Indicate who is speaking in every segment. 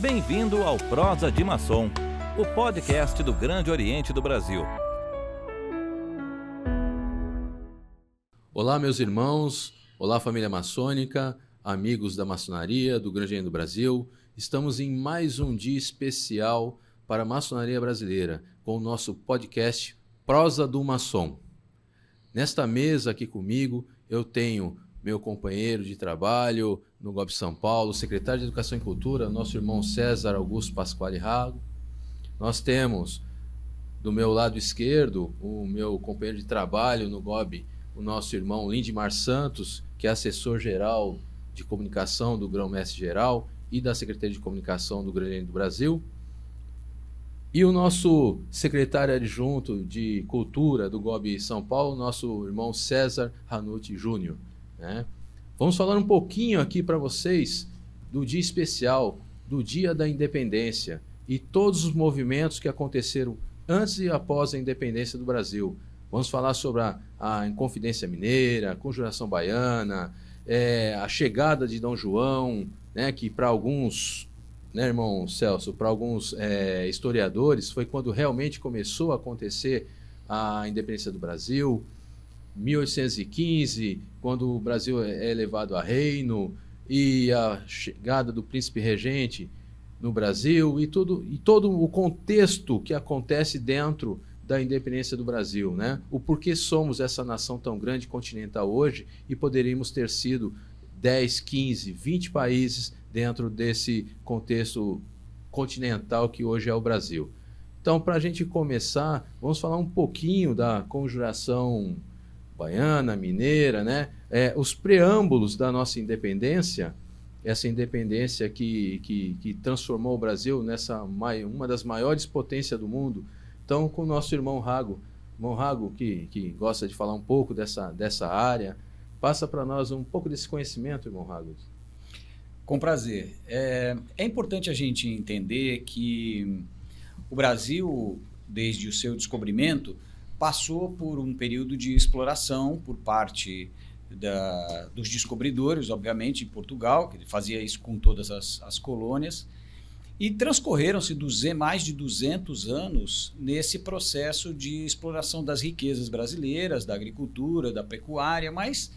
Speaker 1: Bem-vindo ao Prosa de Maçom, o podcast do Grande Oriente do Brasil.
Speaker 2: Olá, meus irmãos, olá, família maçônica, amigos da maçonaria do Grande Oriente do Brasil. Estamos em mais um dia especial para a maçonaria brasileira com o nosso podcast Prosa do Maçom. Nesta mesa aqui comigo, eu tenho meu companheiro de trabalho no GOB São Paulo, secretário de Educação e Cultura, nosso irmão César Augusto Pasquale Rago. Nós temos do meu lado esquerdo o meu companheiro de trabalho no GOB, o nosso irmão Lindimar Santos, que é assessor-geral de comunicação do Grão-Mestre Geral e da Secretaria de Comunicação do Grande do Brasil. E o nosso secretário adjunto de Cultura do GOB São Paulo, nosso irmão César Ranucci Júnior. Né? Vamos falar um pouquinho aqui para vocês do dia especial, do Dia da Independência e todos os movimentos que aconteceram antes e após a independência do Brasil. Vamos falar sobre a, a Inconfidência Mineira, a Conjuração Baiana, é, a chegada de Dom João, né, que para alguns né, irmão Celso, para alguns é, historiadores, foi quando realmente começou a acontecer a independência do Brasil. 1815, quando o Brasil é, é levado a reino, e a chegada do príncipe regente no Brasil, e, tudo, e todo o contexto que acontece dentro da independência do Brasil, né? O porquê somos essa nação tão grande continental hoje e poderíamos ter sido 10, 15, 20 países dentro desse contexto continental que hoje é o Brasil. Então, para a gente começar, vamos falar um pouquinho da conjuração baiana, mineira, né? É, os preâmbulos da nossa independência, essa independência que, que, que transformou o Brasil nessa uma das maiores potências do mundo. Então, com o nosso irmão Rago, irmão Rago, que, que gosta de falar um pouco dessa, dessa área, passa para nós um pouco desse conhecimento, irmão Rago.
Speaker 3: Com prazer. É, é importante a gente entender que o Brasil, desde o seu descobrimento, passou por um período de exploração por parte da, dos descobridores, obviamente, em Portugal, que fazia isso com todas as, as colônias, e transcorreram-se mais de 200 anos nesse processo de exploração das riquezas brasileiras, da agricultura, da pecuária, mas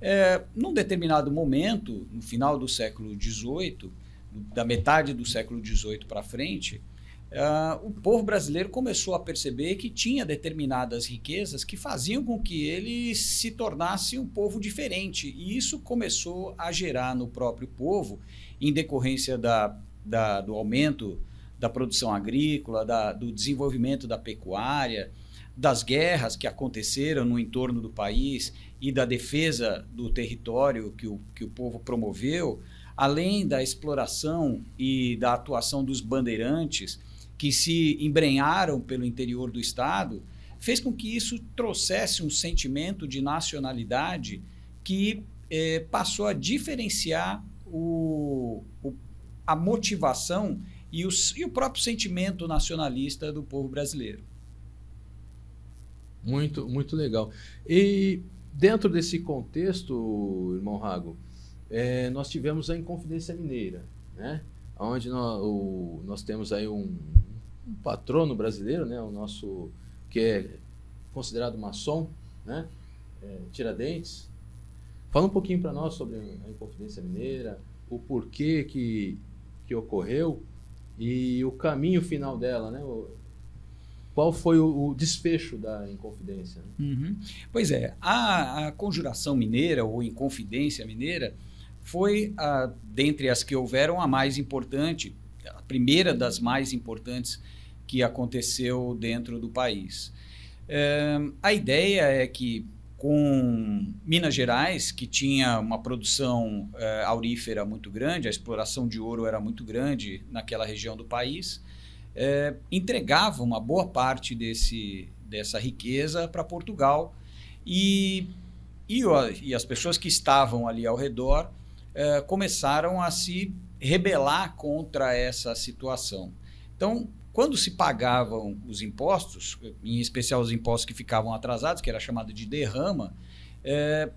Speaker 3: é, num determinado momento, no final do século XVIII, da metade do século XVIII para frente, uh, o povo brasileiro começou a perceber que tinha determinadas riquezas que faziam com que ele se tornasse um povo diferente. E isso começou a gerar no próprio povo, em decorrência da, da do aumento da produção agrícola, da, do desenvolvimento da pecuária, das guerras que aconteceram no entorno do país e da defesa do território que o, que o povo promoveu, além da exploração e da atuação dos bandeirantes que se embrenharam pelo interior do Estado, fez com que isso trouxesse um sentimento de nacionalidade que eh, passou a diferenciar o, o, a motivação e, os, e o próprio sentimento nacionalista do povo brasileiro.
Speaker 2: Muito, muito legal. E dentro desse contexto, irmão Rago, é, nós tivemos a Inconfidência Mineira, né? onde nós, o, nós temos aí um, um, patrono brasileiro, né? o nosso, que é considerado maçom, né? É, Tiradentes. Fala um pouquinho para nós sobre a Inconfidência Mineira, o porquê que, que ocorreu e o caminho final dela, né? qual foi o, o da Inconfidência?
Speaker 3: Né? Uhum. Pois é, a, a, Conjuração Mineira, ou Inconfidência Mineira, foi, a, dentre as que houveram, a mais importante, a primeira das mais importantes que aconteceu dentro do país. É, a ideia é que, com Minas Gerais, que tinha uma produção é, aurífera muito grande, a exploração de ouro era muito grande naquela região do país, é, entregava uma boa parte desse, dessa riqueza para Portugal e, e, e, as pessoas que estavam ali ao redor começaram a se rebelar contra essa situação. Então, quando se pagavam os impostos, em especial os impostos que ficavam atrasados, que era chamado de derrama, é,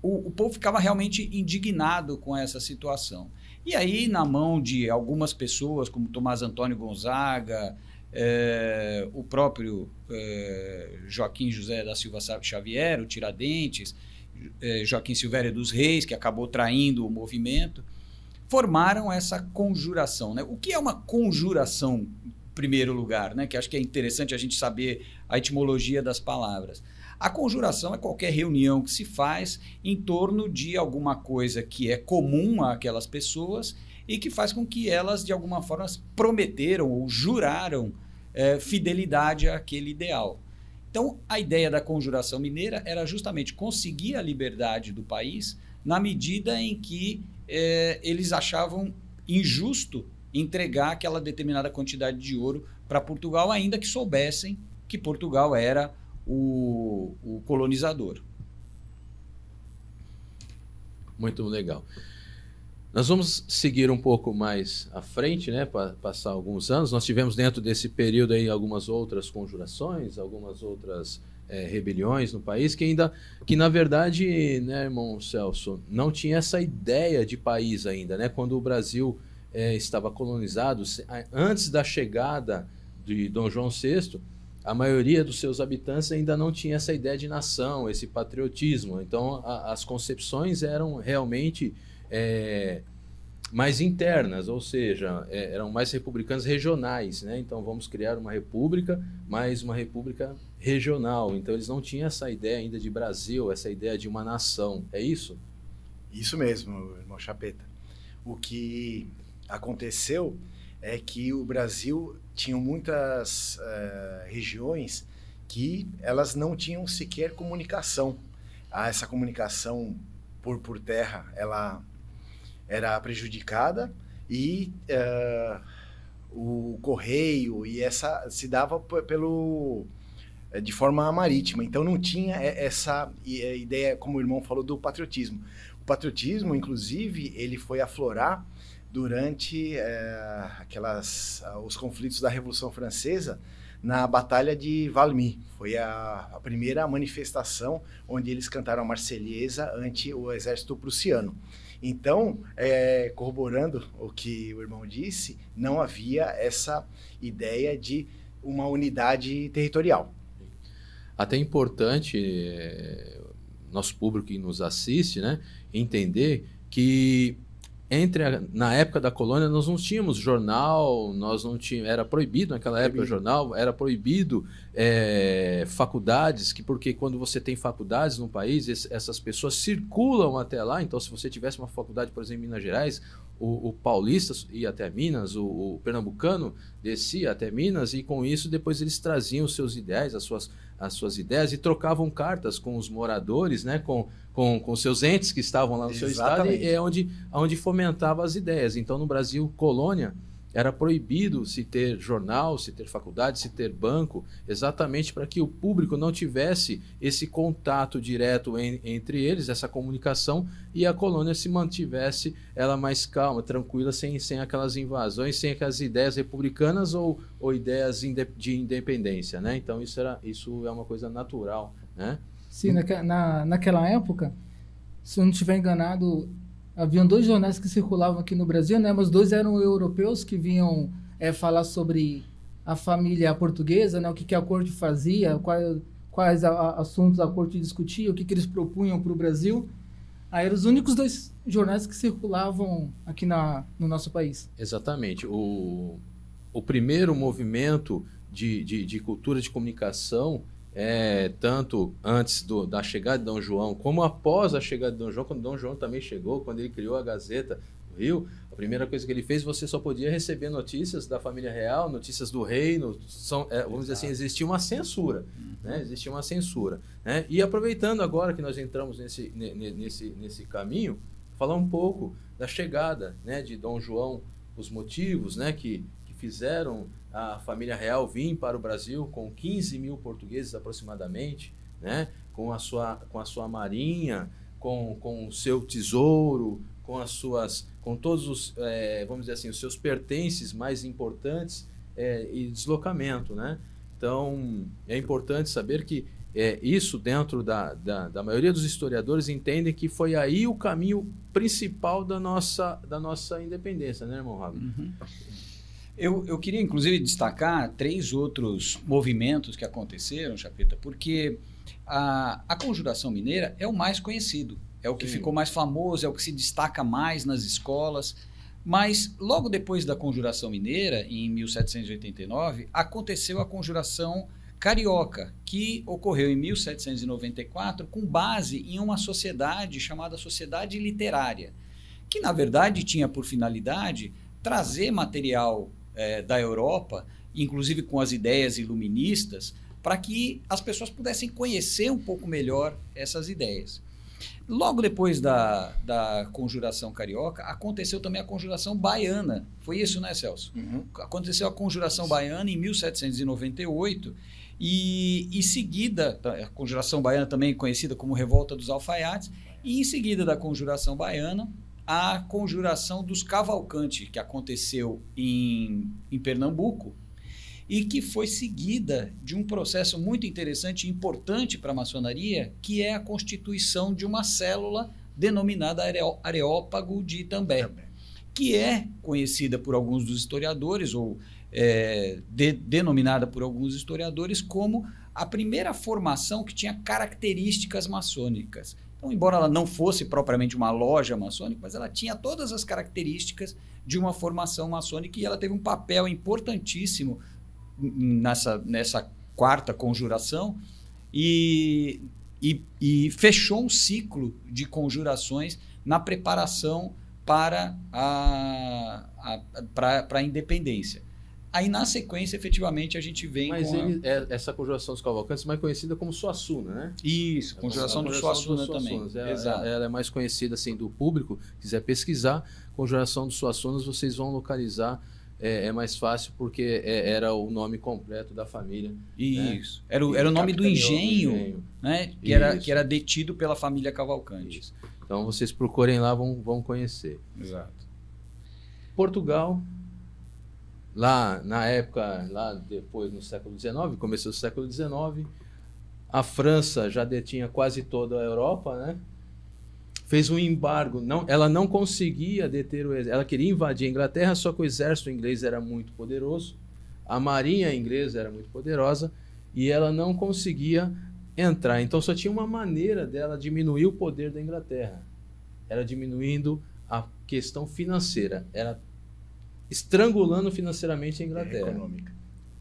Speaker 3: o, o povo ficava realmente indignado com essa situação. E aí, na mão de algumas pessoas, como Tomás Antônio Gonzaga, é, o próprio é, Joaquim José da Silva Xavier, o Tiradentes, é, Joaquim Silvério dos Reis, que acabou traindo o movimento, formaram essa conjuração. Né? O que é uma conjuração, em primeiro lugar? Né? Que acho que é interessante a gente saber a etimologia das palavras. A conjuração é qualquer reunião que se faz em torno de alguma coisa que é comum àquelas pessoas e que faz com que elas, de alguma forma, prometeram ou juraram é, fidelidade àquele ideal. Então, a ideia da conjuração mineira era justamente conseguir a liberdade do país na medida em que é, eles achavam injusto entregar aquela determinada quantidade de ouro para Portugal, ainda que soubessem que Portugal era o, o colonizador.
Speaker 2: Muito legal. Nós vamos seguir um pouco mais à frente, né, para passar alguns anos. Nós tivemos dentro desse período aí algumas outras conjurações, algumas outras é, rebeliões no país que ainda, que na verdade, né, irmão Celso, não tinha essa ideia de país ainda, né? Quando o Brasil é, estava colonizado, antes da chegada de Dom João VI, a maioria dos seus habitantes ainda não tinha essa ideia de nação, esse patriotismo. Então, a, as concepções eram realmente é, mais internas, ou seja, é, eram mais republicanas regionais, né? Então vamos criar uma república, mais uma república regional. Então eles não tinham essa ideia ainda de Brasil, essa ideia de uma nação. É isso?
Speaker 4: Isso mesmo, irmão Chapeta. O que aconteceu é que o Brasil tinha muitas uh, regiões que elas não tinham sequer comunicação. Ah, essa comunicação por, por terra, ela era prejudicada e uh, o correio e essa se dava pelo de forma marítima. Então não tinha essa eh, ideia, como o irmão falou, do patriotismo. O patriotismo, inclusive, ele foi aflorar durante é, aquelas os conflitos da Revolução Francesa na Batalha de Valmy. Foi a, a primeira manifestação onde eles cantaram a Marselhesa ante o exército prussiano. Então, é, corroborando o que o irmão disse, não havia essa ideia de uma unidade territorial.
Speaker 2: Até importante é, nosso público que nos assiste, né, entender que entre a, na época da colônia nós não tínhamos jornal, nós não tínhamos, era proibido naquela época proibido. jornal, era proibido é, faculdades, que porque quando você tem faculdades no país, esse, essas pessoas circulam até lá. Então, se você tivesse uma faculdade, por exemplo, em Minas Gerais, o, o paulista ia até Minas, o, o, pernambucano descia até Minas e com isso depois eles traziam os seus ideais, as suas, as suas ideias e trocavam cartas com os moradores, né, com, com, com seus entes que estavam lá no Exatamente. seu estado e é onde, onde fomentava as ideias. Então no Brasil, colônia, era proibido se ter jornal, se ter faculdade, se ter banco, exatamente para que o público não tivesse esse contato direto entre eles, essa comunicação, e a colônia se mantivesse ela mais calma, tranquila, sem, sem aquelas invasões, sem aquelas ideias republicanas ou, ou ideias de independência. Né? Então isso, era, isso é uma coisa natural. Né?
Speaker 5: Sim, na, na, naquela época, se eu não estiver enganado, haviam dois jornais que circulavam aqui no Brasil, né? Mas dois eram europeus que vinham é, falar sobre a família portuguesa, né? O que, que a corte fazia, quais, quais a, assuntos a corte discutia, o que, que eles propunham para o Brasil. Aí eram os únicos dois jornais que circulavam aqui na, no nosso país.
Speaker 2: Exatamente. O, o primeiro movimento de, de, de cultura de comunicação é, tanto antes do, da chegada de Dom João, como após a chegada de Dom João, quando Dom João também chegou, quando ele criou a Gazeta do Rio, a primeira coisa que ele fez, você só podia receber notícias da família real, notícias do reino, são, é, vamos dizer assim, existia uma censura, né? existia uma censura. Né? E aproveitando agora que nós entramos nesse, nesse, nesse caminho, falar um pouco da chegada né, de Dom João, os motivos né, que fizeram a família real vir para o Brasil com 15 mil portugueses aproximadamente, né? com, a sua, com a sua marinha, com, com o seu tesouro, com as suas com todos os é, vamos dizer assim os seus pertences mais importantes é, e deslocamento né então é importante saber que é, isso dentro da, da, da, maioria dos historiadores entendem que foi aí o caminho principal da nossa, da nossa independência, né, irmão Rabi? Uhum.
Speaker 3: Eu, eu queria, inclusive, destacar três outros movimentos que aconteceram, Chapeta, porque a, a conjuração mineira é o mais conhecido, é o que Sim. ficou mais famoso, é o que se destaca mais nas escolas. Mas logo depois da conjuração mineira, em 1789, aconteceu a conjuração carioca, que ocorreu em 1794 com base em uma sociedade chamada Sociedade Literária, que na verdade tinha por finalidade trazer material é, da Europa, inclusive com as ideias iluministas, para que as pessoas pudessem conhecer um pouco melhor essas ideias. Logo depois da, da conjuração carioca, aconteceu também a conjuração baiana. Foi isso, né, Celso? Uhum. Aconteceu a conjuração baiana em 1798 e em seguida, a conjuração baiana também conhecida como Revolta dos Alfaiates, e em seguida da conjuração baiana, a conjuração dos Cavalcantes, que aconteceu em, em Pernambuco, e que foi seguida de um processo muito interessante e importante para a maçonaria, que é a constituição de uma célula denominada Areópago de Itambé, que é conhecida por alguns dos historiadores, ou é, de, denominada por alguns historiadores como a primeira formação que tinha características maçônicas. Então, embora ela não fosse propriamente uma loja maçônica, mas ela tinha todas as características de uma formação maçônica e ela teve um papel importantíssimo nessa, nessa quarta conjuração e, e, e fechou um ciclo de conjurações na preparação para a, a, a independência. Aí, na sequência, efetivamente, a gente vem
Speaker 2: Mas
Speaker 3: com
Speaker 2: ele, a... é, essa conjuração dos Cavalcantes é mais conhecida como Suassuna, né?
Speaker 3: Isso, conjuração, do Suassuna, também.
Speaker 2: É, Exato. Ela é mais conhecida, assim, do público. quiser pesquisar, conjuração dos Suassunas, vocês vão localizar é, é, mais fácil porque é, era o nome completo da família. Né?
Speaker 3: Isso. Né? Era, o, era o nome do engenho, engenho, né? Que era, que era detido pela família Cavalcante. Isso.
Speaker 2: Então vocês procurem lá, vão, vão conhecer.
Speaker 3: Exato.
Speaker 2: Portugal, lá na época, lá depois no século XIX, começou o século XIX, a França já detinha quase toda a Europa, né? fez um embargo. Não, ela não conseguia deter o. Ela queria invadir a Inglaterra, só que o exército inglês era muito poderoso, a marinha inglesa era muito poderosa e ela não conseguia entrar. Então só tinha uma maneira dela diminuir o poder da Inglaterra. Era diminuindo a questão financeira. Era estrangulando financeiramente a Inglaterra.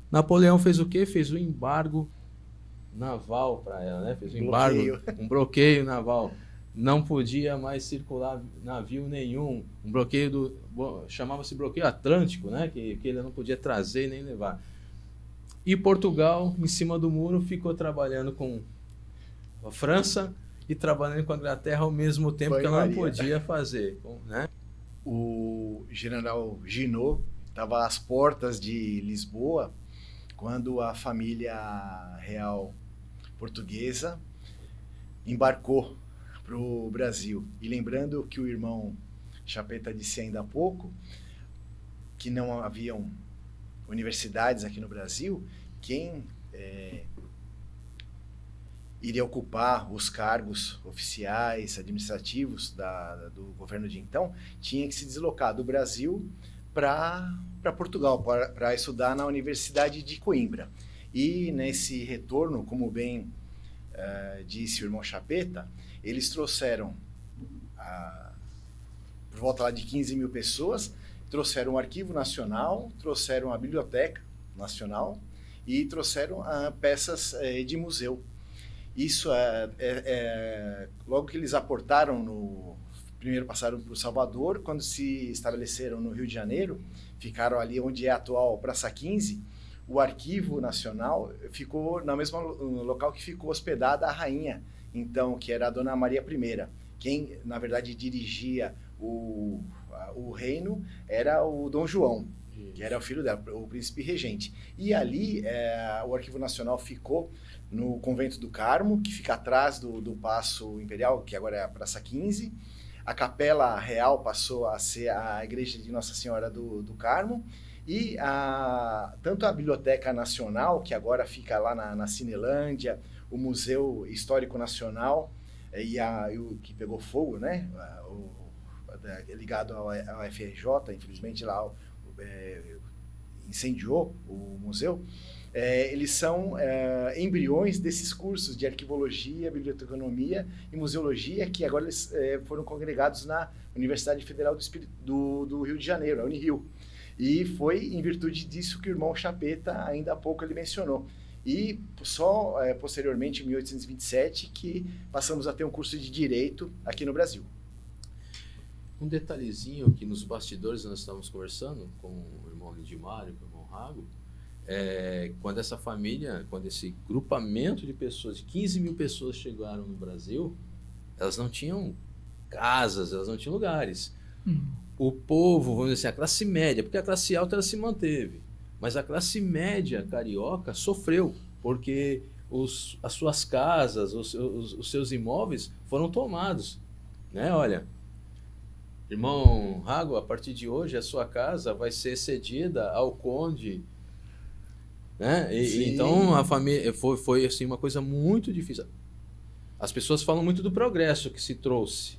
Speaker 2: Napoleão fez o quê? Fez um embargo naval para ela, né? Fez um embargo, um bloqueio naval não podia mais circular navio nenhum, um bloqueio do chamava-se bloqueio atlântico, né, que, que ele não podia trazer nem levar. E Portugal, em cima do muro, ficou trabalhando com a França e trabalhando com a Inglaterra ao mesmo tempo Foi que ela não podia fazer, né?
Speaker 4: O general Ginot estava às portas de Lisboa quando a família real portuguesa embarcou para o Brasil. E lembrando que o irmão Chapeta disse ainda há pouco que não haviam universidades aqui no Brasil, quem é, iria ocupar os cargos oficiais, administrativos da, do governo de então, tinha que se deslocar do Brasil para Portugal, para estudar na Universidade de Coimbra. E nesse retorno, como bem uh, disse o irmão Chapeta, eles trouxeram, a, por volta lá de 15 mil pessoas, trouxeram o Arquivo Nacional, trouxeram a Biblioteca Nacional e trouxeram a, peças é, de museu. Isso é, é, é, logo que eles aportaram no primeiro passaram para o Salvador, quando se estabeleceram no Rio de Janeiro, ficaram ali onde é a atual Praça 15. O Arquivo Nacional ficou no mesmo local que ficou hospedada a rainha então, que era a Dona Maria I. Quem, na verdade, dirigia o, o reino era o Dom João, que era o filho dela, o príncipe regente. E ali, é, o Arquivo Nacional ficou no Convento do Carmo, que fica atrás do, do Paço Imperial, que agora é a Praça 15. a capela real passou a ser a igreja de Nossa Senhora do, do Carmo e a, tanto a Biblioteca Nacional, que agora fica lá na, na Cinelândia, o Museu Histórico Nacional, eh, e, a, e o que pegou fogo, né? O, ligado ao, ao FRJ, infelizmente lá é, incendiou o museu. É, eles são é, embriões desses cursos de arquivologia, biblioteconomia e museologia que agora eles é, foram congregados na Universidade Federal do, do, do, Rio de Janeiro, a Unirio. E foi em virtude disso que o irmão Chapeta, ainda há pouco, ele mencionou. E só é, posteriormente, em 1827, que passamos a ter um curso de Direito aqui no Brasil.
Speaker 2: Um detalhezinho que nos bastidores nós estávamos conversando com o irmão Lindimar e com o irmão Rago, é, quando essa família, quando esse grupamento de pessoas, de 15 mil pessoas chegaram no Brasil, elas não tinham casas, elas não tinham lugares. Hum. O povo, vamos dizer assim, a classe média, porque a classe alta ela se manteve, mas a classe média carioca sofreu, porque os, as suas casas, os, os, os seus imóveis foram tomados. Né? Olha, Irmão Rago, a partir de hoje a sua casa vai ser cedida ao conde. Né? E, então a família foi, foi assim uma coisa muito difícil. As pessoas falam muito do progresso que se trouxe,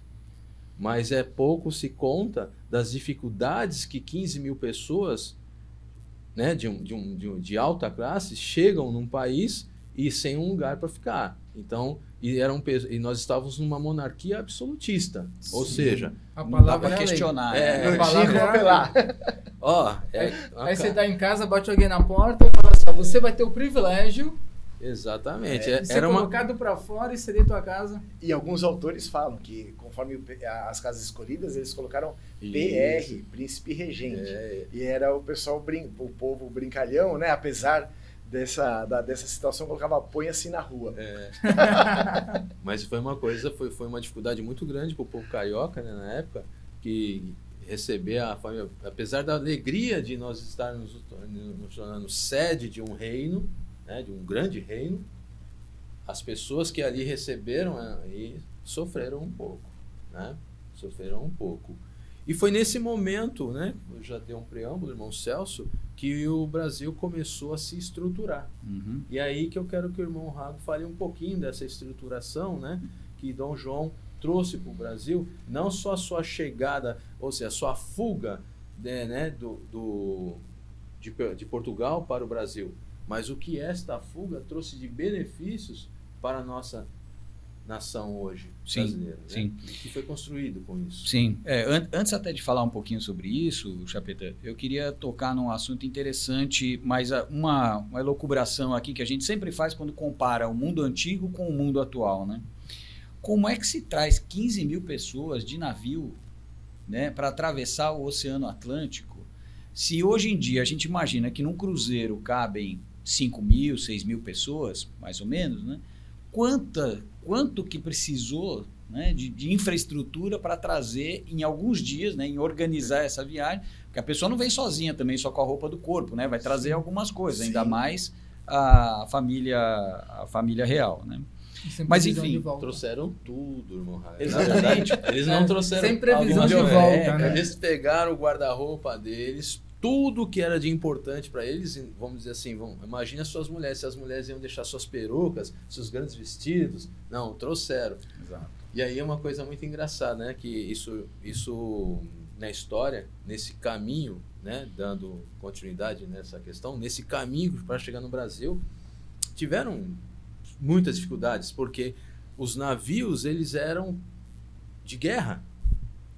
Speaker 2: mas é pouco se conta das dificuldades que 15 mil pessoas né, de, um, de, um, de, um, de alta classe chegam num país e sem um lugar para ficar. Então, e, eram, e nós estávamos numa monarquia absolutista. Sim. Ou seja,
Speaker 3: a palavra para questionar.
Speaker 5: É, é, a palavra
Speaker 3: é
Speaker 5: Ó, é, aí, aí você está em casa, bate alguém na porta assim: você vai ter o privilégio.
Speaker 2: Exatamente. É,
Speaker 5: de ser era colocado uma... para fora e ceder tua casa.
Speaker 4: E alguns autores falam que, conforme as casas escolhidas, eles colocaram Isso. PR, Príncipe Regente. É. E era o pessoal, brin... o povo brincalhão, né? Apesar dessa, da, dessa situação, colocava põe-se na rua. É.
Speaker 2: Mas foi uma coisa, foi, foi uma dificuldade muito grande para o povo carioca, né, na época, que receber a família, apesar da alegria de nós estarmos nos tornando sede de um reino, né, de um grande reino, as pessoas que ali receberam aí sofreram um pouco, né? Sofreram um pouco. E foi nesse momento, né, eu já dei um preâmbulo, irmão Celso, que o Brasil começou a se estruturar. Uhum. E aí que eu quero que o irmão Rago fale um pouquinho dessa estruturação, né, que Dom João trouxe para o Brasil, não só a sua chegada, ou seja, a sua fuga né, né do, do de, de Portugal para o Brasil, mas o que esta fuga trouxe de benefícios para a nossa nação hoje sim, brasileira, né? sim. que foi construído com isso.
Speaker 3: Sim, é, an antes até de falar um pouquinho sobre isso, Chapeta, eu queria tocar num assunto interessante, mas uma, uma elucubração aqui que a gente sempre faz quando compara o mundo antigo com o mundo atual, né? Como é que se traz 15 mil pessoas de navio né, para atravessar o Oceano Atlântico, se hoje em dia a gente imagina que num cruzeiro cabem 5 mil, 6 mil pessoas, mais ou menos, né? Quanta, quanto que precisou né, de, de, infraestrutura para trazer em alguns dias, né, em organizar essa viagem, porque a pessoa não vem sozinha também, só com a roupa do corpo, né, vai trazer Sim. algumas coisas, Sim. ainda mais a família, a família real, né? Mas enfim,
Speaker 2: trouxeram tudo, irmão.
Speaker 3: Exatamente.
Speaker 2: Eles não trouxeram
Speaker 5: Sem previsão de volta, né?
Speaker 2: Eles pegaram o guarda-roupa deles, tudo que era de importante para eles, vamos dizer assim, vamos, imagine as suas mulheres, se as mulheres iam deixar suas perucas, seus grandes vestidos, não, trouxeram.
Speaker 3: Exato.
Speaker 2: E aí é uma coisa muito engraçada, né, que isso, isso na história, nesse caminho, né, dando continuidade nessa questão, nesse caminho para chegar no Brasil, tiveram muitas dificuldades, porque os navios, eles eram de guerra,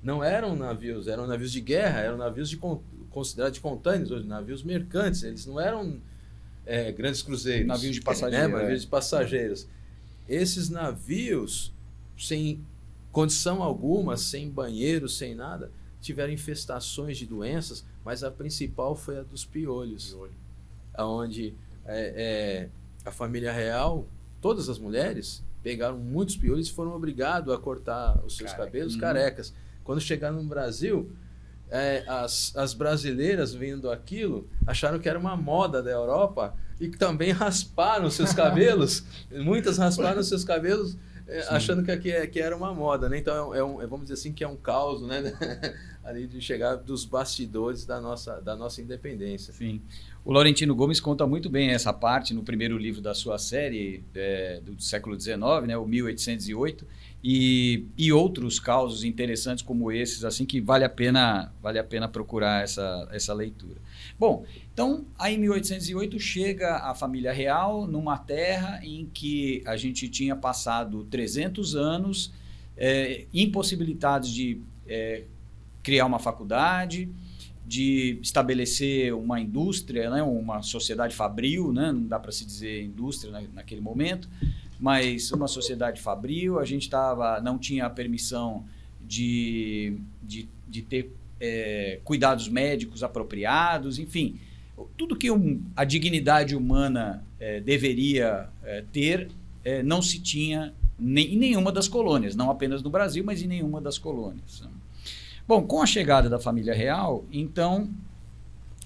Speaker 2: não eram navios, eram navios de guerra, eram navios de considerados de contâneos, hoje, navios mercantes, eles não eram é, grandes cruzeiros.
Speaker 3: Navios de passageiros.
Speaker 2: Né? Navios de passageiros. Esses navios, sem condição alguma, sem banheiro, sem nada, tiveram infestações de doenças, mas a principal foi a dos piolhos. Piolho. Onde é, é, a família real, todas as mulheres, pegaram muitos piolhos e foram obrigados a cortar os seus Careca. cabelos uhum. carecas. Quando chegaram no Brasil, é, as, as brasileiras vendo aquilo acharam que era uma moda da Europa e também rasparam seus cabelos. muitas rasparam seus cabelos é, achando que aqui é, que era uma moda, né? Então é um, é, vamos dizer assim que é um caos, né? Ali de chegar dos bastidores da nossa, da nossa independência.
Speaker 3: Sim. O Laurentino Gomes conta muito bem essa parte no primeiro livro da sua série é, do século XIX, né, o 1808, e, e outros causos interessantes como esses, assim que vale a pena vale a pena procurar essa, essa leitura. Bom, então aí em 1808 chega a família real numa terra em que a gente tinha passado 300 anos é, impossibilitados de é, criar uma faculdade, de estabelecer uma indústria, né, uma sociedade fabril, né, não dá para se dizer indústria na, naquele momento, mas uma sociedade fabril, a gente tava, não tinha a permissão de, de, de ter é, cuidados médicos apropriados, enfim, tudo que um, a dignidade humana é, deveria é, ter é, não se tinha nem, em nenhuma das colônias, não apenas no Brasil, mas em nenhuma das colônias. Bom, com a chegada da família real, então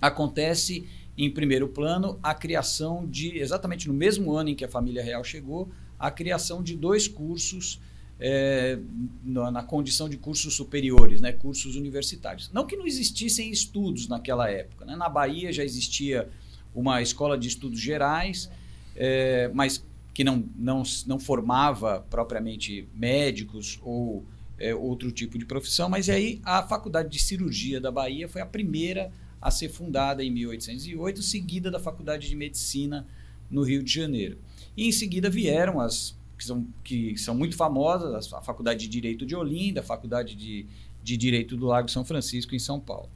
Speaker 3: acontece em primeiro plano a criação de, exatamente no mesmo ano em que a família real chegou, a criação de dois cursos é, na, na, condição de cursos superiores, né, cursos universitários. Não que não existissem estudos naquela época. Né? Na Bahia já existia uma escola de estudos gerais, é, mas que não, não, não formava propriamente médicos ou é, outro tipo de profissão, mas aí a Faculdade de Cirurgia da Bahia foi a primeira a ser fundada em 1808, seguida da Faculdade de Medicina no Rio de Janeiro. E em seguida vieram as que são, que são muito famosas, a Faculdade de Direito de Olinda, a Faculdade de, de Direito do Lago São Francisco, em São Paulo.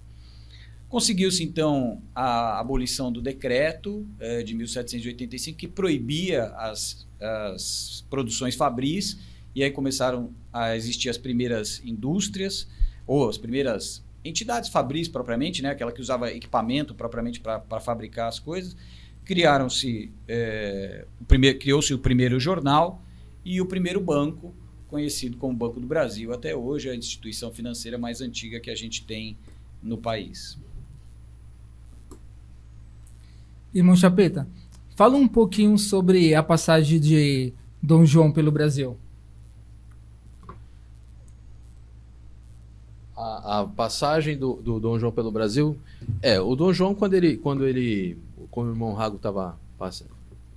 Speaker 3: Conseguiu-se, então, a abolição do decreto eh, de 1785, que proibia as, as produções fabris e aí começaram a existir as primeiras indústrias, ou as primeiras entidades fabris propriamente, né? aquela que usava equipamento propriamente para fabricar as coisas. Criaram-se, é, criou-se o primeiro jornal e o primeiro banco, conhecido como Banco do Brasil, até hoje a instituição financeira mais antiga que a gente tem no país.
Speaker 5: Irmão Chapeta, fala um pouquinho sobre a passagem de Dom João pelo Brasil.
Speaker 2: A, a passagem do, do Dom João pelo Brasil é o Dom João quando ele quando ele como o irmão Rago estava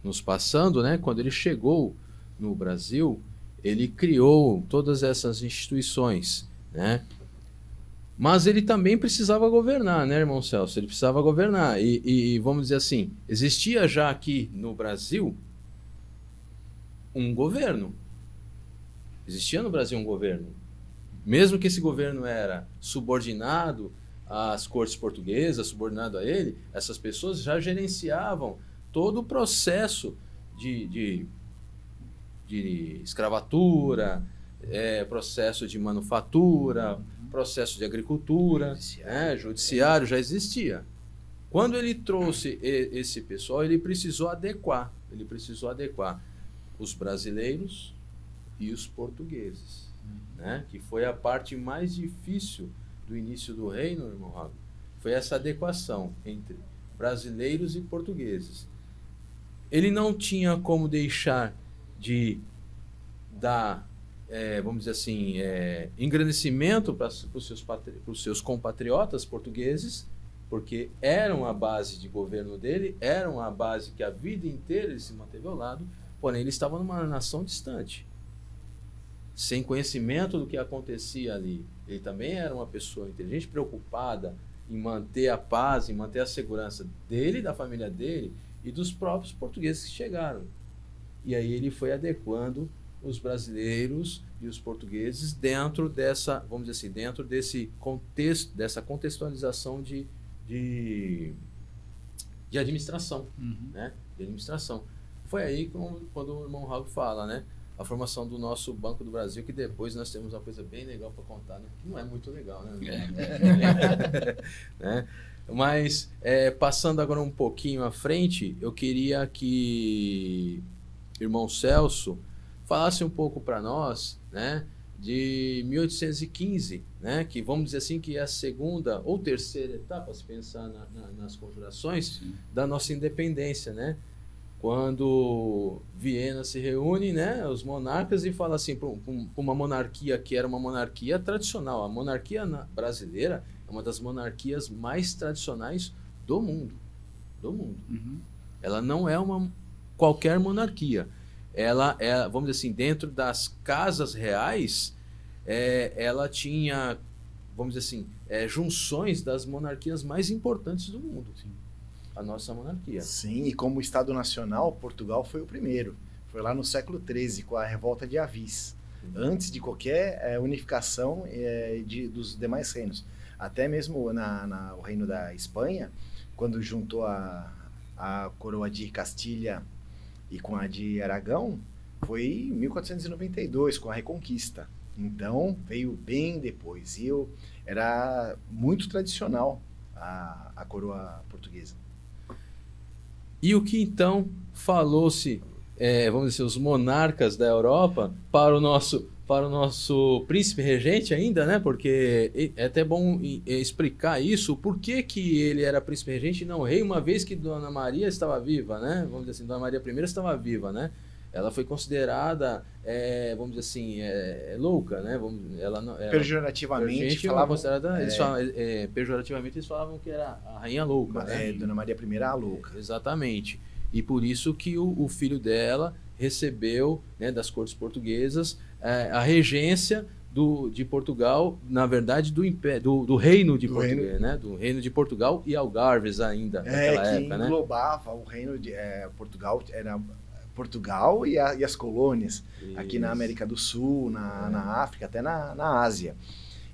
Speaker 2: nos passando, né? Quando ele chegou no Brasil, ele criou todas essas instituições, né? Mas ele também precisava governar, né, irmão Celso? Ele precisava governar. E, e, vamos dizer assim, existia já aqui no Brasil um governo. Existia no Brasil um governo mesmo que esse governo era subordinado às cortes portuguesas, subordinado a ele, essas pessoas já gerenciavam todo o processo de, de, de escravatura, é, processo de manufatura, processo de agricultura, judiciário. Né, judiciário já existia. Quando ele trouxe esse pessoal, ele precisou adequar, ele precisou adequar os brasileiros e os portugueses né? que foi a parte mais difícil do início do reino, irmão Rago, foi essa adequação entre brasileiros e portugueses. Ele não tinha como deixar de dar, é, vamos dizer assim, é, engrandecimento para os seus, seus compatriotas portugueses, porque eram a base de governo dele, eram a base que a vida inteira ele se manteve ao lado, porém ele estava numa nação distante sem conhecimento do que acontecia ali. Ele também era uma pessoa inteligente, preocupada em manter a paz, em manter a segurança dele, da família dele e dos próprios portugueses que chegaram. E aí ele foi adequando os brasileiros e os portugueses dentro dessa, vamos dizer assim, dentro desse contexto, dessa contextualização de, de, de administração, uhum. né? De administração. Foi aí quando, quando o irmão Raul fala, né? A formação do nosso Banco do Brasil, que depois nós temos uma coisa bem legal para contar, né? que não é muito legal, né? É. né? Mas, é, passando agora um pouquinho à frente, eu queria que irmão Celso falasse um pouco para nós, né? de 1815, né, que vamos dizer assim que é a segunda ou terceira etapa, se pensar na, na, nas conjurações, Sim. da nossa independência, né? Quando Viena se reúne, né, os monarcas e fala assim para uma monarquia que era uma monarquia tradicional, a monarquia brasileira é uma das monarquias mais tradicionais do mundo, do mundo.
Speaker 3: Uhum.
Speaker 2: Ela não é uma qualquer monarquia. Ela é, vamos dizer assim, dentro das casas reais, é, ela tinha, vamos dizer assim, é, junções das monarquias mais importantes do mundo. Sim a nossa monarquia.
Speaker 4: Sim, e como Estado Nacional, Portugal foi o primeiro. Foi lá no século XIII, com a revolta de Avis. Antes de qualquer é, unificação é, de, dos demais reinos. Até mesmo na, na, o reino da Espanha, quando juntou a, a coroa de Castilha e com a de Aragão, foi em 1492, com a Reconquista. Então, veio bem depois. E eu, era muito tradicional a, a coroa portuguesa.
Speaker 2: E o que então falou-se, é, vamos dizer, os monarcas da Europa para o nosso para o nosso príncipe regente ainda, né? Porque é até bom explicar isso, por que, que ele era príncipe regente e não rei, uma vez que Dona Maria estava viva, né? Vamos dizer assim, Dona Maria I estava viva, né? Ela foi considerada, é, vamos dizer assim, é, é louca, né? Vamos, ela, ela,
Speaker 4: pejorativamente falavam,
Speaker 2: considerada, eles falavam, é, pejorativamente eles falavam que era a rainha louca,
Speaker 4: né?
Speaker 2: É,
Speaker 4: Dona Maria I a louca.
Speaker 2: exatamente. E por isso que o, o filho dela recebeu, né, das cortes portuguesas, é, a regência do, de Portugal, na verdade, do, do, do reino de do Portugal, reino... né? Do reino de Portugal e Algarves ainda,
Speaker 4: é, naquela que época, né? englobava o reino de é, Portugal, era Portugal e, a, e as colônias Isso. aqui na América do Sul, na, é. na África, até na, na Ásia.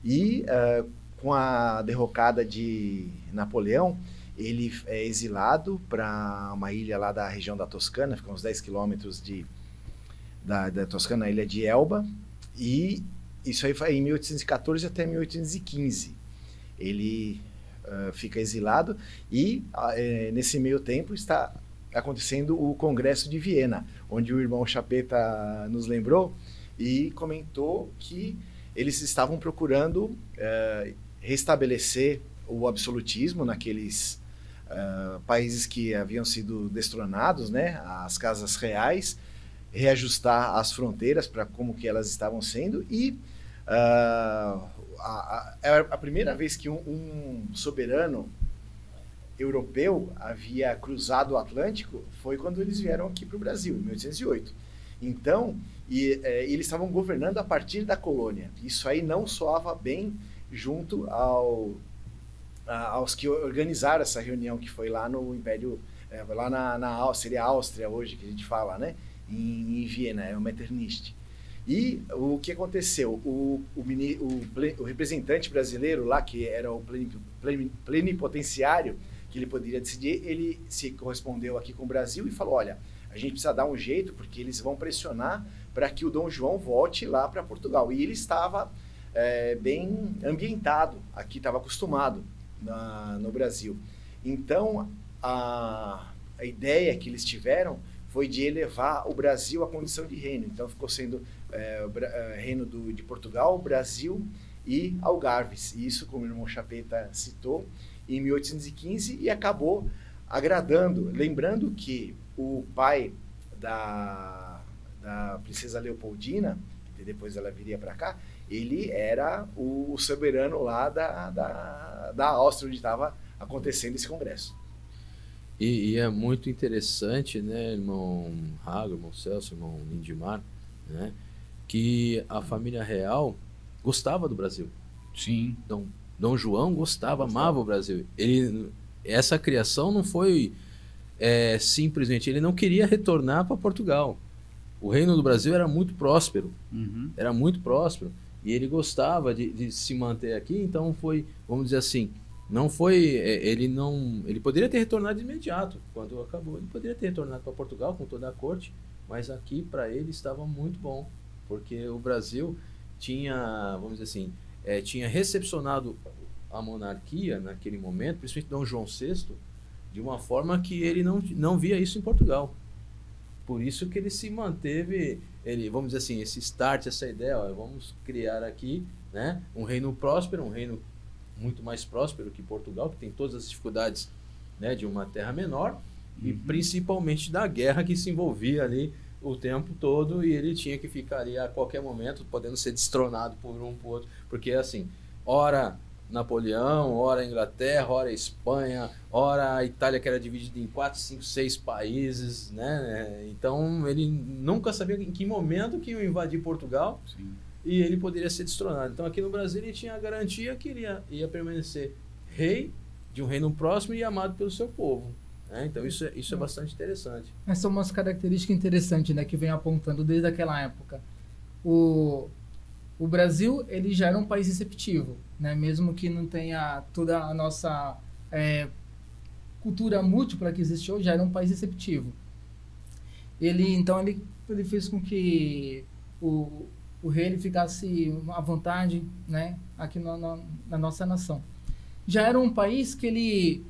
Speaker 4: E uh, com a derrocada de Napoleão, ele é exilado para uma ilha lá da região da Toscana, fica uns 10 quilômetros de, da, da Toscana, a ilha de Elba, e isso aí foi em 1814 até 1815. Ele uh, fica exilado e uh, nesse meio tempo está acontecendo o Congresso de Viena, onde o irmão Chapeta nos lembrou e comentou que eles estavam procurando uh, restabelecer o absolutismo naqueles uh, países que haviam sido destronados, né, as casas reais, reajustar as fronteiras para como que elas estavam sendo e uh, a, a, a, primeira vez que um, um soberano europeu havia cruzado o Atlântico foi quando eles vieram aqui para o Brasil, em 1808. Então, e, é, eles estavam governando a partir da colônia. Isso aí não soava bem junto ao, a, aos que organizaram essa reunião que foi lá no Império, é, lá na, na seria Áustria hoje que a gente fala, né? Em, em Viena, é o Metternich. E o que aconteceu? O, o, o, o, representante brasileiro lá, que era o plenipotenciário, que ele poderia decidir, ele se correspondeu aqui com o Brasil e falou: olha, a gente precisa dar um jeito, porque eles vão pressionar para que o Dom João volte lá para Portugal. E ele estava é, bem ambientado aqui, estava acostumado na, no Brasil. Então, a, a ideia que eles tiveram foi de elevar o Brasil à condição de reino. Então, ficou sendo é, é reino do, de Portugal, Brasil e Algarves. E isso, como o irmão Chapeta citou, em 1815 e acabou agradando. Lembrando que o pai da, da princesa Leopoldina, que depois ela viria para cá, ele era o soberano lá da, da, da Áustria, onde estava acontecendo esse congresso.
Speaker 2: E, e, é muito interessante, né, irmão Rago, irmão Celso, irmão Lindimar, né, que a família real gostava do Brasil.
Speaker 3: Sim.
Speaker 2: Então, Dom João gostava, amava o Brasil. Ele, essa criação não foi é, simplesmente, ele não queria retornar para Portugal. O reino do Brasil era muito próspero,
Speaker 3: uhum.
Speaker 2: era muito próspero e ele gostava de, de, se manter aqui. Então foi, vamos dizer assim, não foi, é, ele não, ele poderia ter retornado de imediato quando acabou. Ele poderia ter retornado para Portugal com toda a corte, mas aqui para ele estava muito bom, porque o Brasil tinha, vamos dizer assim, é, tinha recepcionado a monarquia naquele momento, principalmente Dom João VI, de uma forma que ele não, não via isso em Portugal. Por isso que ele se manteve, ele, vamos dizer assim, esse start, essa ideia, ó, vamos criar aqui né, um reino próspero, um reino muito mais próspero que Portugal, que tem todas as dificuldades né, de uma terra menor, e principalmente da guerra que se envolvia ali o tempo todo e ele tinha que ficar ali a qualquer momento, podendo ser destronado por um por outro, porque assim, ora Napoleão, ora Inglaterra, ora Espanha, ora a Itália que era dividida em quatro, cinco, seis países, né? Então ele nunca sabia em que momento que ia invadir Portugal
Speaker 3: Sim.
Speaker 2: e ele poderia ser destronado. Então aqui no Brasil ele tinha a garantia que ele ia, ia permanecer rei de um reino próximo e amado pelo seu povo. Né? Então isso é, isso é bastante interessante.
Speaker 5: Essas são umas características interessantes, né, que vem apontando desde aquela época. O, o Brasil, ele já era um país receptivo, né, mesmo que não tenha toda a nossa é, cultura múltipla que existe hoje, já era um país receptivo. Ele, então, ele, ele fez com que o, o rei ele ficasse à vontade, né, aqui no, no, na nossa nação. Já era um país que ele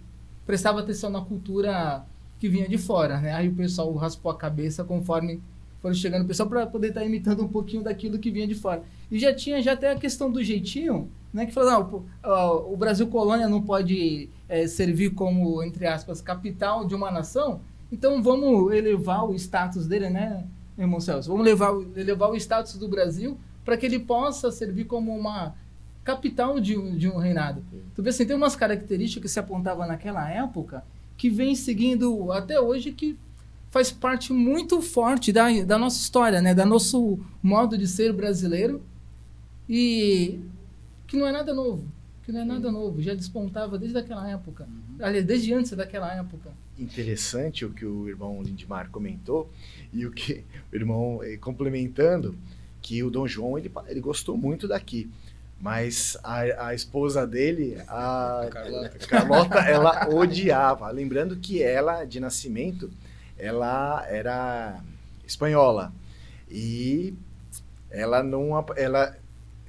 Speaker 5: prestava atenção na cultura que vinha de fora, né? Aí o pessoal raspou a cabeça conforme foram chegando o pessoal para poder estar imitando um pouquinho daquilo que vinha de fora. E já tinha já até a questão do jeitinho, né? Que falou, não, o Brasil colônia não pode é, servir como, entre aspas, capital de uma nação, então vamos elevar o status dele, né, irmão Celso? Vamos levar, elevar o status do Brasil para que ele possa servir como uma capital de, um- de um reinado. Tu vê assim, tem umas características que se apontavam naquela época que vem seguindo até hoje que faz parte muito forte da, da nossa história, né? Da nosso modo de ser brasileiro e que não é nada novo, que não é nada novo, já despontava desde aquela época, aliás, desde antes daquela época.
Speaker 4: interessante o que o irmão Lindmar comentou e o que o irmão eh, complementando que o Dom João ele, ele gostou muito daqui mas a, a esposa dele a
Speaker 3: Carlota.
Speaker 4: Carlota ela odiava lembrando que ela de nascimento ela era espanhola e ela não ela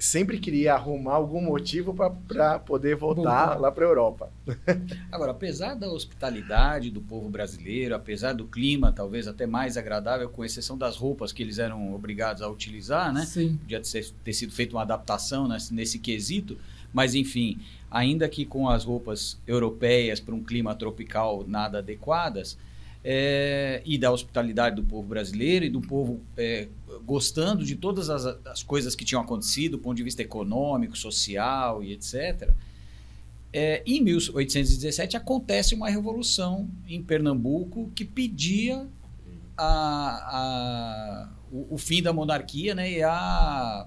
Speaker 4: sempre queria arrumar algum motivo para poder voltar
Speaker 5: Voltar.
Speaker 4: lá para Europa
Speaker 3: Agora, apesar da hospitalidade do povo brasileiro, apesar do clima talvez até mais agradável, com exceção das roupas que eles eram obrigados a utilizar, né?
Speaker 5: Sim.
Speaker 3: Podia ter, ter sido feita uma adaptação nesse, nesse quesito, mas enfim, ainda que com as roupas europeias para um clima tropical nada adequadas, é, e da hospitalidade do povo brasileiro e do povo é, gostando de todas as, as coisas que tinham acontecido, do ponto de vista econômico, social e etc. É, em 1817 acontece uma revolução em Pernambuco que pedia a, a- o, o fim da monarquia né, e a,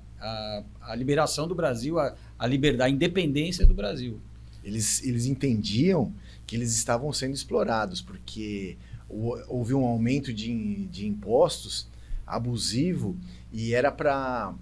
Speaker 3: a, liberação do Brasil, a, liberdade, a independência do Brasil.
Speaker 4: Eles, eles entendiam que eles estavam sendo explorados, porque houve um aumento de, de impostos abusivo e era para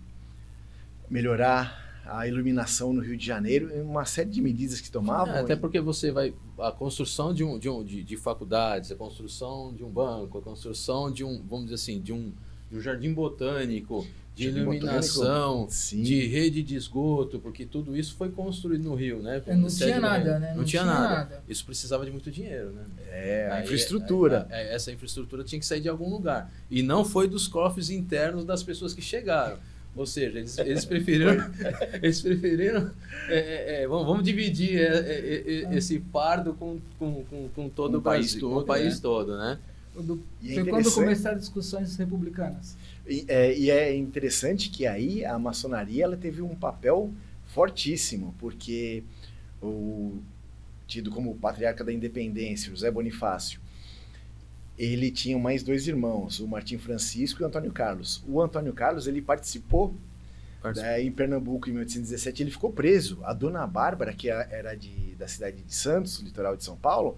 Speaker 4: melhorar a iluminação no Rio de Janeiro, uma série de medidas que tomavam.
Speaker 2: É, até porque você vai. A construção de, um, de, um, de, de faculdades, a construção de um banco, a construção de um, vamos dizer assim, de um, de um jardim botânico, de iluminação, de rede de esgoto, porque tudo isso foi construído no Rio, né?
Speaker 5: É, não tinha nada,
Speaker 2: reino.
Speaker 5: né?
Speaker 2: Não, tinha, nada. Isso precisava de muito dinheiro, né?
Speaker 4: É, a
Speaker 2: Aí,
Speaker 4: infraestrutura.
Speaker 2: aí, aí, essa infraestrutura tinha que sair de algum lugar. E não foi dos cofres internos das pessoas que chegaram. Ou seja, eles, eles preferiram. eles preferiram. é, é, é, vamos, vamos dividir é, é, é, esse fardo com, com, com, com todo
Speaker 3: Com
Speaker 2: o
Speaker 3: país todo,
Speaker 2: com o país
Speaker 3: né?
Speaker 2: todo, né?
Speaker 5: Do-
Speaker 4: E é
Speaker 5: foi quando começaram as discussões republicanas.
Speaker 4: E é, e é interessante que aí a maçonaria ela teve um papel fortíssimo, porque o tido como o patriarca da independência, José Bonifácio, ele tinha mais dois irmãos, o Martim Francisco e o Antônio Carlos. O Antônio Carlos ele participou né, em Pernambuco em 1817, ele ficou preso. A dona Bárbara, que era de, da cidade de Santos, litoral de São Paulo,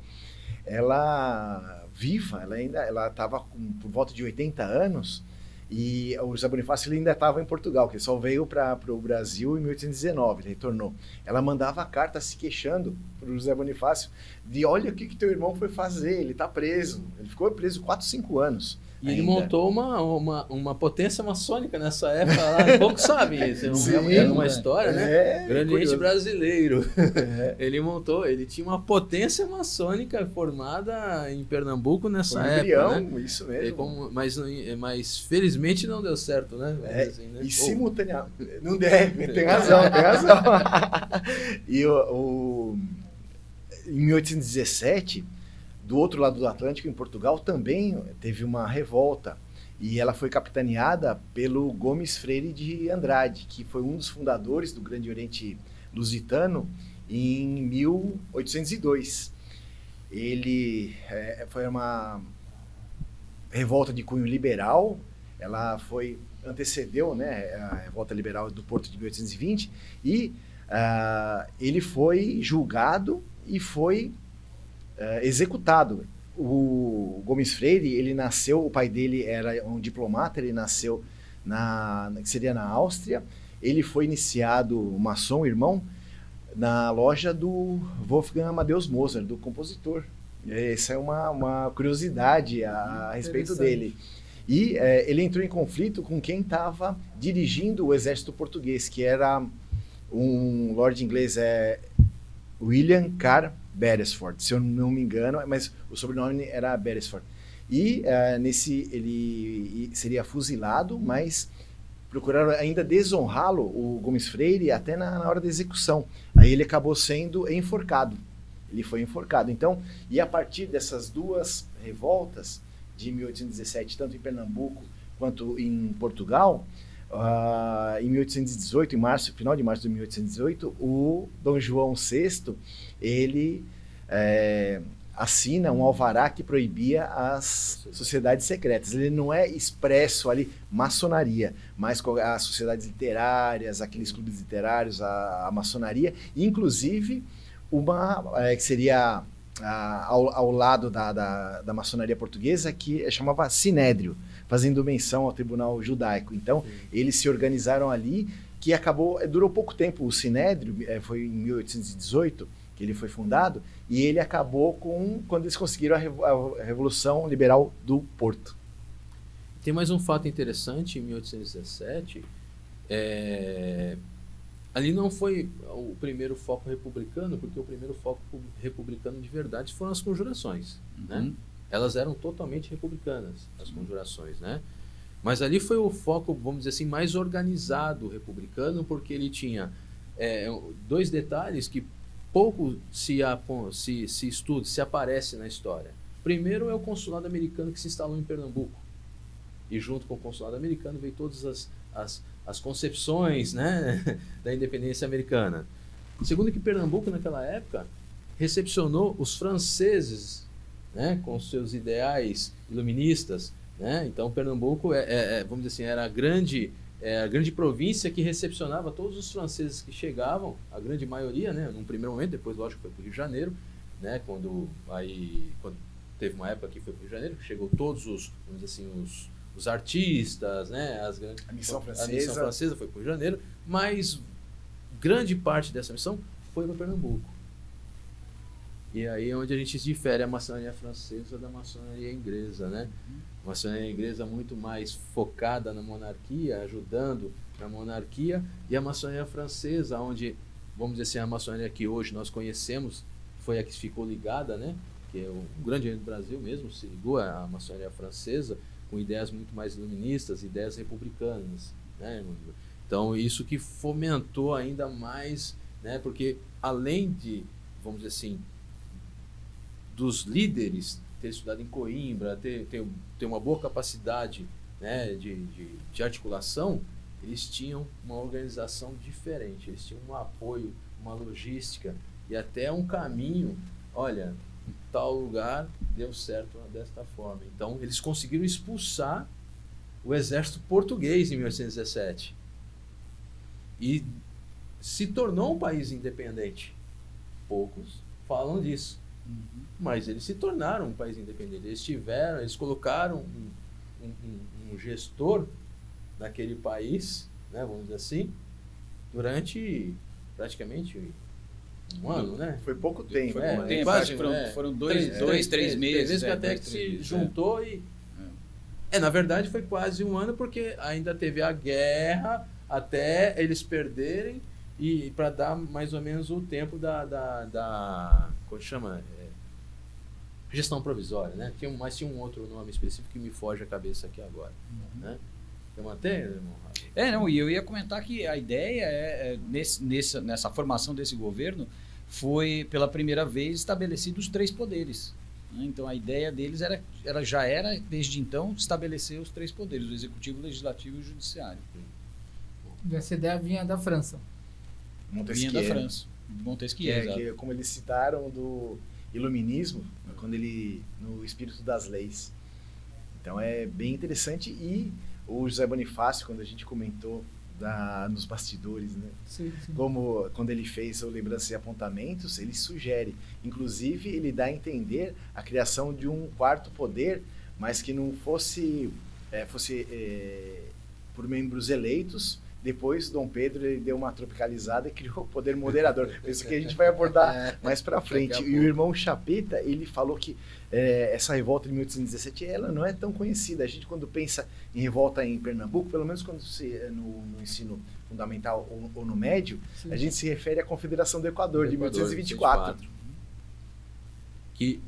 Speaker 4: ela viva, ela ainda ela estava por volta de 80 anos e o José Bonifácio ainda estava em Portugal, que ele só veio para o Brasil em 1819, ele retornou. Ela mandava carta se queixando para o José Bonifácio de olha o que, que teu irmão foi fazer, ele está preso. Ele ficou preso 4, 5 anos.
Speaker 2: E ele montou uma, uma, uma potência maçônica nessa época lá. Poucos sabem isso. É é uma
Speaker 3: né?
Speaker 2: história, né?
Speaker 4: É,
Speaker 2: Grande
Speaker 4: curioso.
Speaker 2: Brasileiro.
Speaker 4: É.
Speaker 2: Ele montou, ele tinha uma potência maçônica formada em Pernambuco nessa
Speaker 4: um
Speaker 2: época, né?
Speaker 4: isso mesmo.
Speaker 2: como- mas, mas felizmente não deu certo, né?
Speaker 4: É,
Speaker 2: assim, né?
Speaker 4: E simultaneamente. Não deve, tem razão, tem razão. e o, o- em 1817, do outro lado do Atlântico, em Portugal, também teve uma revolta. E ela foi capitaneada pelo Gomes Freire de Andrade, que foi um dos fundadores do Grande Oriente Lusitano em 1802. Ele é, foi uma revolta de cunho liberal, ela foi antecedeu né, a revolta liberal do Porto de 1820 e uh, ele foi julgado e foi uh, executado. O Gomes Freire, ele nasceu, o pai dele era um diplomata, ele nasceu na, que seria na Áustria. Ele foi iniciado maçom, irmão, na loja do Wolfgang Amadeus Mozart, do compositor. Essa é uma, uma curiosidade a, a respeito dele. E é, ele entrou em conflito com quem estava dirigindo o exército português, que era um lord inglês, é William Carr Beresford, se eu não me engano, mas o sobrenome era Beresford. E uh, nesse ele seria fuzilado, mas procuraram ainda desonrá-lo, o Gomes Freire, até na, na, hora da execução. Aí ele acabou sendo enforcado. Ele foi enforcado. Então, e a partir dessas duas revoltas de 1817, tanto em Pernambuco quanto em Portugal, uh, em 1818, em março, final de março de 1818, o Dom João VI ele é, assina um alvará que proibia as sociedades secretas. Ele não é expresso ali maçonaria, mas as sociedades literárias, aqueles clubes literários, a, a maçonaria, inclusive uma é, que seria a, ao, ao, lado da, da, da, maçonaria portuguesa que chamava Sinédrio, fazendo menção ao tribunal judaico. Então, Sim. eles se organizaram ali, que acabou, durou pouco tempo o Sinédrio, é, foi em 1818, que ele foi fundado, e ele acabou com quando eles conseguiram a, Revolução Liberal do Porto.
Speaker 2: Tem mais um fato interessante, em 1817, é, ali não foi o primeiro foco republicano, porque o primeiro foco republicano de verdade foram as conjurações, né? uhum. né? Elas eram totalmente republicanas, as conjurações, né? Mas ali foi o foco, vamos dizer assim, mais organizado republicano, porque ele tinha é, dois detalhes que pouco se, se, se estuda, se aparece na história. Primeiro é o consulado americano que se instalou em Pernambuco. E junto com o consulado americano veio todas as, as, as concepções né, da independência americana. Segundo que Pernambuco, naquela época, recepcionou os franceses né, com seus ideais iluministas. Né? Então, Pernambuco, é, é, é vamos dizer assim, era a grande é a grande província que recepcionava todos os franceses que chegavam, a grande maioria, né, num primeiro momento, depois lógico foi para o Rio de Janeiro, né, quando aí quando teve uma época que foi para o Rio de Janeiro, chegou todos os, vamos dizer assim, os, os artistas, né, as
Speaker 4: a missão francesa,
Speaker 2: a missão francesa foi para o Rio de Janeiro, mas grande parte dessa missão foi para Pernambuco. E aí é onde a gente difere a maçonaria francesa da maçonaria inglesa, né? Uhum. A maçonaria inglesa muito mais focada na monarquia, ajudando na monarquia, e a maçonaria francesa, onde, vamos dizer assim, a maçonaria que hoje nós conhecemos, foi a que ficou ligada, né? Que é o, o grande do Brasil mesmo se ligou à maçonaria francesa, com ideias muito mais iluministas, ideias republicanas, né, Então, isso que fomentou ainda mais, né? Porque além de, vamos dizer assim, dos líderes ter estudado em Coimbra, ter, ter, ter uma boa capacidade né, de, de, de articulação, eles tinham uma organização diferente, eles tinham um apoio, uma logística e até um caminho. Olha, em tal lugar deu certo desta forma. Então, eles conseguiram expulsar o exército português em 1817 e se tornou um país independente. Poucos falam disso. Uhum. Mas eles se tornaram um país independente. Eles tiveram, eles colocaram um, um, um gestor naquele país, né, vamos dizer assim, durante praticamente um ano, né?
Speaker 4: Foi pouco tempo.
Speaker 3: Foi pouco
Speaker 4: é,
Speaker 3: tempo, quase, foram, é, foram dois, três, dois, três, três meses.
Speaker 2: Três meses é, até que se juntou e... É. é, na verdade foi quase um ano porque ainda teve a guerra até eles perderem e para dar mais ou menos o tempo da, da, da como chama é, gestão provisória né tinha mas tinha um outro nome específico que me foge a cabeça aqui agora uhum. né eu mantém
Speaker 3: é não e eu ia comentar que a ideia é, é nesse, nessa nessa formação desse governo foi pela primeira vez estabelecidos os três poderes né? Então a ideia deles era, era, já era, desde então, estabelecer os três poderes, o executivo, o legislativo e o judiciário.
Speaker 5: Essa ideia vinha da França.
Speaker 3: Montesquieu. Vinha da França. Montesquieu,
Speaker 4: é, que, como eles citaram do iluminismo, quando ele no espírito das leis. Então é bem interessante e o José Bonifácio, quando a gente comentou da, nos bastidores, né?
Speaker 5: Sim, sim.
Speaker 4: Como quando ele fez o lembrança e apontamentos, ele sugere, inclusive ele dá a entender a criação de um quarto poder, mas que não fosse é, fosse é, por membros eleitos, depois, Dom Pedro ele deu uma tropicalizada e criou o poder moderador. Isso que a gente vai abordar é. mais para frente. E o irmão Chapeta, ele falou que é, essa revolta de 1817, ela não é tão conhecida. A gente, quando pensa em revolta em Pernambuco, pelo menos quando se, é, no, no ensino fundamental ou, ou no médio, Sim. a gente se refere à Confederação do Equador, do de Equador, 1824.
Speaker 2: Que,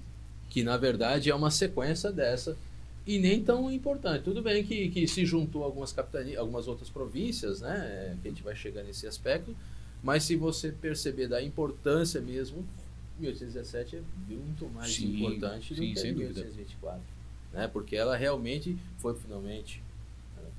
Speaker 2: que, na verdade, é uma sequência dessa e nem tão importante. Tudo bem que, que se juntou algumas capitanias, algumas outras províncias, né? Que a gente vai chegar nesse aspecto. Mas se você perceber da importância mesmo, 1817 é muito mais sim, importante sim, do que 1824. Né? Porque ela realmente foi finalmente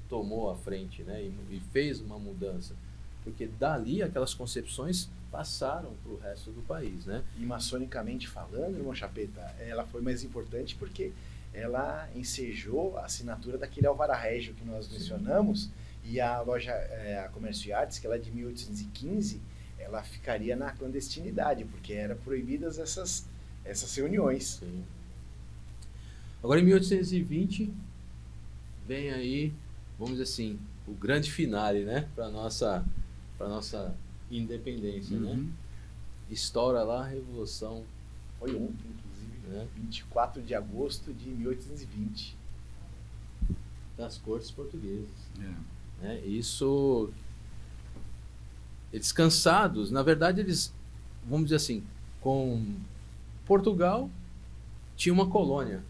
Speaker 2: tomou a frente né? E, e, fez uma mudança. Porque dali aquelas concepções passaram para o resto do país. Né?
Speaker 4: E maçonicamente falando, irmão Chapeta, ela foi mais importante porque ela ensejou a assinatura daquele Alvará Régio que nós mencionamos e a loja é, a Comércio e Artes, que ela é de 1815, ela ficaria na clandestinidade, porque eram proibidas essas, essas reuniões. Sim.
Speaker 2: Agora, em 1820, vem aí, vamos dizer assim, o grande finale, né, para nossa para nossa independência, né? uhum. né? Estoura lá a Revolução.
Speaker 4: Foi ontem, né? 24 de agosto de 1820.
Speaker 2: Das cortes portuguesas. É. Né? Isso. Eles cansados, na verdade, eles, vamos dizer assim, com Portugal tinha uma colônia.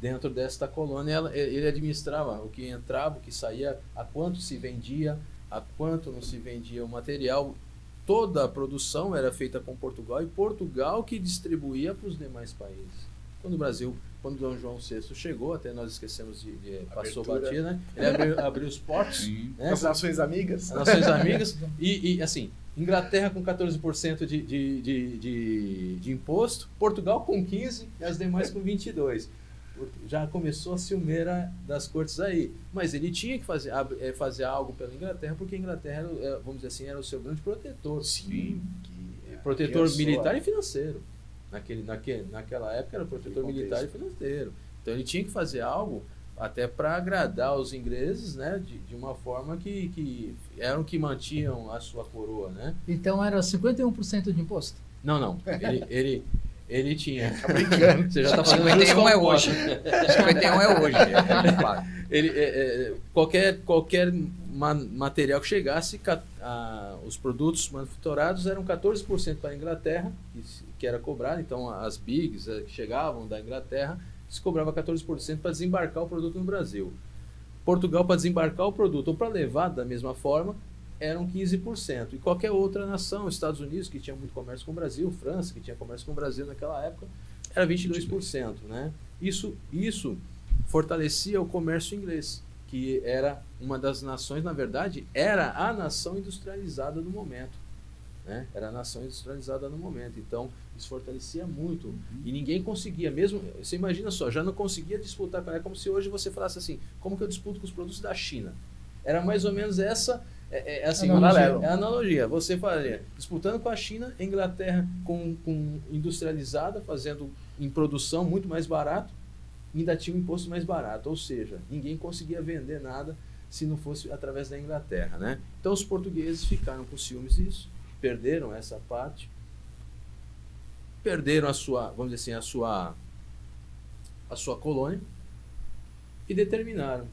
Speaker 2: Dentro desta colônia, ela, ele administrava o que entrava, o que saía, a quanto se vendia, a quanto não se vendia o material toda a produção era feita com Portugal e Portugal que distribuía para os demais países. Quando o Brasil, quando Dom João VI chegou, até nós esquecemos de, de passou batia, né? Ele abriu, abriu os portos. Né?
Speaker 4: As Nações Amigas.
Speaker 2: As Nações Amigas. E, e assim, Inglaterra com 14% de, de, de, de, de imposto, Portugal com 15% e as demais com 22% já começou a ciumeira das cortes aí. Mas ele tinha que fazer, é, fazer algo pela Inglaterra, porque a Inglaterra, é, vamos dizer assim, era o seu grande protetor.
Speaker 4: Sim.
Speaker 2: Que, protetor que militar e financeiro. Naquele, naquele, naquela época era protetor militar e financeiro. Então ele tinha que fazer algo até para agradar os ingleses, né, de, de uma forma que, que eram que mantinham a sua coroa, né?
Speaker 5: Então era 51% de imposto?
Speaker 2: Não, não. Ele, ele, ele tinha.
Speaker 3: Tá brincando. Você já está fazendo 51 é hoje. 51 é hoje. É, claro.
Speaker 2: Ele, é, é, qualquer qualquer ma material que chegasse, a, os produtos manufaturados eram 14% para a Inglaterra, que, que, era cobrado. Então, as bigs é, que chegavam da Inglaterra, se cobrava 14% para desembarcar o produto no Brasil. Portugal, para desembarcar o produto ou para levar da mesma forma, eram 15%. E qualquer outra nação, Estados Unidos, que tinha muito comércio com o Brasil, França, que tinha comércio com o Brasil naquela época, era 22%. Né? Isso, isso fortalecia o comércio inglês, que era uma das nações, na verdade, era a nação industrializada no momento. Né? Era a nação industrializada no momento. Então, isso fortalecia muito. Uhum. E ninguém conseguia, mesmo. Você imagina só, já não conseguia disputar. É como se hoje você falasse assim: como que eu disputo com os produtos da China? Era mais ou menos essa é, é assim, analogia. É analogia. Você faria disputando com a China, Inglaterra com, com industrializada, fazendo em produção muito mais barato, ainda tinha um imposto mais barato. Ou seja, ninguém conseguia vender nada se não fosse através da Inglaterra, né? Então os portugueses ficaram com ciúmes disso, perderam essa parte, perderam a sua, vamos dizer assim, a sua a sua colônia e determinaram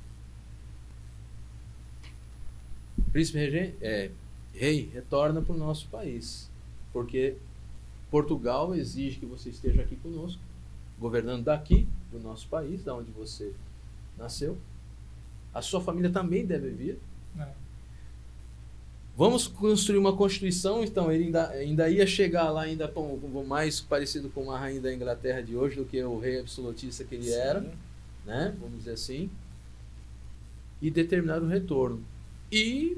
Speaker 2: príncipe regente, é, rei retorna para o nosso país, porque Portugal exige que você esteja aqui conosco, governando daqui, do nosso país, da onde você nasceu. A sua família também deve vir. É. Vamos construir uma constituição, então ele ainda, ainda ia chegar lá ainda com, com mais parecido com uma rainha da Inglaterra de hoje do que o rei absolutista que ele
Speaker 4: Sim.
Speaker 2: era, né? Vamos dizer assim. E determinar o retorno. E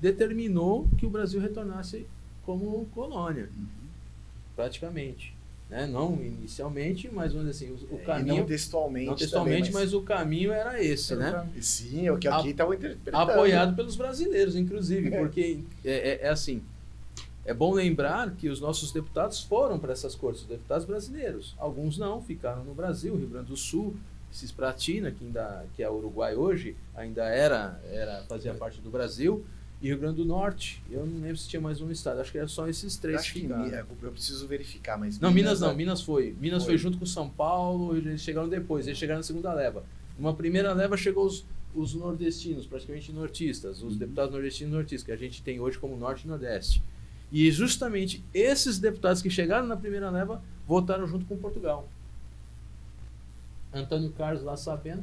Speaker 2: determinou que o Brasil retornasse como colônia, praticamente. Né? Não inicialmente, mas vamos dizer assim, o, o
Speaker 4: É, e
Speaker 2: caminho.
Speaker 4: não textualmente.
Speaker 2: Não textualmente,
Speaker 4: também,
Speaker 2: mas... o caminho era esse, né?
Speaker 4: Sim, é o que aqui estavam interpretando.
Speaker 2: apoiado pelos brasileiros, inclusive, porque é, é- é assim. É bom lembrar que os nossos deputados foram para essas cortes, os deputados brasileiros. Alguns não, ficaram no Brasil, Rio Grande do Sul, Cisplatina, que ainda que é Uruguai hoje, ainda era, era fazia parte do Brasil, e Rio Grande do Norte. Eu não lembro se tinha mais um estado, acho que era só esses
Speaker 4: Eu
Speaker 2: três
Speaker 4: acho
Speaker 2: que
Speaker 4: que. Mi- é, eu preciso verificar, mas.
Speaker 2: Não, Minas
Speaker 4: é-
Speaker 2: não, Minas foi. Minas foi.
Speaker 4: Foi.
Speaker 2: junto com São Paulo, eles chegaram depois, eles chegaram na segunda leva. Numa primeira leva chegou os, os nordestinos, praticamente nortistas, os deputados nordestinos e nortistas, que a gente tem hoje como Norte e Nordeste. E justamente esses deputados que chegaram na primeira leva votaram junto com Portugal. Antônio Carlos, lá sabendo,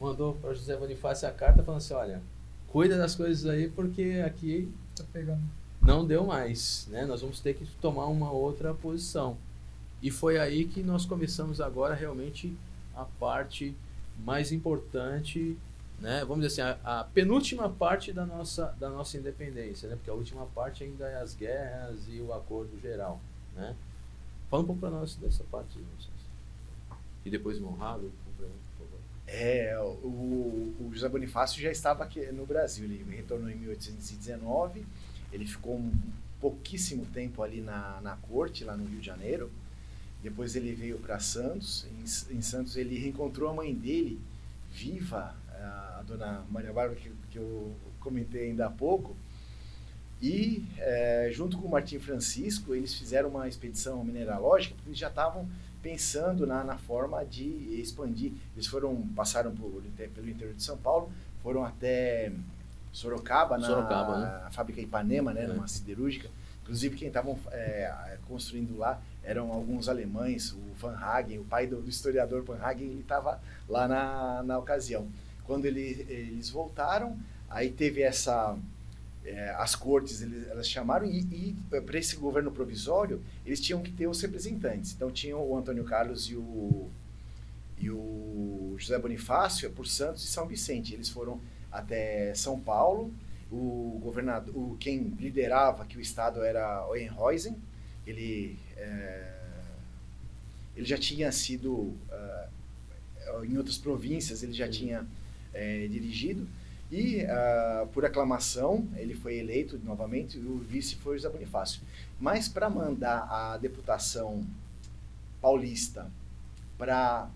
Speaker 2: mandou para José Bonifácio a carta falando assim: olha, cuida das coisas aí, porque aqui
Speaker 5: Tá pegando.
Speaker 2: não deu mais, né? Nós vamos ter que tomar uma outra posição. E foi aí que nós começamos agora realmente a parte mais importante, né? Vamos dizer assim, a, a penúltima parte da nossa da nossa independência, né? Porque a última parte ainda é as guerras e o acordo geral, né? Fala um pouco para nós dessa parte, Vicente. E depois Monrado, por favor.
Speaker 4: É, o, o José Bonifácio já estava aqui no Brasil. Ele retornou em 1819. Ele ficou um pouquíssimo tempo ali na, na corte, lá no Rio de Janeiro. Depois ele veio para Santos. Em, em Santos ele reencontrou a mãe dele, viva, a, a dona Maria Bárbara, que, que eu comentei ainda há pouco. E, é, junto com o Martim Francisco, eles fizeram uma expedição mineralógica, porque eles já estavam pensando na, na forma de expandir. Eles foram, passaram por, pelo interior de São Paulo, foram até Sorocaba, na
Speaker 2: Sorocaba, né?
Speaker 4: fábrica Ipanema, né,
Speaker 2: É.
Speaker 4: numa siderúrgica. Inclusive, quem estavam é, construindo lá eram alguns alemães, o Van Hagen, o pai do, do historiador Van Hagen, ele estava lá na, na ocasião. Quando ele, eles voltaram, aí teve essa é, as cortes eles, elas chamaram e, e para esse governo provisório eles tinham que ter os representantes. Então tinham o Antônio Carlos e o e o José Bonifácio por Santos e São Vicente. Eles foram até São Paulo. O governador, o, quem liderava aqui o estado era o Enreusen. Ele é, ele já tinha sido ah, em outras províncias ele já tinha é, dirigido e ah, por aclamação ele foi eleito novamente e o vice foi José Bonifácio. Mas para mandar a deputação paulista para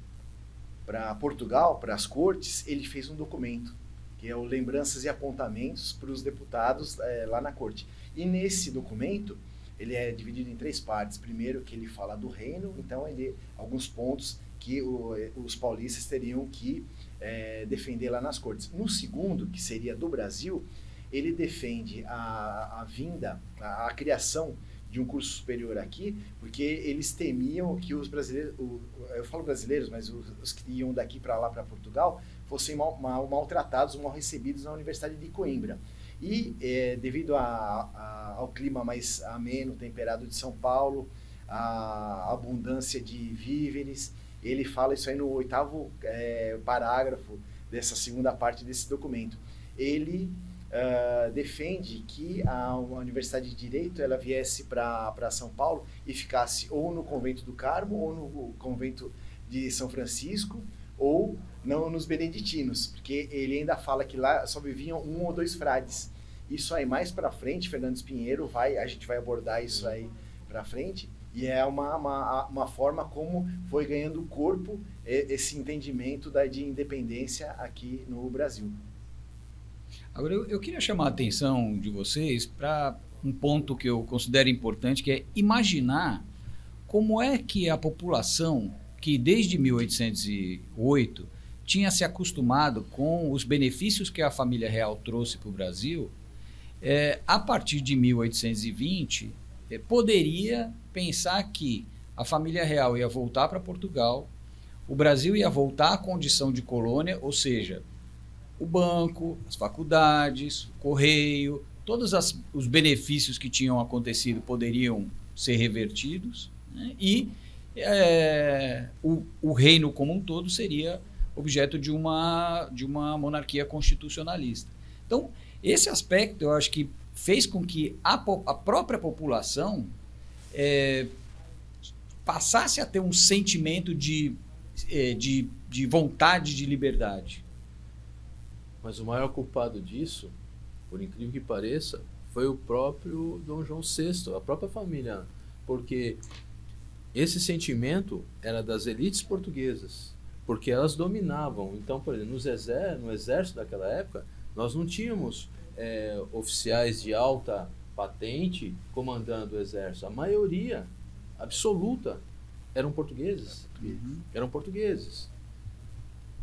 Speaker 4: Portugal para as cortes ele fez um documento que é o lembranças e apontamentos para os deputados eh, lá na corte. E nesse documento ele é dividido em três partes. Primeiro que ele fala do reino então ele alguns pontos que o, os paulistas teriam que é, defender lá nas cortes. No segundo, que seria do Brasil, ele defende a, a vinda, a, a criação de um curso superior aqui, porque eles temiam que os brasileiros, o, eu falo brasileiros, mas os, os que iam daqui para lá, para Portugal, fossem mal, mal, maltratados, mal recebidos na Universidade de Coimbra. E é, devido a, a, ao clima mais ameno, temperado de São Paulo, a abundância de víveres, ele fala isso aí no oitavo é, parágrafo dessa segunda parte desse documento. Ele uh, defende que a Universidade de Direito ela viesse para São Paulo e ficasse ou no convento do Carmo ou no convento de São Francisco ou não nos beneditinos, porque ele ainda fala que lá só viviam um ou dois frades. Isso aí mais para frente, Fernandes Pinheiro vai, a gente vai abordar isso aí para frente. E é uma, uma, uma forma como foi ganhando corpo esse entendimento da, de independência aqui no Brasil.
Speaker 3: Agora, eu, eu queria chamar a atenção de vocês para um ponto que eu considero importante, que é imaginar como é que a população, que desde 1808 tinha se acostumado com os benefícios que a família real trouxe para o Brasil, é, a partir de 1820, é, poderia pensar que a família real ia voltar para Portugal, o Brasil ia voltar à condição de colônia, ou seja, o banco, as faculdades, o correio, todos as, os benefícios que tinham acontecido poderiam ser revertidos né? e é, o, o reino como um todo seria objeto de uma, de uma monarquia constitucionalista. Então, esse aspecto eu acho que fez com que a, a própria população é, passasse a ter um sentimento de, é, de, de vontade de liberdade.
Speaker 2: Mas o maior culpado disso, por incrível que pareça, foi o próprio Dom João VI, a própria família. Porque esse sentimento era das elites portuguesas, porque elas dominavam. Então, por exemplo, no exército daquela época, nós não tínhamos é, oficiais de alta patente comandando o exército. A maioria absoluta eram portugueses. Uhum. Eram portugueses.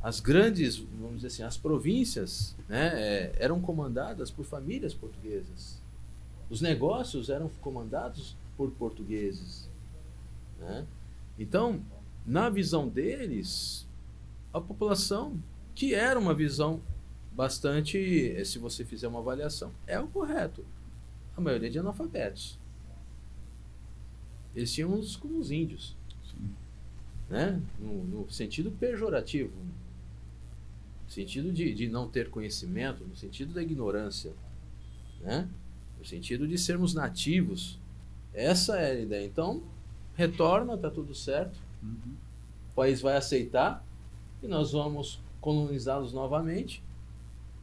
Speaker 2: As grandes, vamos dizer assim, as províncias né, é, eram comandadas por famílias portuguesas. Os negócios eram comandados por portugueses. Né? Então, na visão deles, a população, que era uma visão bastante, se você fizer uma avaliação, é o correto. A maioria de analfabetos. Eles tinham uns como os índios. Né? No, no, sentido pejorativo. No sentido de, de não ter conhecimento, no sentido da ignorância. Né? No sentido de sermos nativos. Essa é a ideia. Então, retorna, tá tudo certo. Uhum. O país vai aceitar e nós vamos colonizá-los novamente.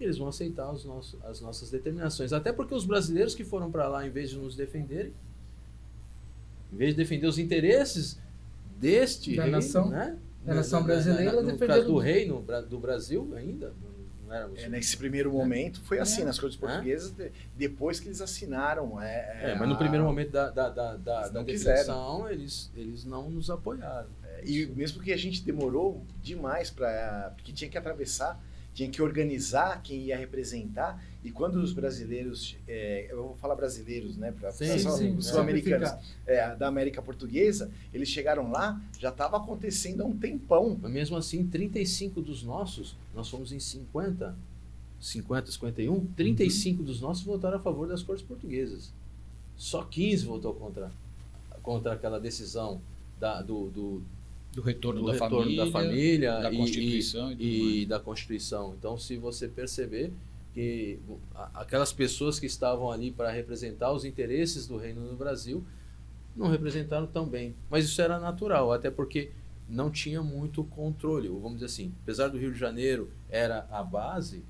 Speaker 2: Eles vão aceitar os nossos, as nossas determinações. Até porque os brasileiros que foram para lá, em vez de nos defenderem, em vez de defender os interesses deste
Speaker 5: da
Speaker 2: reino,
Speaker 5: nação,
Speaker 2: né?
Speaker 5: da nação brasileira,
Speaker 2: no, no, do reino do Brasil ainda,
Speaker 4: é, nesse primeiro é. momento foi assim, é. nas cortes portuguesas, é. depois que eles assinaram. É,
Speaker 2: é mas no primeiro momento da, da, da, da, da definição, eles, eles não nos apoiaram.
Speaker 4: É, e mesmo que a gente demorou demais para. Porque tinha que atravessar, tinha que organizar quem ia representar. E quando os brasileiros, é, eu vou falar brasileiros, né, para os sul-americanos é, da América Portuguesa, eles chegaram lá, já estava acontecendo há um tempão.
Speaker 2: Mas mesmo assim, 35 dos nossos, nós fomos em 50, 50, 51, 35 uhum. dos nossos votaram a favor das cortes portuguesas. Só 15 votou contra, contra aquela decisão da, do, do
Speaker 3: do retorno,
Speaker 2: do
Speaker 3: da,
Speaker 2: retorno
Speaker 3: família,
Speaker 2: da família
Speaker 3: da
Speaker 2: e,
Speaker 3: Constituição
Speaker 2: e, e, e da Constituição. Então, se você perceber, que aquelas pessoas que estavam ali para representar os interesses do reino no Brasil não representaram tão bem. Mas isso era natural, até porque não tinha muito controle. Vamos dizer assim, apesar do Rio de Janeiro era a base,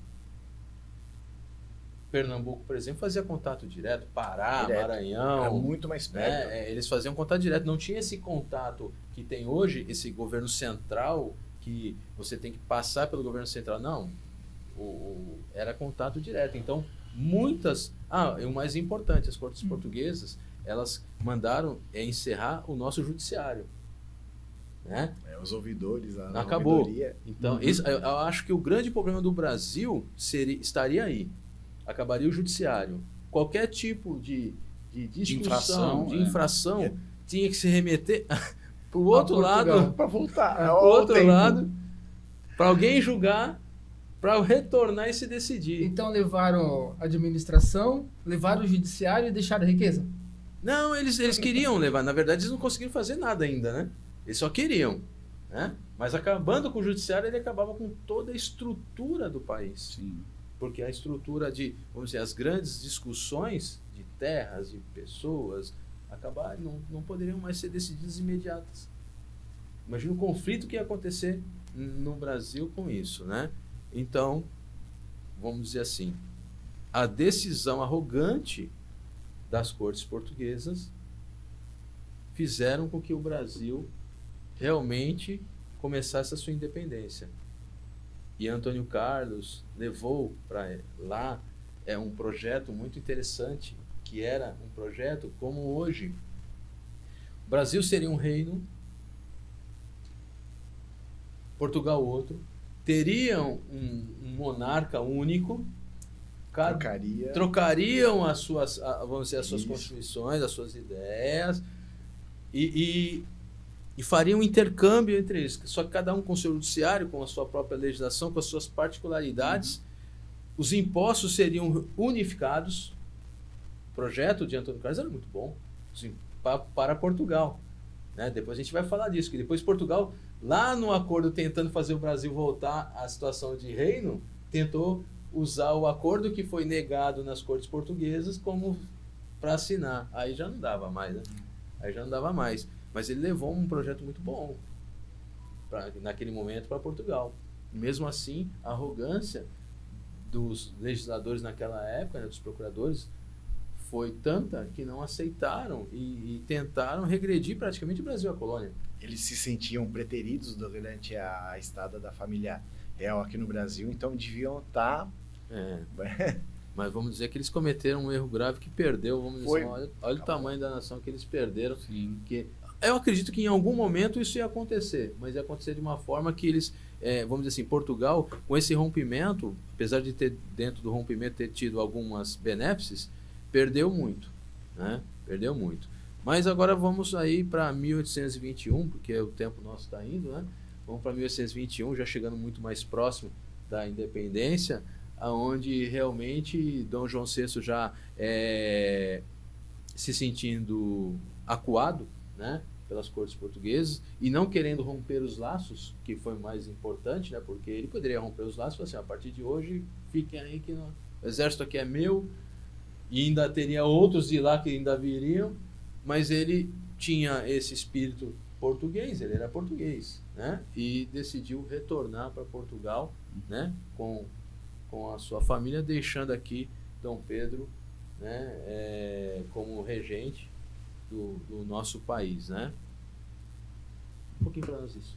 Speaker 2: Pernambuco, por exemplo, fazia contato direto, Pará, direto. Maranhão.
Speaker 4: Era muito mais perto.
Speaker 2: Né? Eles faziam contato direto. Não tinha esse contato que tem hoje, esse governo central, que você tem que passar pelo governo central. Não o, o, era contato direto. Então, muitas. Ah, e o mais importante, as cortes hum. portuguesas, elas mandaram é, encerrar o nosso judiciário. Né?
Speaker 4: É, os ouvidores, a
Speaker 2: Acabou. Ouvidoria. Então, uhum. esse, eu, eu, acho que o grande problema do Brasil seria, estaria aí. Acabaria o judiciário. Qualquer tipo de, de discussão, de infração, de infração é. tinha que se remeter para o outro lado.
Speaker 4: Para voltar.
Speaker 2: Para o outro tempo. lado. Para alguém julgar para retornar e se decidir.
Speaker 5: Então levaram a administração, levaram o judiciário e deixaram a riqueza?
Speaker 2: Não, eles, eles queriam levar. Na verdade, eles não conseguiram fazer nada ainda, né? Eles só queriam. Né? Mas acabando com o judiciário, ele acabava com toda a estrutura do país.
Speaker 3: Sim.
Speaker 2: Porque a estrutura de, vamos dizer, as grandes discussões de terras, de pessoas, acabaram, não, não poderiam mais ser decididas imediatas. Imagina o conflito que ia acontecer no Brasil com isso, né? Então, vamos dizer assim, a decisão arrogante das cortes portuguesas fizeram com que o Brasil realmente começasse a sua independência. E Antônio Carlos levou para lá é um projeto muito interessante, que era um projeto como hoje. O Brasil seria um reino, Portugal outro, teriam um, um monarca único,
Speaker 4: Trocaria.
Speaker 2: trocariam as suas, vamos dizer, as suas constituições, as suas ideias e, e, e, fariam um intercâmbio entre eles. Só que cada um com seu judiciário, com a sua própria legislação, com as suas particularidades. Uhum. Os impostos seriam unificados, projeto de Antônio Carlos era muito bom assim, pa, para Portugal. Né? Depois a gente vai falar disso, que depois Portugal, lá no acordo tentando fazer o Brasil voltar à situação de reino, tentou usar o acordo que foi negado nas cortes portuguesas como para assinar. Aí já não dava mais, né? Aí já não dava mais. Mas ele levou um projeto muito bom pra, naquele momento para Portugal. Mesmo assim, a arrogância dos legisladores naquela época, né, dos procuradores, foi tanta que não aceitaram e, e, tentaram regredir praticamente o Brasil à colônia.
Speaker 4: Eles se sentiam preteridos durante a estada da família real aqui no Brasil, então deviam estar. Tá...
Speaker 2: É. Mas vamos dizer que eles cometeram um erro grave que perdeu. Vamos dizer assim, olha, olha o tamanho da nação que eles perderam. Sim. Que eu acredito que em algum momento isso ia acontecer, mas ia acontecer de uma forma que eles, é, vamos dizer assim, Portugal, com esse rompimento, apesar de ter dentro do rompimento ter tido algumas benéfices, perdeu muito, né? Perdeu muito. Mas agora vamos aí para 1821, porque o tempo nosso está indo, né? Vamos para 1821, já chegando muito mais próximo da independência, aonde realmente Dom João VI já é, se sentindo acuado, né? pelas cortes portuguesas e não querendo romper os laços, que foi mais importante, né? Porque ele poderia romper os laços assim, a partir de hoje, fiquem aí que o exército aqui é meu, e ainda teria outros de lá que ainda viriam, mas ele tinha esse espírito português, ele era português, né? E decidiu retornar para Portugal, né? Com, com a sua família, deixando aqui Dom Pedro, né? É, como regente do, do, nosso país, né? Um pouquinho para nós isso,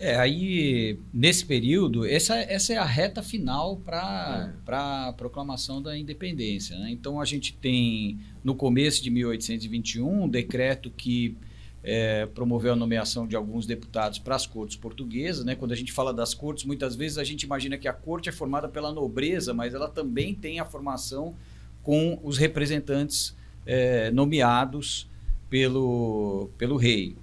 Speaker 3: é, aí, nesse período, essa, essa é a reta final para é. a proclamação da independência. Né? Então, a gente tem, no começo de 1821, um decreto que é, promoveu a nomeação de alguns deputados para as cortes portuguesas. Né? Quando a gente fala das cortes, muitas vezes a gente imagina que a corte é formada pela nobreza, mas ela também tem a formação com os representantes é, nomeados pelo, pelo rei.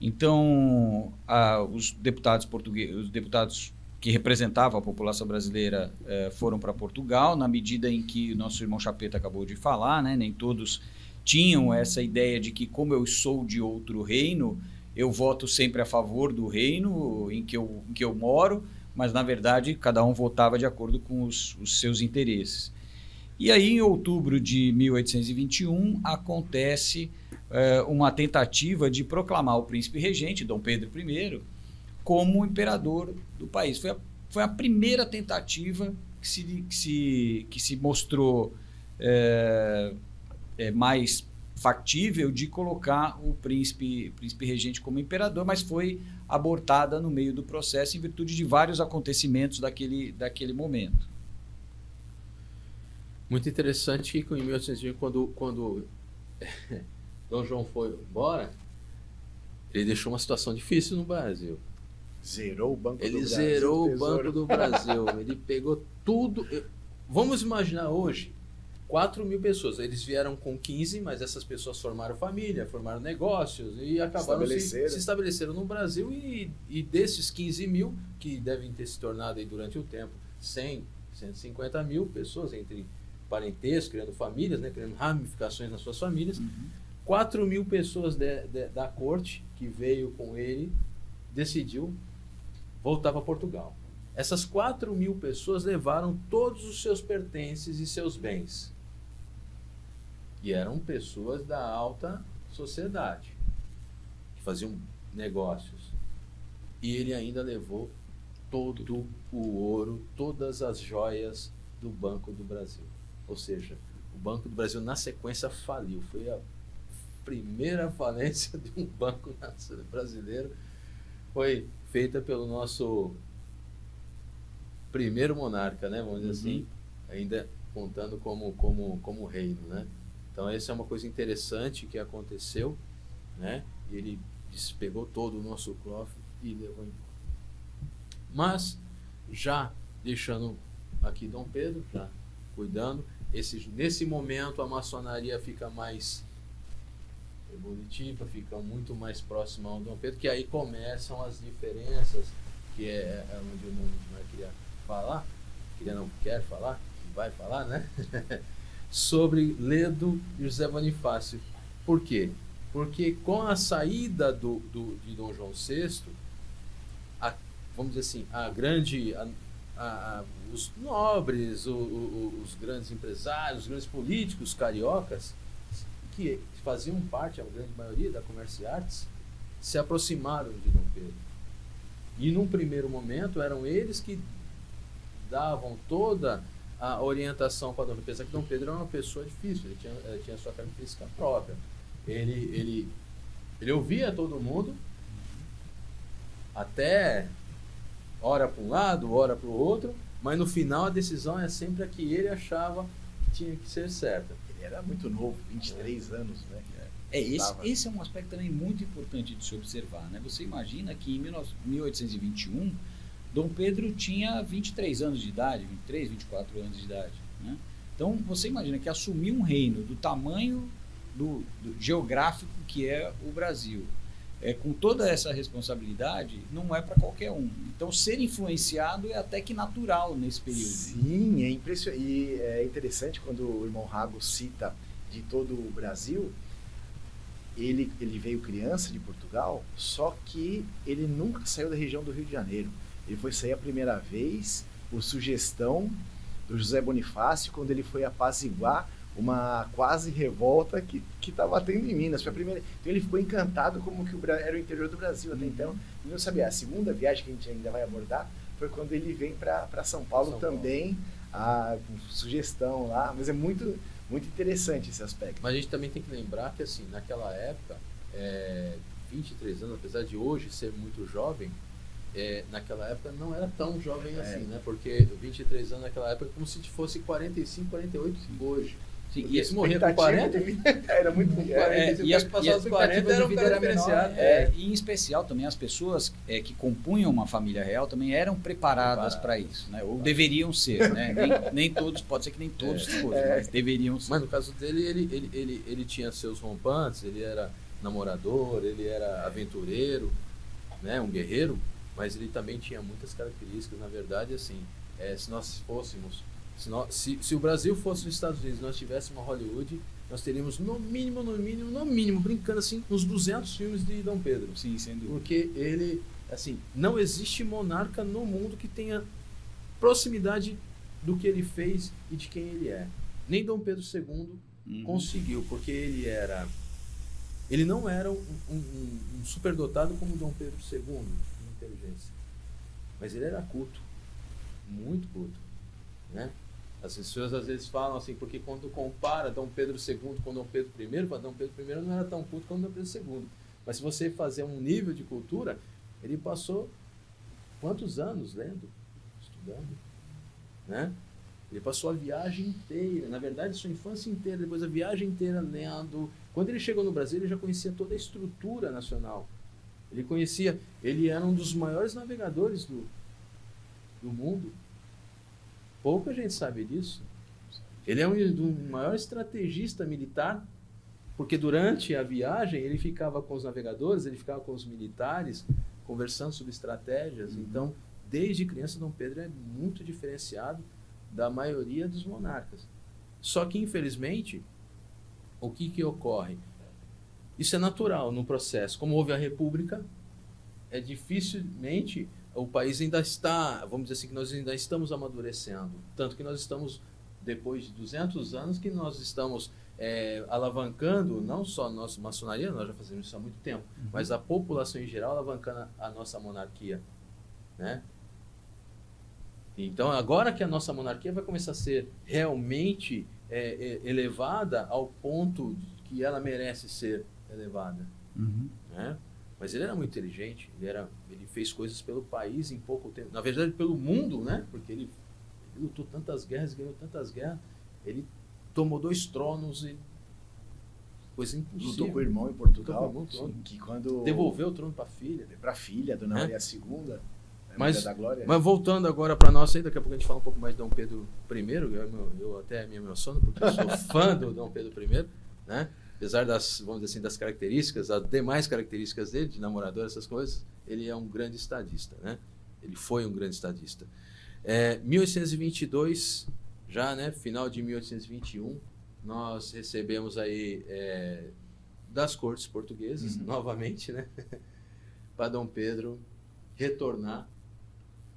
Speaker 3: Então, a, os deputados portugueses, os deputados que representavam a população brasileira eh, foram para Portugal, na medida em que o nosso irmão Chapeta acabou de falar, né? nem todos tinham essa ideia de que, como eu sou de outro reino, eu voto sempre a favor do reino em que eu, em que eu moro, mas na verdade cada um votava de acordo com os, os seus interesses. E aí, em outubro de 1821, acontece é, uma tentativa de proclamar o príncipe regente, Dom Pedro I, como imperador do país. Foi a, foi a primeira tentativa que se, que se, que se mostrou é, é, mais factível de colocar o príncipe, príncipe regente como imperador, mas foi abortada no meio do processo em virtude de vários acontecimentos daquele, daquele momento.
Speaker 2: Muito interessante que em 1820, quando, quando Dom João foi embora, ele deixou uma situação difícil no Brasil.
Speaker 4: Zerou o Banco
Speaker 2: ele
Speaker 4: do
Speaker 2: Brasil. Ele zerou o Banco do Brasil. ele pegou tudo. Vamos imaginar hoje 4 mil pessoas. Eles vieram com 15, mas essas pessoas formaram família, formaram negócios e acabaram se, se estabeleceram no Brasil. E, e desses 15 mil, que devem ter se tornado aí durante o tempo 100, 150 mil pessoas, entre parentesco, criando famílias, né, criando ramificações nas suas famílias. Uhum. 4 mil pessoas de, de, da corte que veio com ele decidiu voltar para Portugal. Essas 4 mil pessoas levaram todos os seus pertences e seus bens. E eram pessoas da alta sociedade, que faziam negócios. E ele ainda levou todo o ouro, todas as joias do Banco do Brasil. Ou seja, o Banco do Brasil, na sequência, faliu. Foi a primeira falência de um banco brasileiro. Foi feita pelo nosso primeiro monarca, né? Vamos dizer uhum. assim, ainda contando como, como, como reino, né? Então, essa é uma coisa interessante que aconteceu, né? Ele despegou todo o nosso cofre e levou embora. Mas, já deixando aqui Dom Pedro, já cuidando, esse, nesse momento a maçonaria fica mais evolutiva, fica muito mais próxima ao Dom Pedro, que aí começam as diferenças, que é, é onde o não queria falar, queria não quer falar, vai falar, né? sobre Ledo e José Bonifácio. Por quê? Porque com a saída do, do de Dom João VI, a, vamos dizer assim, a grande, a, a, os nobres, o, o, os grandes empresários, os grandes políticos cariocas, que faziam parte, a grande maioria da Comércio e Artes, se aproximaram de Dom Pedro. E num primeiro momento eram eles que davam toda a orientação para Dom Pedro. Apesar que Dom Pedro era uma pessoa difícil, ele tinha, ele tinha sua característica própria. Ele, ele, ele ouvia todo mundo, até hora para um lado, hora para o outro, mas no final a decisão é sempre a que ele achava que tinha que ser certa.
Speaker 4: Ele era muito novo, 23 é. anos, né?
Speaker 3: É, esse, esse é um aspecto também muito importante de se observar. Né? Você imagina que em 1821, Dom Pedro tinha 23 anos de idade, 23, 24 anos de idade. Né? Então, você imagina que assumir um reino do tamanho do, do geográfico que é o Brasil, é, com toda essa responsabilidade, não é para qualquer um. Então, ser influenciado é até que natural nesse período.
Speaker 4: Sim, é impressionante. E é interessante quando o irmão Rago cita de todo o Brasil, ele, ele veio criança de Portugal, só que ele nunca saiu da região do Rio de Janeiro. Ele foi sair a primeira vez por sugestão do José Bonifácio, quando ele foi apaziguar uma quase revolta que estava tendo em Minas. Foi a primeira... Então ele ficou encantado como que o, era o interior do Brasil até então. Ele não sabia. A segunda viagem que a gente ainda vai abordar foi quando ele vem para São Paulo São também, Paulo. a sugestão lá. Mas é muito muito interessante esse aspecto.
Speaker 2: Mas a gente também tem que lembrar que, assim, naquela época, é, 23 anos, apesar de hoje ser muito jovem, é, naquela época não era tão jovem é. assim, né? Porque 23 anos naquela época é como se fosse 45, 48 hoje.
Speaker 3: Sim, e esse morrer com 40
Speaker 4: era muito com 40,
Speaker 3: é, e as passadas 40 eram um era menor, é, é, E em especial também as pessoas é, que compunham uma família real também eram preparadas para isso, né? Ou deveriam ser, né? nem, nem, todos, pode ser que nem todos é, fossem, é. mas deveriam ser.
Speaker 2: Mas no caso dele, ele, ele, ele, ele tinha seus rompantes, ele era namorador, ele era aventureiro, né? Um guerreiro, mas ele também tinha muitas características, na verdade, assim, é, se nós fôssemos se, nós, se, se, o Brasil fosse os Estados Unidos nós tivéssemos Hollywood, nós teríamos no mínimo, no mínimo, no mínimo, brincando assim, uns 200 filmes de Dom Pedro.
Speaker 3: Sim, sem dúvida.
Speaker 2: Porque ele, assim, não existe monarca no mundo que tenha proximidade do que ele fez e de quem ele é. Nem Dom Pedro II uhum. conseguiu, porque ele era. Ele não era um, um, um superdotado como Dom Pedro II em inteligência. Mas ele era culto. Muito culto. Né? As pessoas às vezes falam assim, porque quando compara Dom Pedro II com Dom Pedro I, Dom Pedro I não era tão culto quanto Dom Pedro II. Mas se você fazer um nível de cultura, ele passou quantos anos lendo, estudando, né? Ele passou a viagem inteira, na verdade, sua infância inteira, depois a viagem inteira lendo. Quando ele chegou no Brasil, ele já conhecia toda a estrutura nacional. Ele conhecia, ele era um dos maiores navegadores do, do mundo. Pouca gente sabe disso. Ele é um, um maior estrategista militar, porque durante a viagem ele ficava com os navegadores, ele ficava com os militares, conversando sobre estratégias. Uhum. Então, desde criança, Dom Pedro é muito diferenciado da maioria dos monarcas. Só que, infelizmente, o que, que ocorre? Isso é natural no processo. Como houve a República, é dificilmente o país ainda está, vamos dizer assim, que nós ainda estamos amadurecendo. Tanto que nós estamos, depois de 200 anos, que nós estamos é, alavancando, não só a nossa maçonaria, nós já fazemos isso há muito tempo, uhum. mas a população em geral alavancando a, nossa monarquia. Né? Então, agora que a nossa monarquia vai começar a ser realmente é, é, elevada ao ponto que ela merece ser elevada. Uhum. Né? Mas ele era muito inteligente, ele, era, ele fez coisas pelo país em pouco tempo. Na verdade, pelo mundo, né? Porque ele, ele lutou tantas guerras, ganhou tantas guerras. Ele tomou dois tronos e coisa impossível.
Speaker 4: Lutou com o irmão em Portugal, irmão, sim, que quando
Speaker 2: devolveu o trono para a filha,
Speaker 4: para a filha, Dona é? Maria II, né,
Speaker 2: mas, mas voltando agora para nós aí, daqui a pouco a gente fala um pouco mais de Dom Pedro I. Eu, eu, eu até me emociono porque eu sou fã do Dom Pedro I, né? Apesar das, vamos dizer assim, das características, as demais características dele, de namorador, essas coisas, ele é um grande estadista, né? Ele foi um grande estadista. É, 1822, já, né? Final de 1821, nós recebemos aí é, das cortes portuguesas,
Speaker 4: Uhum.
Speaker 2: novamente, né? para Dom Pedro retornar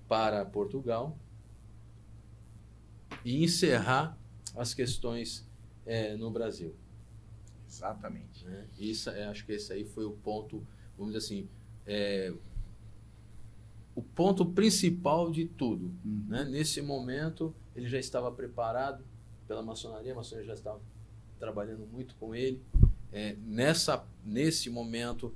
Speaker 2: para Portugal e encerrar as questões é, no Brasil.
Speaker 4: Exatamente.
Speaker 2: né? Isso, é, acho que esse aí foi o ponto, vamos dizer assim, é, o ponto principal de tudo.
Speaker 3: Uhum.
Speaker 2: né? Nesse momento, ele já estava preparado pela maçonaria, a maçonaria já estava trabalhando muito com ele. É, nessa, nesse momento,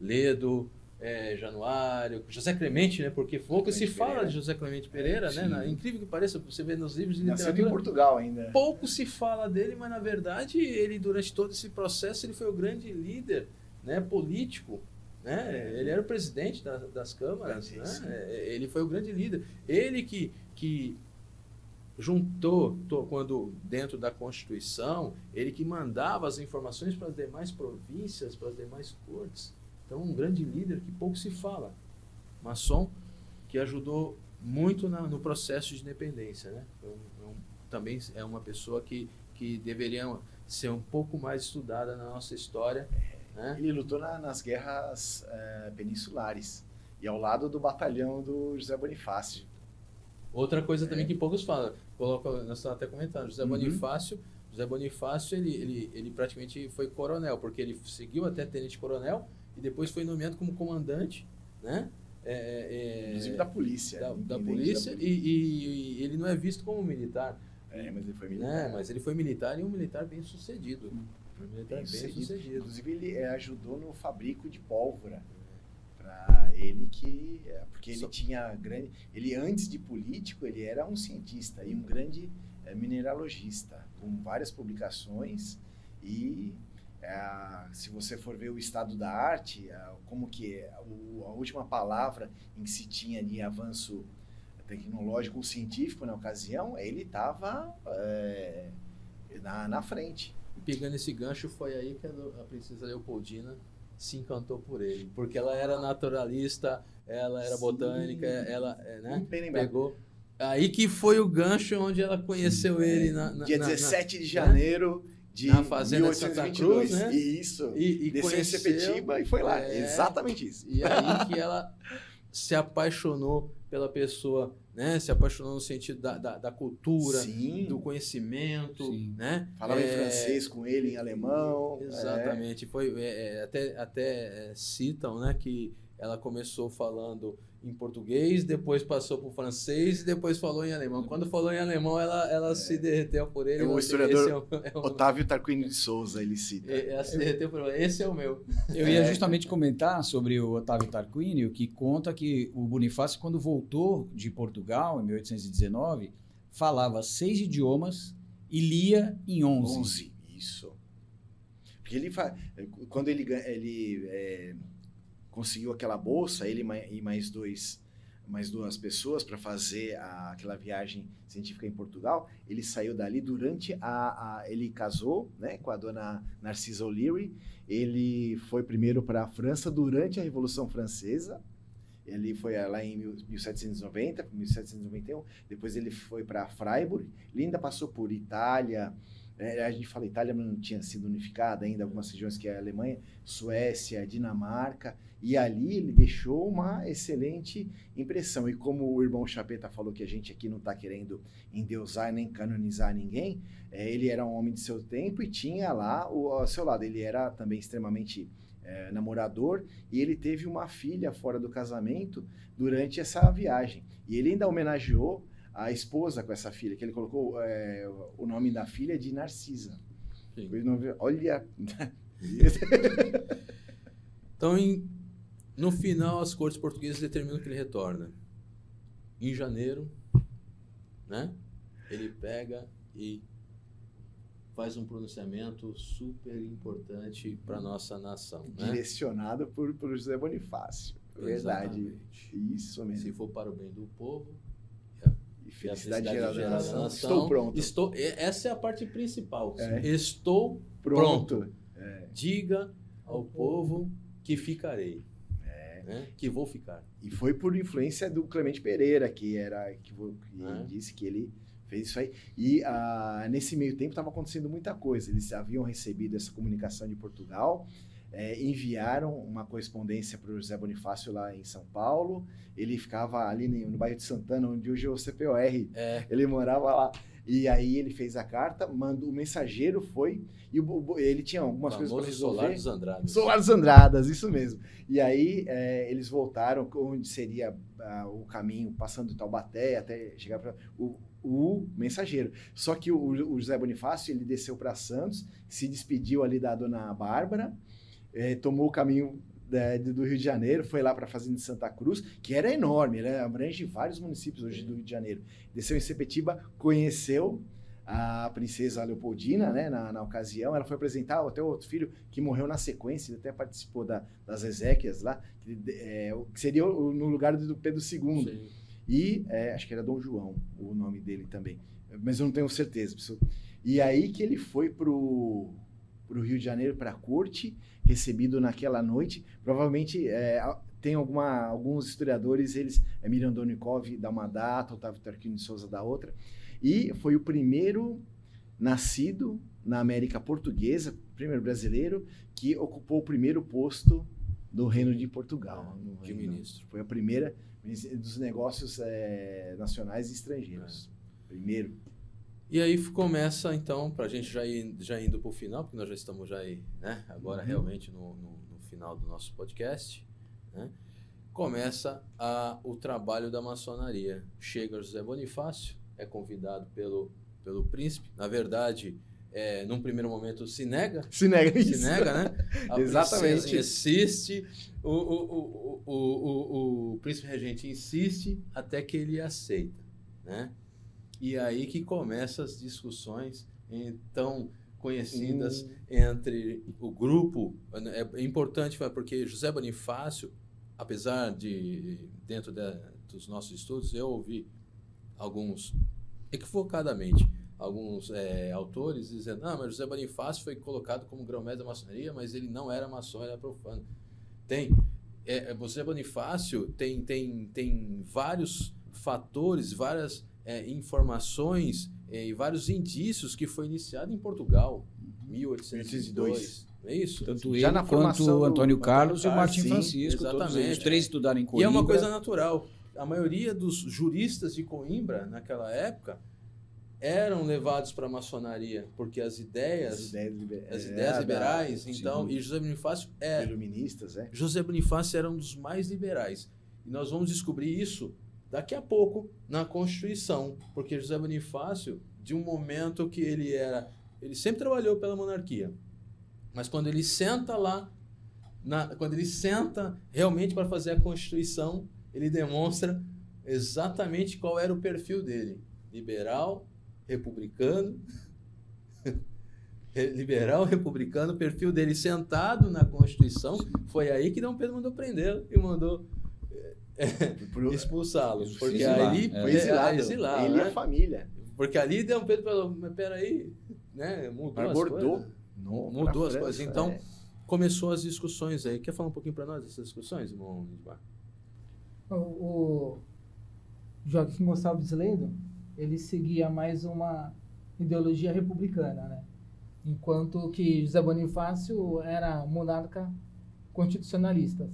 Speaker 2: Ledo, é, Januário, José Clemente, né? porque pouco se fala
Speaker 4: Pereira.
Speaker 2: de José Clemente Pereira, né?
Speaker 4: sim.
Speaker 2: Na- incrível que pareça, você vê nos livros de
Speaker 4: Nasceu em
Speaker 2: literatura,
Speaker 4: Portugal ainda.
Speaker 2: pouco se fala dele, mas na verdade ele durante todo esse processo ele foi o grande líder, né, político, né? Ele era o presidente da- das câmaras,
Speaker 4: É,
Speaker 2: né? É, Ele foi o grande líder. Ele que que juntou to- quando dentro da Constituição, ele que mandava as informações para as demais províncias, para as demais cortes. Então, um grande líder que pouco se fala. Maçom que ajudou muito na- no processo de independência, né? É um- é um- também é uma pessoa que, que deveria ser um pouco mais estudada na nossa história, né?
Speaker 4: Ele lutou na- nas guerras eh, peninsulares e ao lado do batalhão do José Bonifácio.
Speaker 2: Outra coisa também
Speaker 4: É.
Speaker 2: que poucos falam, coloca, nós estamos até comentando, José
Speaker 3: Uhum.
Speaker 2: Bonifácio, José Bonifácio ele, ele, ele praticamente foi coronel, porque ele seguiu até tenente coronel e depois foi nomeado como comandante, né? É, é, é,
Speaker 4: Inclusive da polícia.
Speaker 2: da, da
Speaker 4: intendente
Speaker 2: polícia e, e- e ele não é visto como militar,
Speaker 4: É, mas ele foi
Speaker 2: né?
Speaker 4: militar.
Speaker 2: Mas ele foi militar e um militar bem sucedido. Foi um militar bem,
Speaker 4: sucedido.
Speaker 2: sucedido.
Speaker 4: Inclusive ele eh, ajudou no fabrico de pólvora para ele que eh, porque ele
Speaker 2: Só-
Speaker 4: tinha grande ele antes de político ele era um cientista e um grande mineralogista com várias publicações e eh, se você for ver o estado da arte eh, como que é, o- a última palavra em que se tinha de avanço tecnológico ou científico na ocasião ele estava na, na frente
Speaker 2: pegando esse gancho, foi aí que a, a princesa Leopoldina se encantou por ele. Porque ela era naturalista, ela era
Speaker 4: Sim.
Speaker 2: botânica, ela, é, né? Pegou. Aí que foi o gancho onde ela conheceu ele na, na,
Speaker 4: Dia
Speaker 2: na- na-
Speaker 4: 17 de janeiro de
Speaker 2: Na fazenda de Santa
Speaker 4: 1822.
Speaker 2: Cruz, né?
Speaker 4: Isso.
Speaker 2: e, e
Speaker 4: Desceu em
Speaker 2: conheceu,
Speaker 4: Sepetiba e foi lá.
Speaker 2: é.
Speaker 4: Exatamente isso.
Speaker 2: E aí que ela se apaixonou pela pessoa, né? Se apaixonou no sentido da, da, da cultura,
Speaker 4: Sim.
Speaker 2: do conhecimento,
Speaker 3: Sim.
Speaker 2: né?
Speaker 4: Falava em
Speaker 2: É,
Speaker 4: francês com ele, em alemão.
Speaker 2: Exatamente. Foi, é, é, até até é, citam né, que ela começou falando em português, depois passou para o francês e depois falou em alemão. Quando falou em alemão, ela, ela se derreteu por ele.
Speaker 4: É o historiador
Speaker 2: é o- é
Speaker 4: É.
Speaker 2: o-
Speaker 4: Otávio Tarquínio de Souza, ele cita.
Speaker 2: é, ela se derreteu por ele. Esse é o meu.
Speaker 3: Eu ia justamente comentar sobre o Otávio Tarquínio, que conta que o Bonifácio, quando voltou de Portugal, em 1819, falava seis idiomas e lia em 11.
Speaker 4: 11. Isso. Porque ele fa... quando ele, ele é, conseguiu aquela bolsa, ele e mais dois mais duas pessoas para fazer a- aquela viagem científica em Portugal, ele saiu dali durante a, a- ele casou, né, com a dona Narcisa O'Leary. Ele foi primeiro para a França durante a Revolução Francesa. Ele foi lá em mil- 1790, 1791. Depois ele foi para Freiburg. Ele ainda passou por Itália, a gente fala Itália, mas não tinha sido unificada ainda, algumas regiões que é a Alemanha, Suécia, Dinamarca, e ali ele deixou uma excelente impressão. E como o irmão Chapeta falou que a gente aqui não está querendo endeusar nem canonizar ninguém, é, ele era um homem de seu tempo e tinha lá o, ao seu lado. Ele era também extremamente é, namorador e ele teve uma filha fora do casamento durante essa viagem. E ele ainda homenageou a esposa com essa filha, que ele colocou é, o nome da filha de Narcisa. Olha.
Speaker 2: Então, em- no final, as cortes portuguesas determinam que ele retorna. Em janeiro, né? Ele pega e faz um pronunciamento super importante para nossa nação, né?
Speaker 4: Direcionado por, por José Bonifácio. Verdade.
Speaker 2: Exatamente.
Speaker 4: Isso mesmo.
Speaker 2: Se for para o bem do povo,
Speaker 4: E
Speaker 2: e
Speaker 4: felicidade
Speaker 2: felicidade
Speaker 4: geral da
Speaker 2: geral da
Speaker 4: nação. Estou pronto.
Speaker 2: Estou, essa é a parte principal.
Speaker 4: É.
Speaker 2: Estou
Speaker 4: Pronto.
Speaker 2: Diga ao povo que ficarei. né? Que vou ficar.
Speaker 4: E foi por influência do Clemente Pereira, que era que, que
Speaker 2: É.
Speaker 4: disse que ele Fez isso aí. E ah, nesse meio tempo estava acontecendo muita coisa. Eles haviam recebido essa comunicação de Portugal, é, enviaram uma correspondência para o José Bonifácio lá em São Paulo. Ele ficava ali no, no bairro de Santana, onde hoje é o CPOR.
Speaker 2: É,
Speaker 4: Ele morava lá. E aí ele fez a carta, mandou, o mensageiro foi, e o, ele tinha algumas coisas para resolver.
Speaker 2: Solar dos Andrades.
Speaker 4: Solar dos Andradas, isso mesmo. E aí é, eles voltaram onde seria ah, o caminho, passando de Taubaté até chegar para o, o mensageiro. Só que o, o José Bonifácio, ele desceu para Santos, se despediu ali da dona Bárbara, eh, tomou o caminho da- do Rio de Janeiro, foi lá para a fazenda de Santa Cruz, que era enorme, ela abrange vários municípios hoje do Rio de Janeiro. Desceu em Sepetiba, conheceu a princesa Leopoldina, né, na, na ocasião, ela foi apresentar até o outro filho que morreu na sequência, ele até participou da- das Ezequias lá, que, é, que seria o- no lugar do Pedro II.
Speaker 2: Sim.
Speaker 4: E é, acho que era Dom João, o nome dele também. Mas eu não tenho certeza. preciso- E aí que ele foi pro, pro Rio de Janeiro, para a corte, recebido naquela noite. Provavelmente é, tem alguma, alguns historiadores, eles, é Mirandonikov dá uma data, Otávio Tarquino de Souza dá outra. E foi o primeiro nascido na América Portuguesa, primeiro brasileiro, que ocupou o primeiro posto do Reino de Portugal. no
Speaker 2: de
Speaker 4: reino.
Speaker 2: ministro.
Speaker 4: Foi a primeira dos negócios eh, nacionais e estrangeiros. Primeiro.
Speaker 2: E aí começa, então, para a gente já, ir, já indo para o final, porque nós já estamos já aí, né, agora
Speaker 4: Uhum.
Speaker 2: realmente no, no, no final do nosso podcast, né, começa a, o trabalho da maçonaria. Chega José Bonifácio, é convidado pelo, pelo príncipe, na verdade, é, num primeiro momento se nega,
Speaker 4: Se nega
Speaker 2: se
Speaker 4: isso.
Speaker 2: nega, né? A
Speaker 4: Exatamente.
Speaker 2: insiste, o, o, o, o, o, o príncipe regente insiste até que ele aceita, né? E aí que começam as discussões então conhecidas
Speaker 4: Hum.
Speaker 2: entre o grupo. É importante porque José Bonifácio, apesar de dentro da- dos nossos estudos eu ouvi alguns equivocadamente alguns é, autores dizendo ah, mas José Bonifácio foi colocado como grão-mestre da maçonaria, mas ele não era maçom, ele era profano. Tem. É, é, José Bonifácio tem, tem, tem vários fatores, várias é, informações é, e vários indícios que foi iniciado em Portugal, 1802. Não é isso?
Speaker 3: Tanto
Speaker 4: Já
Speaker 3: ele
Speaker 4: na
Speaker 3: quanto
Speaker 4: formação
Speaker 3: o Antônio Carlos e o
Speaker 2: Antônio
Speaker 3: Martim
Speaker 4: Carlos,
Speaker 3: Francisco. Todos
Speaker 2: exatamente.
Speaker 3: os três estudaram em
Speaker 2: E
Speaker 3: Coimbra.
Speaker 2: é uma coisa natural. A maioria dos juristas de Coimbra, naquela época, eram levados para a maçonaria, porque as ideias,
Speaker 4: As ideias, liber-
Speaker 2: as
Speaker 4: é,
Speaker 2: ideias
Speaker 4: da-
Speaker 2: liberais,
Speaker 3: sim.
Speaker 2: então, e José Bonifácio é
Speaker 4: Iluministas, é.
Speaker 2: José Bonifácio era um dos mais liberais. E nós vamos descobrir isso daqui a pouco na Constituição, porque José Bonifácio, de um momento que ele era, ele sempre trabalhou pela monarquia, mas quando ele senta lá, na- quando ele senta realmente para fazer a Constituição, ele demonstra exatamente qual era o perfil dele: liberal, republicano. Liberal, republicano, o perfil dele sentado na Constituição, foi aí que Dom Pedro mandou prendê-lo e mandou
Speaker 4: Pro-
Speaker 2: expulsá-lo. Porque ali
Speaker 3: é.
Speaker 4: Foi
Speaker 2: é,
Speaker 4: exilado. Ele e
Speaker 2: né?
Speaker 4: a família.
Speaker 2: Porque ali Dom Pedro falou, mas peraí, né? Mudou
Speaker 4: Para
Speaker 2: as
Speaker 4: Bordeaux.
Speaker 2: coisas.
Speaker 4: No,
Speaker 2: Mudou as
Speaker 4: França,
Speaker 2: coisas. Então,
Speaker 4: é.
Speaker 2: começou as discussões aí. Quer falar um pouquinho para nós dessas discussões, irmão?
Speaker 5: O, o Joaquim Gonçalves Lendo, ele seguia mais uma ideologia republicana, né? Enquanto que José Bonifácio era monarca constitucionalista.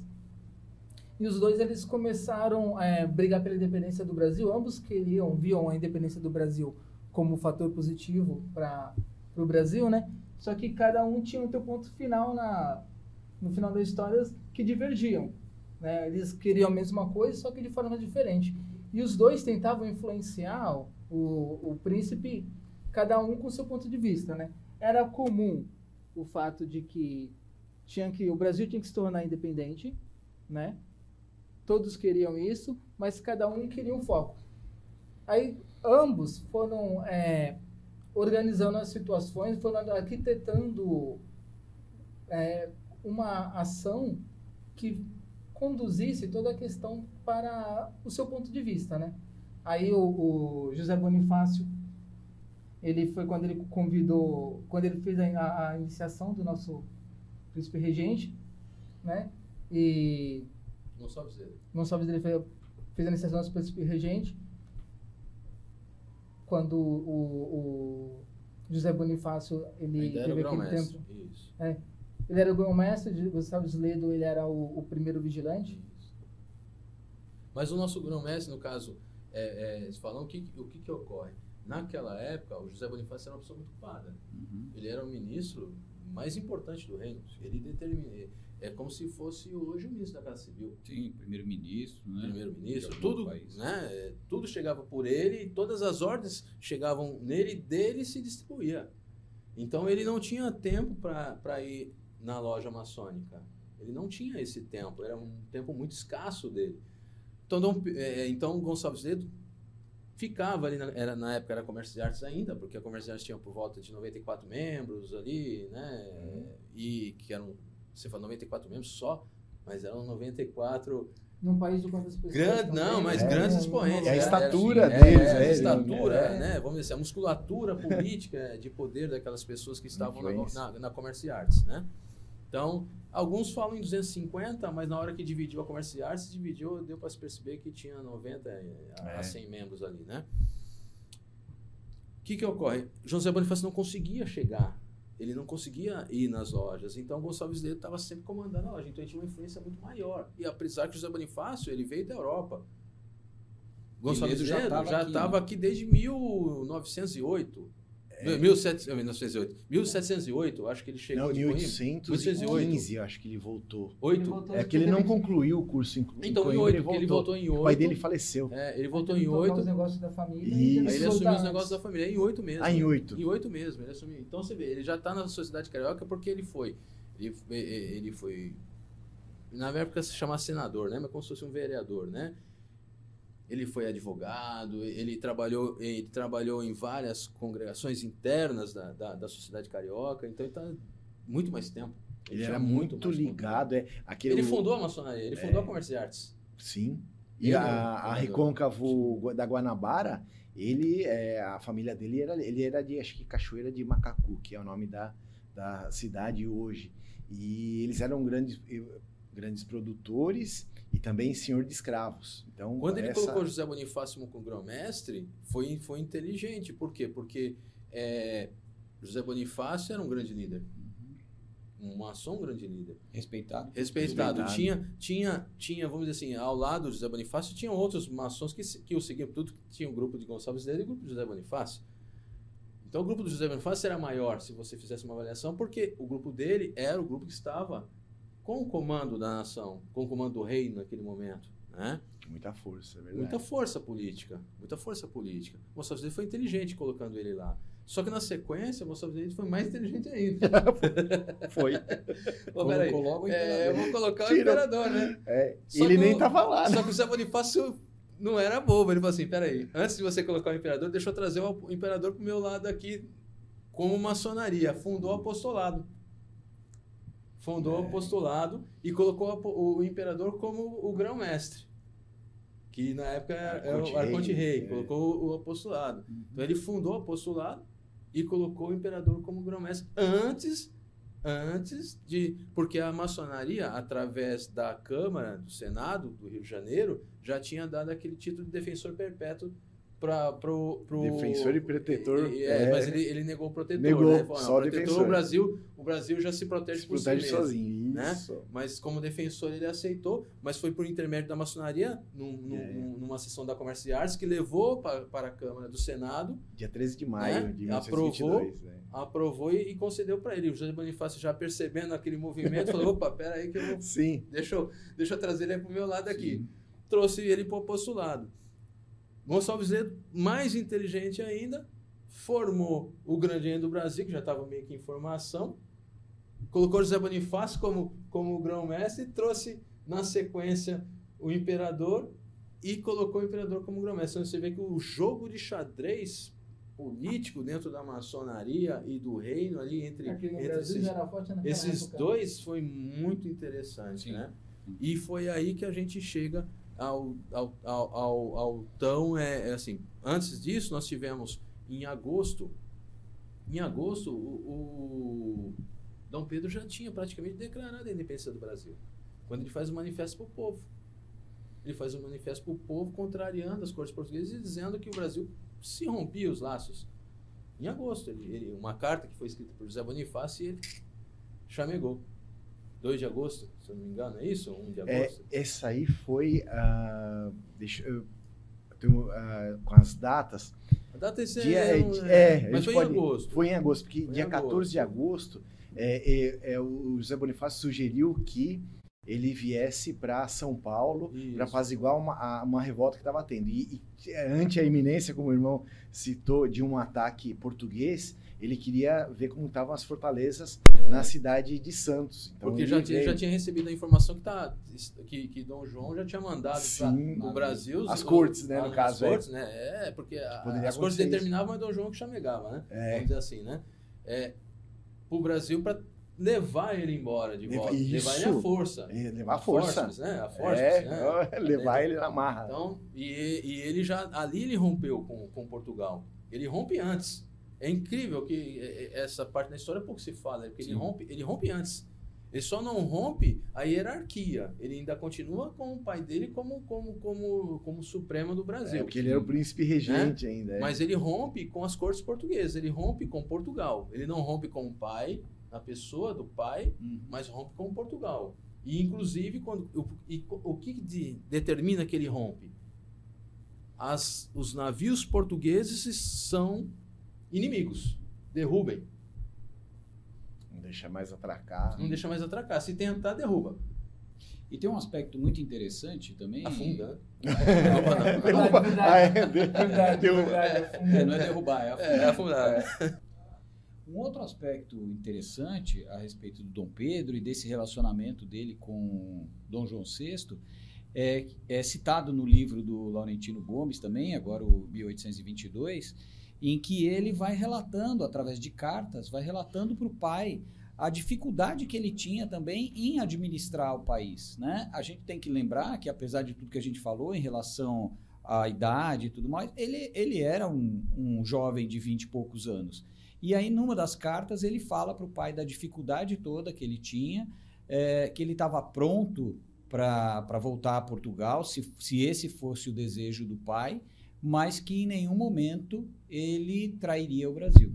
Speaker 5: E os dois eles começaram a brigar pela independência do Brasil. Ambos queriam, viam a independência do Brasil como um fator positivo para o Brasil, né? Só que cada um tinha o seu ponto final na no final das histórias que divergiam. Né? Eles queriam a mesma coisa, só que de forma diferente. E os dois tentavam influenciar o, o príncipe, cada um com seu ponto de vista. Né? Era comum o fato de que, tinha que o Brasil tinha que se tornar independente, né? Todos queriam isso, mas cada um queria um foco. Aí ambos foram é, organizando as situações, foram arquitetando é, uma ação que conduzisse toda a questão para o seu ponto de vista, né? Aí o, o José Bonifácio, ele foi quando ele convidou, quando ele fez a, a iniciação do nosso príncipe regente, né? E
Speaker 2: Não sabe dizer.
Speaker 5: não sabe se ele fez, fez a iniciação do nosso príncipe regente. quando o, o José Bonifácio ele
Speaker 2: Ainda era o
Speaker 5: teve aquele
Speaker 2: grão-mestre.
Speaker 5: tempo.
Speaker 2: Isso.
Speaker 5: Ele era o grão-mestre, de Ledo ele era o, o primeiro vigilante.
Speaker 2: Isso. Mas o nosso grão-mestre, no caso, é, é, eles falam o que, o que, que ocorre. Naquela época, o José Bonifácio era uma pessoa muito ocupada.
Speaker 3: Uhum.
Speaker 2: Ele era o ministro mais importante do reino. Ele determina. É como se fosse hoje o ministro da Casa Civil.
Speaker 3: Sim, primeiro-ministro, né?
Speaker 2: primeiro-ministro, tudo, né? é, Tudo chegava por ele, e todas as ordens chegavam nele, dele se distribuía. Então ele não tinha tempo para ir na loja maçônica. Ele não tinha esse tempo, era um tempo muito escasso dele. Então, Dom Pe- é, então Gonçalves Ledo ficava ali, na, era, na época era Comércio de Artes ainda, porque a Comércio de Artes tinha por volta de 94 membros ali, né? E que eram, você fala 94 membros só, mas eram 94
Speaker 5: Num país de quantas pessoas?
Speaker 2: Grande, não, mas
Speaker 5: né?
Speaker 2: grandes
Speaker 5: Um-
Speaker 2: expoentes.
Speaker 4: É a
Speaker 2: né?
Speaker 4: estatura
Speaker 2: Era-
Speaker 4: deles,
Speaker 2: é,
Speaker 4: né?
Speaker 2: A estatura,
Speaker 5: É.
Speaker 2: né? Vamos dizer assim, a musculatura política de poder daquelas pessoas que estavam na, na, na Comércio e Artes, né? Então, alguns falam em 250, mas na hora que dividiu a Comércio e Artes, dividiu, deu para se perceber que tinha 90 a, a
Speaker 4: É.
Speaker 2: 100 membros ali, né? O que que ocorre? José Bonifácio não conseguia chegar. Ele não conseguia ir nas lojas. Então, Gonçalves Ledo estava sempre comandando a loja. Então, ele tinha uma influência muito maior. E apesar que José Bonifácio, ele veio da Europa. Gonçalves
Speaker 3: Ledo já
Speaker 2: Ledo
Speaker 3: tava
Speaker 2: já
Speaker 3: aqui,
Speaker 2: estava
Speaker 3: né?
Speaker 2: aqui desde 1908.
Speaker 4: É.
Speaker 2: 1700 1908. 1708, acho que ele chegou
Speaker 4: Não,
Speaker 2: de
Speaker 4: em
Speaker 2: Coimbra.
Speaker 4: 1815, eu acho que ele voltou.
Speaker 2: Oito?
Speaker 4: É que ele não concluiu o curso em
Speaker 2: Então, em
Speaker 4: Coimbra,
Speaker 2: 8, porque ele voltou em 8.
Speaker 4: O pai dele faleceu.
Speaker 2: É, ele voltou em 8.
Speaker 5: os negócios da família e
Speaker 2: Aí ele assumiu os negócios da família em 8 mesmo.
Speaker 4: Ah, em 8.
Speaker 2: Em 8 mesmo, ele assumiu. Então você vê, ele já está na sociedade carioca porque ele foi. Ele, ele foi. Na época se chamava senador, né? Mas como se fosse um vereador, né? Ele foi advogado, ele trabalhou, ele trabalhou em várias congregações internas da, da, da sociedade carioca, então ele está muito mais tempo.
Speaker 4: Ele
Speaker 2: tinha
Speaker 4: era muito
Speaker 2: mais
Speaker 4: ligado. É, aquele,
Speaker 2: Ele fundou a maçonaria, ele fundou a Comércio de Artes.
Speaker 4: Sim. E
Speaker 2: Ele,
Speaker 4: a,
Speaker 2: o
Speaker 4: a
Speaker 2: fundador.
Speaker 4: Recôncavo da Guanabara, ele, é, a família dele era, ele era de, acho que Cachoeira de Macacu, que é o nome da, da cidade hoje. E eles eram grandes, grandes produtores e também senhor de escravos. Então,
Speaker 2: Quando ele
Speaker 4: essa-
Speaker 2: colocou José Bonifácio como grão-mestre, foi, foi inteligente. Por quê? Porque é, José Bonifácio era um grande líder. Um maçom grande líder.
Speaker 3: Respeitado.
Speaker 2: Respeitado.
Speaker 4: Respeitado.
Speaker 2: Tinha, tinha, tinha, vamos dizer assim, ao lado de José Bonifácio, tinham outros maçons que, que o seguiam. Tudo que tinha o grupo de Gonçalves Ledo e o grupo de José Bonifácio. Então o grupo do José Bonifácio era maior, se você fizesse uma avaliação, porque o grupo dele era o grupo que estava com o comando da nação, com o comando do reino naquele momento. Né?
Speaker 4: Muita força, é verdade.
Speaker 2: Muita força política, muita força política. O Leite foi inteligente colocando ele lá. Só que na sequência, o Leite foi mais inteligente ainda.
Speaker 4: Foi.
Speaker 2: Ô, peraí,
Speaker 3: o
Speaker 2: é, eu vou colocar o
Speaker 4: Tirou.
Speaker 2: imperador, né?
Speaker 4: É, ele
Speaker 2: que
Speaker 4: nem
Speaker 2: o-
Speaker 4: tava lá, né?
Speaker 2: Só que o Zé Bonifácio não era bobo. Ele falou assim: peraí, antes de você colocar o imperador, deixa eu trazer o imperador pro meu lado aqui como maçonaria. Fundou o apostolado. Fundou o
Speaker 4: É.
Speaker 2: apostolado e colocou o o imperador como o grão-mestre. Que na época era o
Speaker 4: Arconte-rei, é.
Speaker 2: Colocou o apostolado. Então ele fundou o apostolado e colocou o imperador como grão-mestre antes antes de porque a maçonaria através da Câmara do Senado do Rio de Janeiro já tinha dado aquele título de defensor perpétuo para pro, pro
Speaker 4: Defensor e protetor,
Speaker 2: é,
Speaker 4: é.
Speaker 2: mas ele, ele negou o protetor
Speaker 4: Negou,
Speaker 2: né? Falou, não,
Speaker 4: só o
Speaker 2: protetor
Speaker 4: defensor.
Speaker 2: o Brasil o Brasil já se protege
Speaker 4: Se
Speaker 2: por si
Speaker 4: protege
Speaker 2: mesmo
Speaker 4: sozinho.
Speaker 2: né?
Speaker 4: Isso.
Speaker 2: mas como defensor ele aceitou, mas foi por intermédio da maçonaria, num- num-
Speaker 4: É.
Speaker 2: num- numa sessão da Comércio e Artes, que levou para, para a Câmara do Senado,
Speaker 4: Dia 13 de maio
Speaker 2: Né?
Speaker 4: de
Speaker 2: Aprovou.
Speaker 4: 1922. né?
Speaker 2: aprovou e, e concedeu para ele. O José Bonifácio já percebendo aquele movimento, falou, opa, pera aí que eu vou,
Speaker 4: Sim.
Speaker 2: deixa, eu, deixa eu trazer ele para o meu lado aqui.
Speaker 4: Sim.
Speaker 2: Trouxe ele para o apostolado. Gonçalves Ledo, mais inteligente ainda, formou o Grande Enio do Brasil, que já estava meio que em formação, colocou José Bonifácio como, como grão-mestre e trouxe na sequência o imperador e colocou o imperador como grão-mestre. Então você vê que o jogo de xadrez político dentro da maçonaria e do reino ali entre, entre esses, esses dois foi muito interessante,
Speaker 3: Sim.
Speaker 2: né? E foi aí que a gente chega ao, ao, ao, ao, tão, é, é assim, antes disso nós tivemos em agosto, em agosto o, o Dom Pedro já tinha praticamente declarado a independência do Brasil, quando ele faz o manifesto para o povo. ele faz um manifesto para o povo contrariando as cortes portuguesas e dizendo que o Brasil se rompia os laços. Em agosto, ele, ele, uma carta que foi escrita por José Bonifácio e ele chamegou. 2 de agosto, se eu não me engano, é isso? 1 de agosto?
Speaker 4: É, essa aí foi. Uh, deixa eu. Tenho, uh, com as datas.
Speaker 2: A data
Speaker 4: dia,
Speaker 2: é,
Speaker 4: é,
Speaker 2: é, mas foi
Speaker 4: pode,
Speaker 2: em agosto.
Speaker 4: Foi em agosto, porque
Speaker 2: foi
Speaker 4: dia
Speaker 2: agosto.
Speaker 4: 14 de agosto é, é, o José Bonifácio sugeriu que ele viesse para São Paulo para apaziguar uma, uma revolta que estava tendo. E, e, ante a iminência, como o irmão citou, de um ataque português, ele queria ver como estavam as fortalezas é. na cidade de Santos.
Speaker 2: Então, Porque já, veio... já tinha recebido a informação que, tá, que, que Dom João já tinha mandado para o Brasil.
Speaker 4: As cortes, né, no
Speaker 2: as
Speaker 4: caso.
Speaker 2: As cortes, né? É, porque a, as cortes determinavam, mas Dom João que chamegava, né?
Speaker 4: É.
Speaker 2: Vamos dizer assim, né? É, para o Brasil para levar ele embora de volta.
Speaker 4: Isso.
Speaker 2: Levar ele à força.
Speaker 4: É, levar a força.
Speaker 2: Forças, né? A força,
Speaker 4: é,
Speaker 2: né?
Speaker 4: levar ele na marra.
Speaker 2: Então, e, e ele já. Ali ele rompeu com, com Portugal. Ele rompe antes. É incrível que essa parte da história pouco se fala, porque ele rompe, ele rompe antes. Ele só não rompe a hierarquia. Ele ainda continua com o pai dele como, como, como, como supremo do Brasil.
Speaker 4: É, porque ele era o príncipe regente né? ainda. É.
Speaker 2: Mas ele rompe com as cortes portuguesas, ele rompe com Portugal. Ele não rompe com o pai, a pessoa do pai,
Speaker 3: uhum.
Speaker 2: mas rompe com Portugal. E inclusive quando o, e, o que de, determina que ele rompe? As, os navios portugueses são inimigos. Derrubem.
Speaker 4: Não deixa mais atracar.
Speaker 2: Não deixa mais atracar. Se tentar, derruba.
Speaker 3: E tem um aspecto muito interessante também.
Speaker 2: Afunda.
Speaker 5: É, verdade, verdade,
Speaker 3: É, não é derrubar, é afundar.
Speaker 2: É, afundar.
Speaker 3: Um outro aspecto interessante a respeito do Dom Pedro e desse relacionamento dele com Dom João VI é, é citado no livro do Laurentino Gomes também, agora o 1822, em que ele vai relatando, através de cartas, vai relatando para o pai a dificuldade que ele tinha também em administrar o país. Né? A gente tem que lembrar que, apesar de tudo que a gente falou em relação à idade e tudo mais, ele, ele era um, um jovem de vinte e poucos anos. E aí, numa das cartas, ele fala para o pai da dificuldade toda que ele tinha, é, que ele estava pronto para voltar a Portugal, se, se esse fosse o desejo do pai, mas que em nenhum momento ele trairia o Brasil.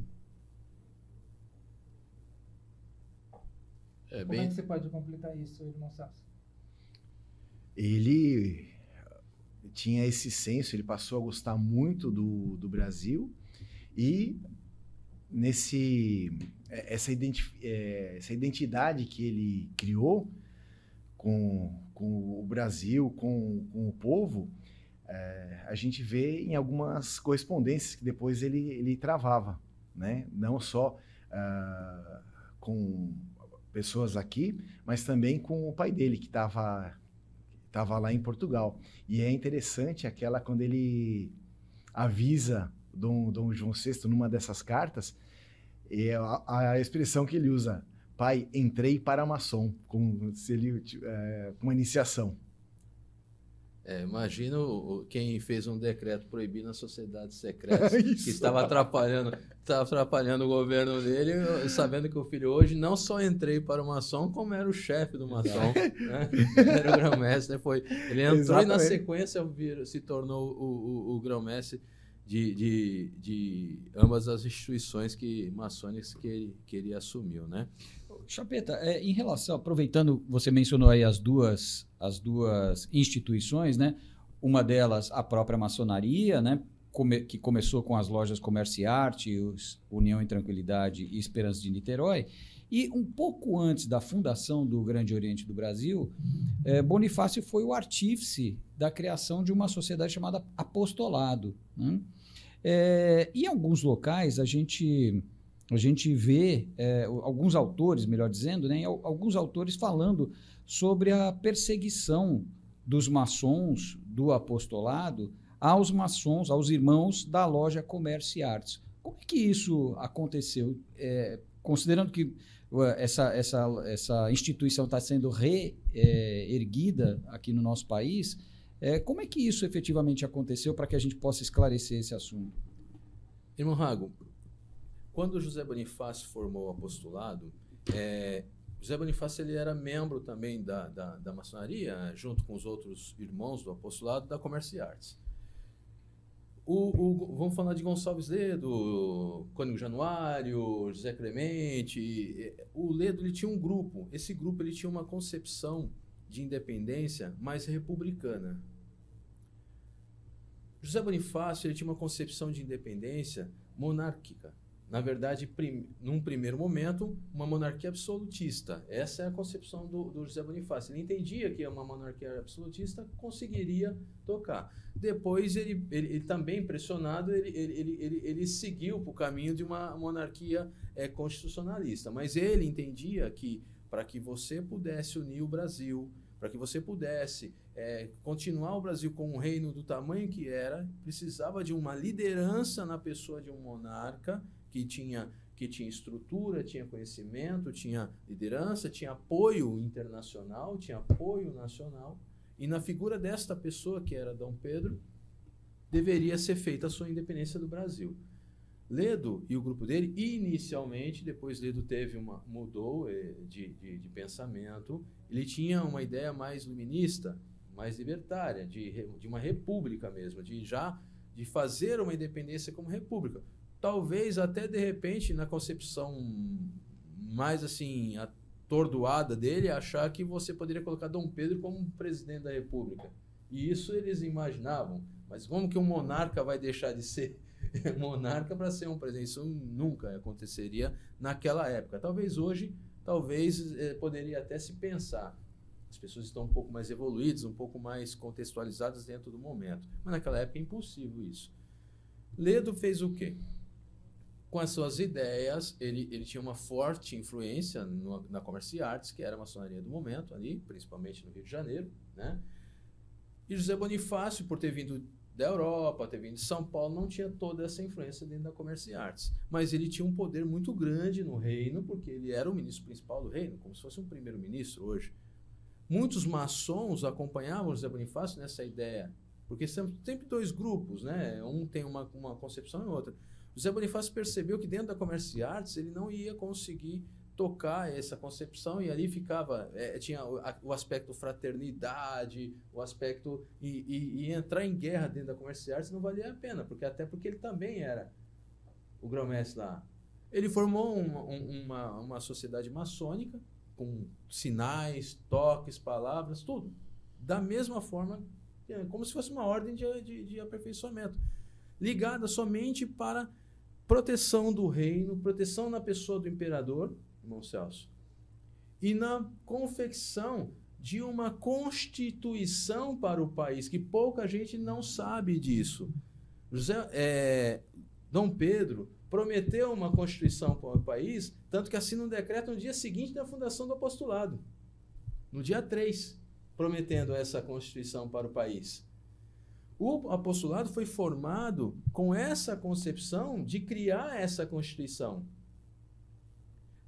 Speaker 5: É bem... Como é que você pode completar isso, irmão Sasso?
Speaker 4: Ele tinha esse senso, ele passou a gostar muito do, do Brasil e nesse essa, identi é, essa identidade que ele criou com, com o Brasil, com, com o povo, é, a gente vê em algumas correspondências que depois ele, ele travava, né? não só uh, com pessoas aqui, mas também com o pai dele, que estava tava lá em Portugal. E é interessante aquela quando ele avisa Dom, Dom João VI numa dessas cartas, e a, a, expressão que ele usa, pai, entrei para maçom, como se ele é, uma iniciação.
Speaker 2: É, imagino quem fez um decreto proibindo as sociedades secretas que estava atrapalhando, estava atrapalhando o governo dele, sabendo que o filho hoje não só entrei para o maçom, como era o chefe do maçom, né? era o grão-mestre, foi, ele entrou Exatamente. e na sequência se tornou o, o, o grão-mestre de, de, de ambas as instituições que maçônicas que ele, que ele assumiu, né?
Speaker 3: Chapeta, é, em relação, aproveitando, você mencionou aí as duas, as duas instituições, né? Uma delas, a própria maçonaria, né? Come, que começou com as lojas Comércio e Arte, União e Tranquilidade e Esperança de Niterói. E um pouco antes da fundação do Grande Oriente do Brasil, é, Bonifácio foi o artífice da criação de uma sociedade chamada Apostolado. Né? É, em alguns locais, a gente a gente vê é, alguns autores, melhor dizendo, né, alguns autores falando sobre a perseguição dos maçons do apostolado aos maçons, aos irmãos da loja Comércio e Artes. Como é que isso aconteceu? É, considerando que essa, essa, essa instituição está sendo reerguida é, aqui no nosso país, é, como é que isso efetivamente aconteceu para que a gente possa esclarecer esse assunto?
Speaker 2: Irmão Rago, quando José Bonifácio formou o apostolado, é, José Bonifácio ele era membro também da, da, da maçonaria, junto com os outros irmãos do apostolado da Comércio e Artes. O, o, vamos falar de Gonçalves Ledo, Cônigo Januário, José Clemente. O Ledo ele tinha um grupo. Esse grupo ele tinha uma concepção de independência mais republicana. José Bonifácio ele tinha uma concepção de independência monárquica na verdade, prim, num primeiro momento, uma monarquia absolutista. Essa é a concepção do, do, José Bonifácio. Ele entendia que uma monarquia absolutista conseguiria tocar. Depois, ele, ele, ele também pressionado, ele, ele, ele, ele seguiu para o caminho de uma monarquia é, constitucionalista. Mas ele entendia que para que você pudesse unir o Brasil, para que você pudesse é, continuar o Brasil com um reino do tamanho que era, precisava de uma liderança na pessoa de um monarca que tinha, que tinha estrutura, tinha conhecimento, tinha liderança, tinha apoio internacional, tinha apoio nacional. E na figura desta pessoa, que era Dom Pedro, deveria ser feita a sua independência do Brasil. Ledo e o grupo dele, inicialmente, depois Ledo teve uma, mudou eh, de, de, de, pensamento, ele tinha uma ideia mais luminista, mais libertária, de, de uma república mesmo, de já de fazer uma independência como república talvez até de repente na concepção mais assim atordoada dele achar que você poderia colocar Dom Pedro como presidente da República. E isso eles imaginavam. Mas como que um monarca vai deixar de ser monarca para ser um presidente? Isso nunca aconteceria naquela época. Talvez hoje, talvez eh, poderia até se pensar. As pessoas estão um pouco mais evoluídas, um pouco mais contextualizadas dentro do momento. Mas naquela época é impossível isso. Ledo fez o quê? Com as suas ideias, ele, ele tinha uma forte influência no, na Comércio e Artes, que era a maçonaria do momento ali, principalmente no Rio de Janeiro, né? E José Bonifácio, por ter vindo da Europa, ter vindo de São Paulo, não tinha toda essa influência dentro da Comércio e Artes. Mas ele tinha um poder muito grande no reino, porque ele era o ministro principal do reino, como se fosse um primeiro-ministro hoje. Muitos maçons acompanhavam José Bonifácio nessa ideia, porque são sempre dois grupos, né? Um tem uma, uma concepção e outra. José Bonifácio percebeu que dentro da Comércio e Artes ele não ia conseguir tocar essa concepção e ali ficava é, tinha o, a, o, aspecto fraternidade o aspecto e, e, e, entrar em guerra dentro da Comércio e Artes não valia a pena porque até porque ele também era o grão-mestre lá. Ele formou uma, uma, uma sociedade maçônica com sinais toques palavras tudo da mesma forma como se fosse uma ordem de, de, de aperfeiçoamento ligada somente para proteção do reino, proteção na pessoa do imperador, irmão Celso, e na confecção de uma constituição para o país, que pouca gente não sabe disso. José, é, Dom Pedro prometeu uma constituição para o país, tanto que assina um decreto no dia seguinte da fundação do apostolado, no dia 3, prometendo essa constituição para o país. O apostolado foi formado com essa concepção de criar essa Constituição.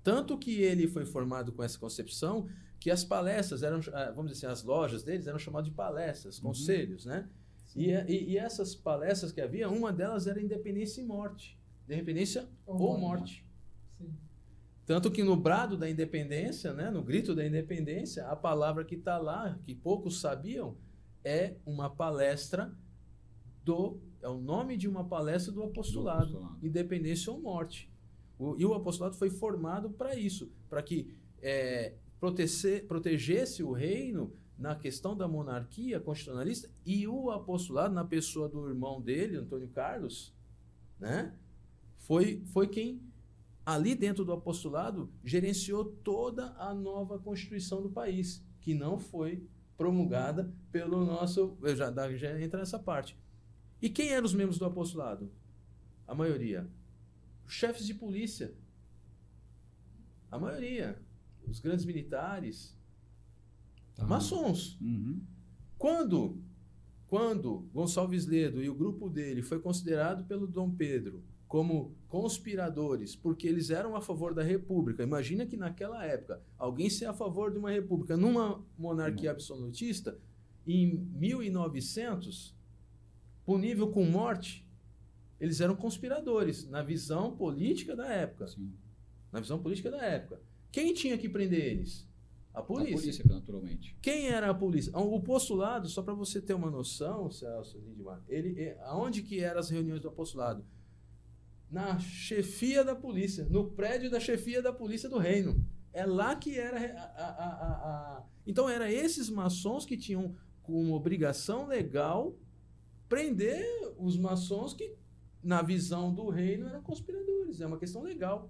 Speaker 2: Tanto que ele foi formado com essa concepção que as palestras eram, ah, vamos dizer assim, as lojas deles eram chamadas de palestras, uhum. conselhos, né? E, e, e, essas palestras que havia, uma delas era independência e morte. Independência ou, ou morte. Sim. Tanto que no brado da independência, né, no grito da independência, a palavra que está lá, que poucos sabiam, é uma palestra do é o nome de uma palestra do apostolado, do apostolado. independência ou morte. O, e o apostolado foi formado para isso, para que é, proteger, protegesse o reino na questão da monarquia constitucionalista e o apostolado na pessoa do irmão dele, Antônio Carlos, né? Foi foi quem ali dentro do apostolado gerenciou toda a nova constituição do país, que não foi promulgada pelo nosso. Já, já entra nessa parte. E quem eram os membros do apostolado? A maioria. Os chefes de polícia. A maioria. Os grandes militares. Tá. Maçons. Uhum. Quando, quando Gonçalves Ledo e o grupo dele foi considerado pelo Dom Pedro como conspiradores, porque eles eram a favor da república. Imagina que naquela época, alguém ser a favor de uma república numa monarquia absolutista, em 1900, punível com morte, eles eram conspiradores na visão política da época. Sim. Na visão política da época. Quem tinha que prender eles? A polícia.
Speaker 3: A polícia, naturalmente.
Speaker 2: Quem era a polícia? O postulado, só para você ter uma noção, Celso Lindmar, ele, é, aonde que eram as reuniões do apostolado? Na chefia da polícia, no prédio da chefia da polícia do reino. É lá que era a, a, a, a... Então, eram esses maçons que tinham como obrigação legal prender os maçons que, na visão do reino, eram conspiradores. É uma questão legal.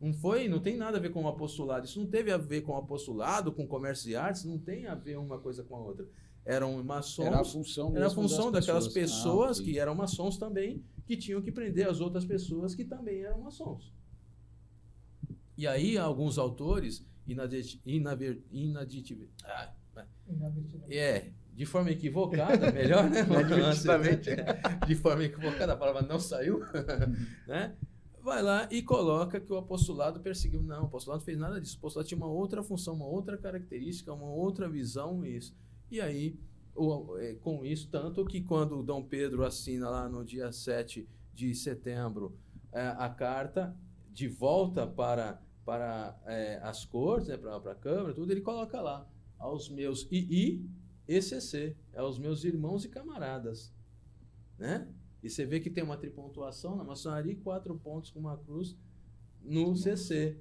Speaker 2: Não foi, não tem nada a ver com o apostolado. Isso não teve a ver com o apostolado, com comércio e artes, não tem a ver uma coisa com a outra. Eram maçons.
Speaker 3: Era a função,
Speaker 2: era a função daquelas pessoas,
Speaker 3: ah,
Speaker 2: que eram maçons também, que tinham que prender as outras pessoas que também eram maçons. E aí alguns autores inadvertivelmente ah, é, de forma equivocada, melhor, né? de forma equivocada, a palavra não saiu, né? vai lá e coloca que o apostolado perseguiu. Não, o apostolado não fez nada disso. O apostolado tinha uma outra função, uma outra característica, uma outra visão, isso. E aí, com isso, tanto que quando Dom Pedro assina lá no dia 7 de setembro é, a carta de volta para, para é, as cortes, né, para, a Câmara, tudo, ele coloca lá aos meus II, ECC, aos meus irmãos e camaradas. Né? E você vê que tem uma tripontuação na maçonaria e quatro pontos com uma cruz no CC,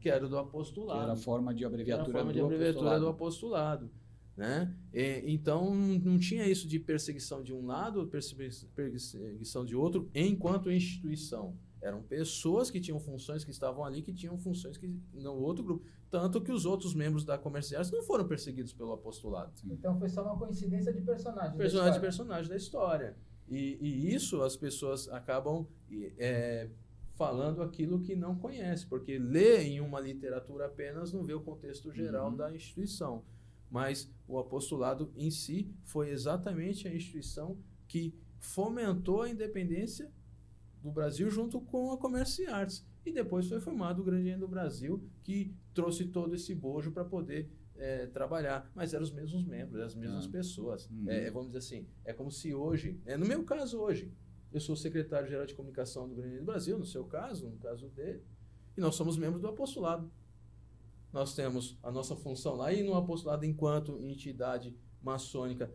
Speaker 2: que era do apostolado. Que
Speaker 3: era a forma de abreviatura,
Speaker 2: forma
Speaker 3: do,
Speaker 2: de abreviatura
Speaker 3: apostolado.
Speaker 2: do apostolado. Né? E, então não tinha isso de perseguição de um lado, perseguição de outro, enquanto instituição. Eram pessoas que tinham funções que estavam ali, que tinham funções que no outro grupo. Tanto que os outros membros da Comerciais não foram perseguidos pelo apostolado.
Speaker 5: Então foi só uma coincidência de personagem.
Speaker 2: Personagem de personagem da história. E, e isso as pessoas acabam é, falando aquilo que não conhece, porque lê em uma literatura apenas não vê o contexto geral uhum. da instituição. Mas o apostolado em si foi exatamente a instituição que fomentou a independência do Brasil junto com a Comércio e Artes. E depois foi formado o Grande do Brasil, que trouxe todo esse bojo para poder é, trabalhar, mas eram os mesmos membros, as mesmas ah. pessoas. Uhum. É, vamos dizer assim, é como se hoje, é, no meu caso hoje, eu sou secretário-geral de comunicação do Grêmio do Brasil, no seu caso, no caso dele, e nós somos membros do apostolado. Nós temos a nossa função lá e no apostolado enquanto entidade maçônica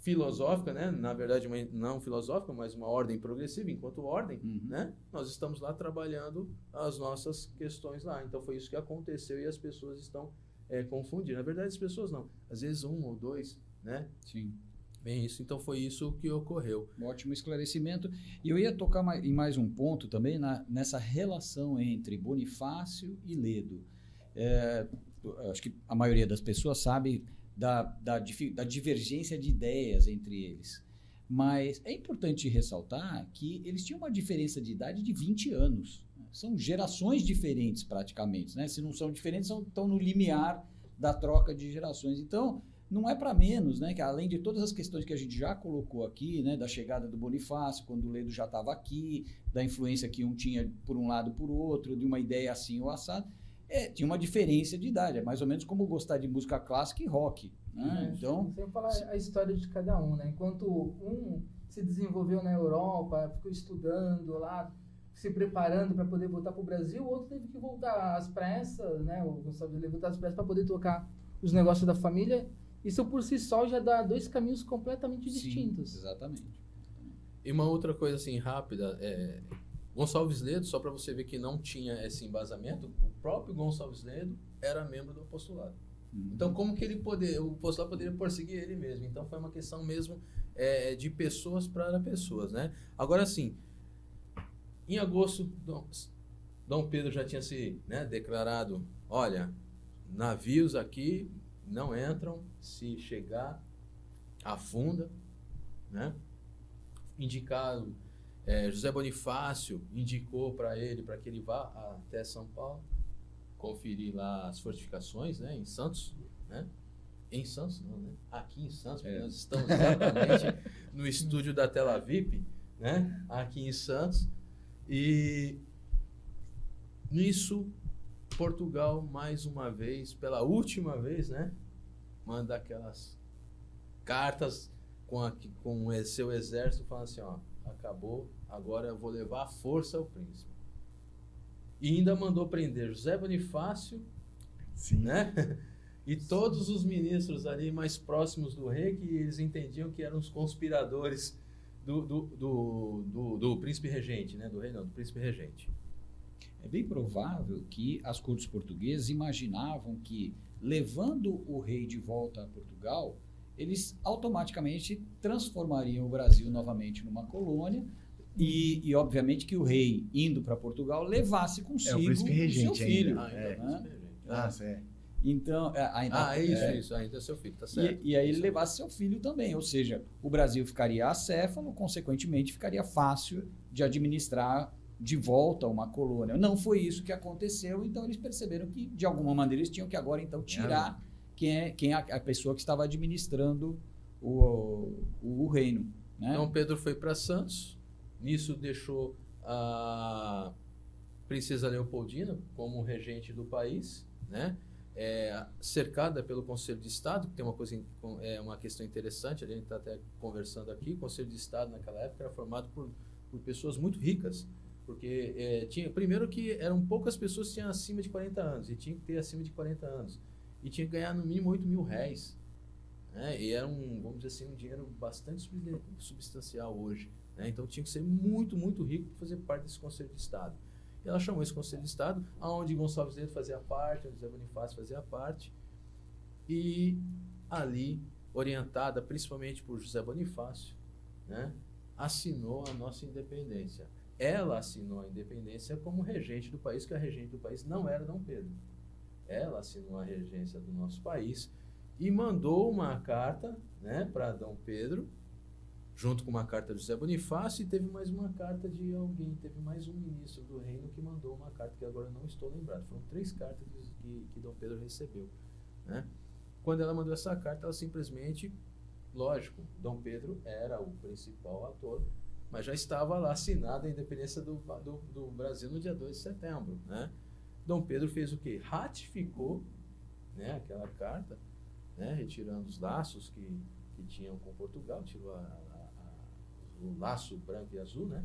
Speaker 2: filosófica, né? na verdade uma, não filosófica, mas uma ordem progressiva, enquanto ordem, uhum. né? nós estamos lá trabalhando as nossas questões lá. Então foi isso que aconteceu e as pessoas estão é, confundir. Na verdade, as pessoas não. Às vezes um ou dois, né?
Speaker 3: Sim.
Speaker 2: Bem, isso. Então foi isso que ocorreu.
Speaker 3: Um ótimo esclarecimento. E eu ia tocar em mais um ponto também na, nessa relação entre Bonifácio e Ledo. É, acho que a maioria das pessoas sabe da, da, da divergência de ideias entre eles. Mas é importante ressaltar que eles tinham uma diferença de idade de 20 anos. São gerações diferentes, praticamente. Né? Se não são diferentes, são, estão no limiar da troca de gerações. Então, não é para menos, né? Que além de todas as questões que a gente já colocou aqui, né? Da chegada do Bonifácio, quando o Ledo já estava aqui, da influência que um tinha por um lado por outro, de uma ideia assim ou assado, é, tinha uma diferença de idade. É mais ou menos como gostar de música clássica e rock. Né?
Speaker 5: É, então, sem falar a história de cada um, né? Enquanto um se desenvolveu na Europa, ficou estudando lá, se preparando para poder voltar para o Brasil, o outro teve que voltar às pressas, né? O Gonçalves voltar às pressas para poder tocar os negócios da família. Isso por si só já dá dois caminhos completamente
Speaker 3: Sim,
Speaker 5: distintos.
Speaker 3: Exatamente.
Speaker 2: E uma outra coisa assim rápida, é, Gonçalves Ledo, só para você ver que não tinha esse embasamento, o próprio Gonçalves Ledo era membro do apostolado. Uhum. Então, como que ele poder, o apostolado poderia perseguir ele mesmo? Então, foi uma questão mesmo é, de pessoas para pessoas, né? Agora, sim, em agosto, Dom, Dom Pedro já tinha se né, declarado: olha, navios aqui não entram, se chegar, afunda. Né? Indicado, é, José Bonifácio indicou para ele para que ele vá até São Paulo, conferir lá as fortificações né, em Santos. Né? Em Santos, não, né? Aqui em Santos, porque é. nós estamos exatamente no estúdio da Tela VIP, né? Aqui em Santos. E nisso, Portugal, mais uma vez, pela última vez, né? Manda aquelas cartas com, a, com o seu exército falando assim, ó, acabou, agora eu vou levar a força ao príncipe. E ainda mandou prender José Bonifácio,
Speaker 4: Sim.
Speaker 2: né? E todos os ministros ali mais próximos do rei, que eles entendiam que eram os conspiradores do, do, do, do, do príncipe regente, né? Do rei não, do príncipe regente.
Speaker 3: É bem provável que as cortes portuguesas imaginavam que, levando o rei de volta a Portugal, eles automaticamente transformariam o Brasil novamente numa colônia e, e obviamente, que o rei, indo para Portugal, levasse consigo
Speaker 4: É, príncipe regente
Speaker 3: seu filho.
Speaker 4: ainda.
Speaker 2: Ah,
Speaker 4: É.
Speaker 2: então,
Speaker 3: né?
Speaker 2: regente.
Speaker 4: Ah, é.
Speaker 3: Então, é, ainda,
Speaker 2: Ah, é isso,
Speaker 3: é,
Speaker 2: isso. Ainda é seu filho, tá certo.
Speaker 3: E, e aí ele
Speaker 2: Isso.
Speaker 3: levasse seu filho também, ou seja, o Brasil ficaria acéfalo, consequentemente ficaria fácil de administrar de volta uma colônia. Não foi isso que aconteceu, então eles perceberam que de alguma maneira eles tinham que agora então tirar quem é quem é a, a pessoa que estava administrando o, o, o reino, né?
Speaker 2: Então Pedro foi para Santos, nisso deixou a princesa Leopoldina como regente do país, né? É, cercada pelo Conselho de Estado, que tem uma coisa, é uma questão interessante, a gente está até conversando aqui, o Conselho de Estado naquela época era formado por, por pessoas muito ricas, porque é, tinha, primeiro que eram poucas pessoas que tinham acima de 40 anos, e tinha que ter acima de 40 anos, e tinha que ganhar no mínimo 8 mil réis, né? E era um, vamos dizer assim, um dinheiro bastante substan- substancial hoje. né? Então tinha que ser muito, muito rico para fazer parte desse Conselho de Estado. E ela chamou esse Conselho de Estado, onde Gonçalves Ledo fazia parte, onde Zé Bonifácio fazia parte. E ali, orientada principalmente por José Bonifácio, né? assinou a nossa independência. Ela assinou a independência como regente do país, que a regente do país não era Dom Pedro. Ela assinou a regência do nosso país e mandou uma carta né, para Dom Pedro, junto com uma carta de José Bonifácio, e teve mais uma carta de alguém, teve mais um ministro do reino que mandou uma carta, que agora não estou lembrado. Foram três cartas que, que Dom Pedro recebeu. Né? Quando ela mandou essa carta, ela simplesmente, lógico, Dom Pedro era o principal ator, mas já estava lá assinada a independência do, do, do Brasil no dia 2 de setembro. Né? Dom Pedro fez o quê? Ratificou né, aquela carta, né, retirando os laços que, que tinham com Portugal, tirou a, a- a- o laço branco e azul, né,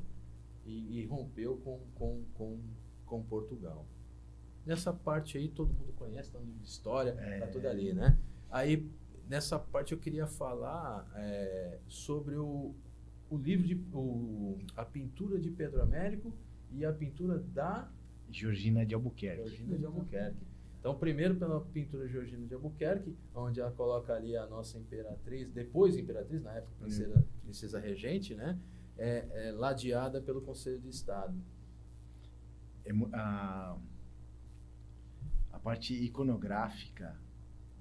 Speaker 2: e, e rompeu com, com, com, com Portugal. Nessa parte aí todo mundo conhece, tá no livro de história,
Speaker 4: É.
Speaker 2: tá tudo ali, né? Aí nessa parte eu queria falar é, sobre o, o livro de o, a pintura de Pedro Américo e a pintura da
Speaker 4: Georgina de Albuquerque.
Speaker 2: Georgina de Albuquerque. Então, primeiro pela pintura Georgina de Albuquerque, onde ela coloca ali a nossa imperatriz, depois imperatriz, na época princesa, princesa regente, né? É, é ladeada pelo Conselho de Estado.
Speaker 4: É a, a parte iconográfica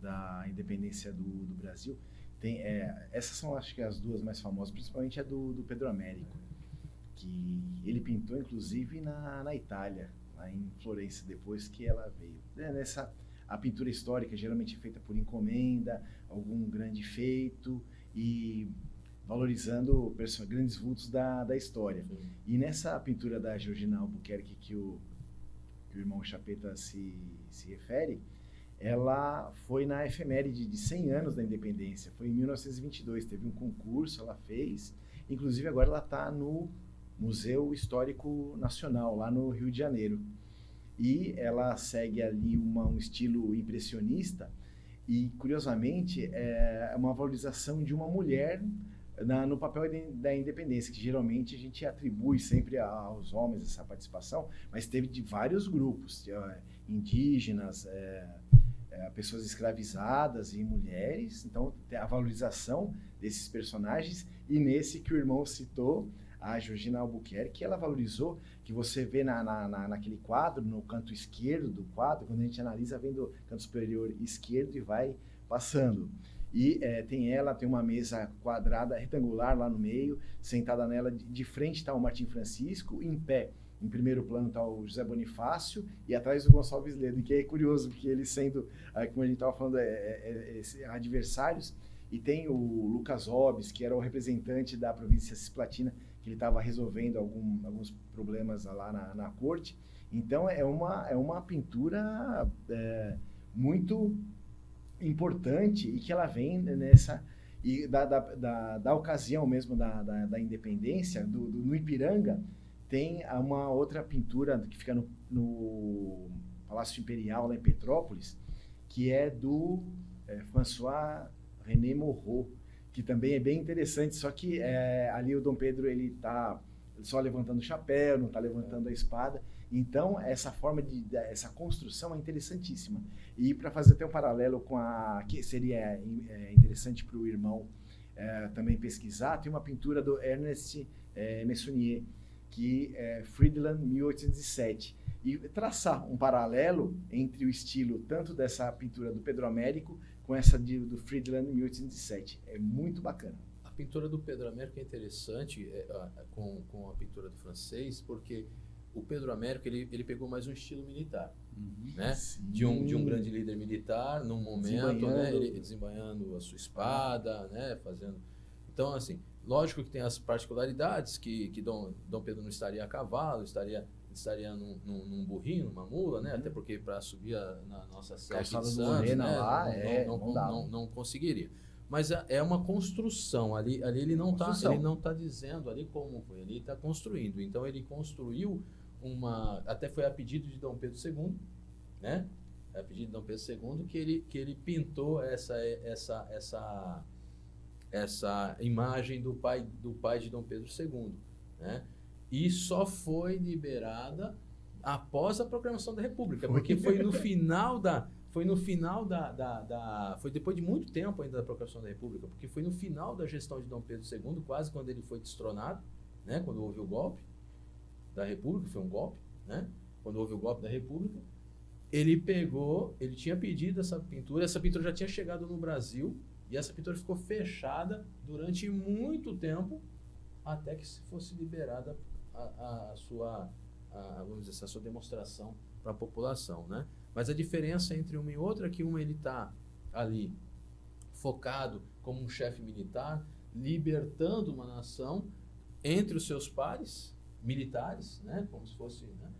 Speaker 4: da independência do, do Brasil tem é, essas são acho que as duas mais famosas principalmente a do, do Pedro Américo que ele pintou inclusive na, na Itália lá em Florença depois que ela veio. É, nessa a pintura histórica geralmente é feita por encomenda algum grande feito e valorizando grandes vultos da, da história. E nessa pintura da Georgina Albuquerque que o, que o irmão Chapeta se, se refere, ela foi na efeméride de 100 anos da independência. Foi em 1922. Teve um concurso, ela fez. Inclusive, agora ela está no Museu Histórico Nacional, lá no Rio de Janeiro. E ela segue ali uma, um estilo impressionista. E, curiosamente, é uma valorização de uma mulher na- no papel da independência, que geralmente a gente atribui sempre aos homens essa participação, mas teve de vários grupos, indígenas, é, é, pessoas escravizadas e mulheres, então a valorização desses personagens, e nesse que o irmão citou, a Georgina Albuquerque, ela valorizou, que você vê na, na, na- naquele quadro, no canto esquerdo do quadro, quando a gente analisa, vem do canto superior esquerdo e vai passando. E eh, tem ela, tem uma mesa quadrada, retangular lá no meio, sentada nela, de, de frente está o Martim Francisco, em pé, em primeiro plano está o José Bonifácio e atrás o Gonçalves Ledo, que é curioso, porque eles sendo, ah, como a gente estava falando, é, é, é, adversários, e tem o Lucas Hobbes, que era o representante da província cisplatina, que ele estava resolvendo algum, alguns problemas lá na, na corte. Então é uma, é uma pintura é, muito importante e que ela vem nessa e da, da, da, da ocasião mesmo da, da, da independência do, do- no Ipiranga tem uma outra pintura que fica no, no Palácio Imperial, lá em Petrópolis, que é do é, François René Morreau, que também é bem interessante, só que é, ali o Dom Pedro ele está só levantando o chapéu, não está levantando a espada. Então, essa forma de, essa construção é interessantíssima. E para fazer até um paralelo com a que seria é, interessante para o irmão é, também pesquisar, tem uma pintura do Ernest é, Messonnier, que é Friedland 1807, e traçar um paralelo entre o estilo tanto dessa pintura do Pedro Américo com essa de, do Friedland 1807. É muito bacana.
Speaker 2: A pintura do Pedro Américo é interessante é, com, com a pintura do francês, porque o Pedro Américo ele, ele pegou mais um estilo militar, uhum, né? De um, de um grande líder militar, num momento, né? Ele desembanhando a sua espada, né? Fazendo. Então, assim, lógico que tem as particularidades que, que Dom, Dom Pedro não estaria a cavalo, estaria estaria num, num, num burrinho, numa mula, né? Uhum. Até porque para subir a, na nossa serra de Santos, né? lá, não, é, não, não, não, não, conseguiria. Mas é, é uma construção ali, ali ele não está ele não tá dizendo ali como foi, ele está construindo. Então ele construiu uma, até foi a pedido de Dom Pedro II, né? A pedido de Dom Pedro II que ele que ele pintou essa essa essa essa imagem do pai do pai de Dom Pedro II, né? E só foi liberada após a proclamação da República, porque foi no final da foi no final da, da, da, foi depois de muito tempo ainda da proclamação da República, porque foi no final da gestão de Dom Pedro II, quase quando ele foi destronado, né, quando houve o golpe da República, foi um golpe, né? Quando houve o golpe da República, ele pegou, ele tinha pedido essa pintura, essa pintura já tinha chegado no Brasil e essa pintura ficou fechada durante muito tempo até que fosse liberada a, a sua, a, vamos dizer a sua demonstração para a população, né? Mas a diferença entre uma e outra é que uma ele está ali focado como um chefe militar, libertando uma nação entre os seus pares militares, né? Como se fosse, né?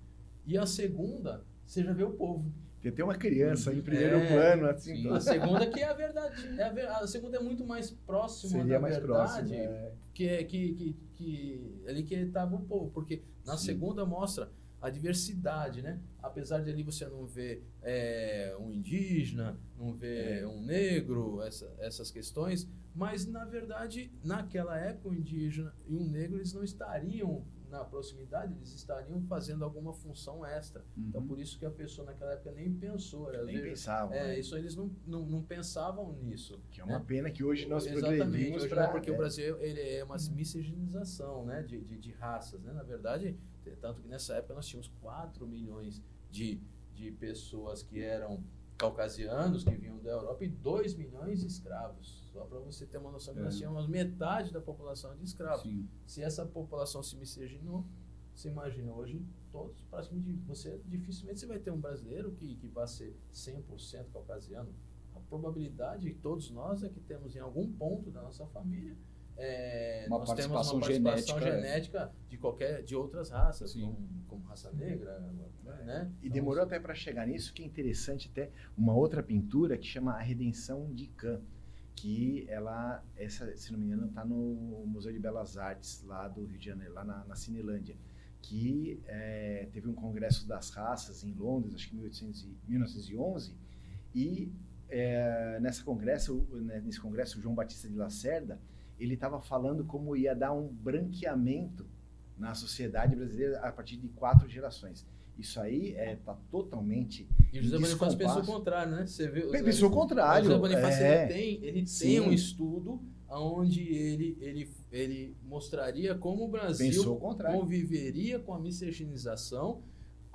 Speaker 2: E a segunda, você já vê o povo.
Speaker 4: Tem até uma criança em primeiro é, plano, assim.
Speaker 2: Sim, a segunda que é a verdade. É a, a, segunda é muito mais próxima Seria da mais verdade. Próximo, é. que, que, que, que ali que estava o povo. Porque na sim. segunda mostra a diversidade, né? Apesar de ali você não ver é, um indígena, não ver é. um negro, essa, essas questões, mas na verdade, naquela época, o indígena e o negro eles não estariam na proximidade, eles estariam fazendo alguma função extra. Então, uhum. Então, por isso que a pessoa naquela época nem pensou.
Speaker 4: nem vezes, pensavam.
Speaker 2: É, né? isso eles não, não, não, pensavam nisso.
Speaker 4: Que é uma né? pena que hoje nós
Speaker 2: Exatamente, hoje pra, porque é. o Brasil ele é uma miscigenação né, de, de, de, raças. Né? Na verdade, tanto que nessa época nós tínhamos 4 milhões de, de pessoas que eram caucasianos que vinham da Europa e 2 milhões de escravos. Só para você ter uma noção que é. nós tínhamos metade da população de escravos. Sim. Se essa população se miscigenou, você imagina hoje todos praticamente você dificilmente você vai ter um brasileiro que, que vai ser 100% caucasiano. A probabilidade de todos nós é que temos em algum ponto da nossa família é, uma nós temos uma participação genética, genética de qualquer de outras raças, como, como, raça negra, é. né?
Speaker 4: E então, demorou até para chegar nisso, que é interessante até uma outra pintura que chama A Redenção de Can, que ela, essa, se não me engano, está no Museu de Belas Artes lá do Rio de Janeiro, lá na, na Cinelândia, que é, teve um congresso das raças em Londres, acho que em 1800 1911, e é, nessa congresso, né, nesse congresso, o João Batista de Lacerda ele estava falando como ia dar um branqueamento na sociedade brasileira a partir de quatro gerações. Isso aí está é, tá totalmente.
Speaker 2: E o José Bonifácio pensou o contrário, né? Você
Speaker 4: viu, pensou o contrário.
Speaker 2: O José Bonifácio é, ele tem, ele tem um estudo onde ele, ele, ele mostraria como o Brasil conviveria com a miscigenação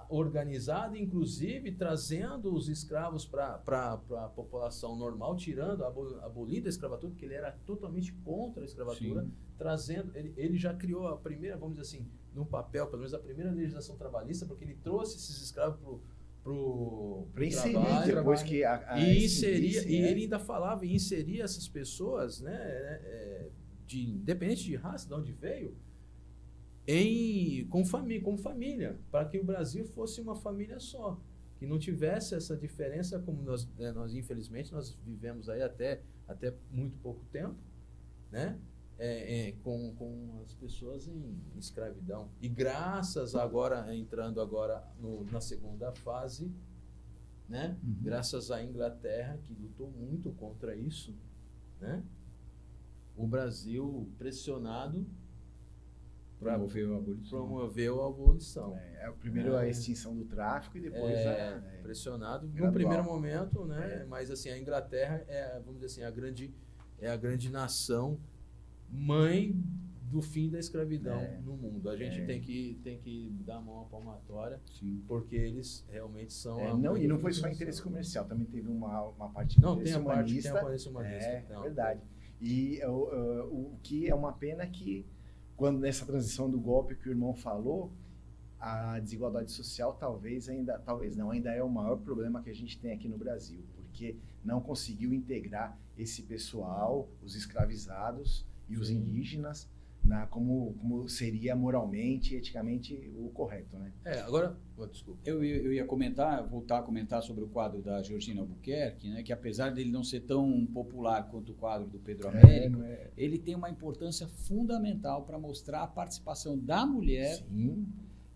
Speaker 2: organizada, inclusive trazendo os escravos para a população normal, tirando, abolindo a escravatura, porque ele era totalmente contra a escravatura, Sim. trazendo, ele, ele já criou a primeira, vamos dizer assim, no papel, pelo menos a primeira legislação trabalhista, porque ele trouxe esses escravos para pro inserir trabalho,
Speaker 4: depois que a, a
Speaker 2: e inseria e é. ele ainda falava em inserir essas pessoas né é, de independente de raça de onde veio em, com família, como família, para que o Brasil fosse uma família só, que não tivesse essa diferença como nós, né, nós infelizmente nós vivemos aí até, até muito pouco tempo, né? É, é, com, com as pessoas em escravidão. E graças agora, entrando agora no, na segunda fase, né? Uhum. graças à Inglaterra, que lutou muito contra isso, né? o Brasil pressionado
Speaker 3: promoveu a abolição.
Speaker 2: Promoveu a abolição.
Speaker 4: É, é primeiro é, a extinção do tráfico e depois
Speaker 2: é, a, é, pressionado no primeiro momento, né? É. Mas assim a Inglaterra é, vamos dizer assim, a grande é a grande nação mãe do fim da escravidão é. no mundo. A gente é. tem, que, tem que dar a mão à palmatória, Sim. porque eles realmente são.
Speaker 4: É, não, e não foi só interesse comercial, também teve uma, uma parte
Speaker 2: não, tem a parte, tem a parte humanista.
Speaker 4: É, não, verdade. E uh, uh, o que é uma pena que, quando nessa transição do golpe que o irmão falou, a desigualdade social talvez ainda, talvez não, ainda é o maior problema que a gente tem aqui no Brasil, porque não conseguiu integrar esse pessoal, os escravizados, e os indígenas na, como, como seria moralmente e eticamente o correto, né?
Speaker 2: É, agora, oh, desculpa.
Speaker 3: Eu, eu ia comentar, voltar a comentar sobre o quadro da Georgina Albuquerque, né, que apesar dele não ser tão popular quanto o quadro do Pedro é, Américo, é, ele tem uma importância fundamental para mostrar a participação da mulher,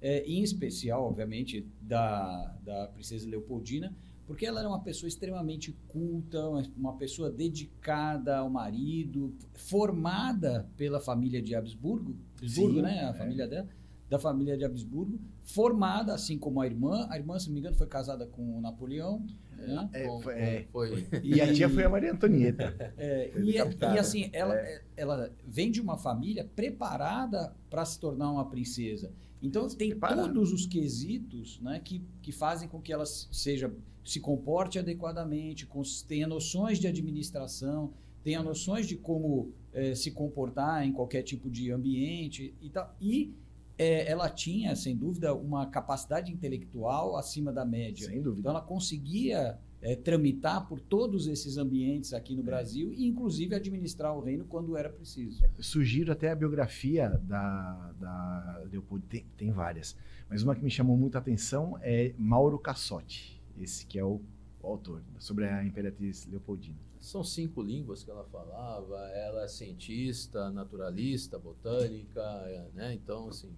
Speaker 3: é, em especial, obviamente, da, da princesa Leopoldina, porque ela era uma pessoa extremamente culta, uma pessoa dedicada ao marido, formada pela família de Habsburgo, Habsburgo Sim, né? A é. família dela, da família de Habsburgo, formada assim como a irmã. A irmã, se não me engano, foi casada com o Napoleão. Né?
Speaker 4: É, foi, é, foi. E a tia foi a Maria Antonieta.
Speaker 3: É, e, e, assim, ela, é. ela vem de uma família preparada para se tornar uma princesa. Então, tem preparada. todos os quesitos né, que, que fazem com que ela seja se comporte adequadamente, tenha noções de administração, tenha noções de como é, se comportar em qualquer tipo de ambiente e tal. E é, ela tinha, sem dúvida, uma capacidade intelectual acima da média.
Speaker 4: Sem dúvida.
Speaker 3: Então, ela conseguia é, tramitar por todos esses ambientes aqui no é. Brasil e, inclusive, administrar o reino quando era preciso.
Speaker 4: Sugiro até a biografia da, da Leopoldo, tem, tem várias, mas uma que me chamou muita atenção é Mauro Cassotti esse que é o, o autor, sobre a Imperatriz Leopoldina.
Speaker 2: São cinco línguas que ela falava, ela é cientista, naturalista, botânica, é, né? Então, assim,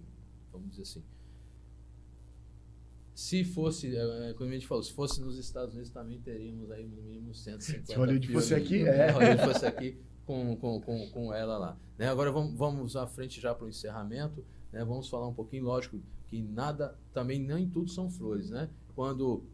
Speaker 2: vamos dizer assim, se fosse, é, é, como a gente falou, se fosse nos Estados Unidos também teríamos aí no mínimo 150
Speaker 4: Se Hollywood fosse aqui,
Speaker 2: é. Hollywood fosse aqui com, com, com, com ela lá. Né? Agora vamos, vamos à frente já para o encerramento, né? vamos falar um pouquinho, lógico, que nada, também nem tudo são flores, né? Quando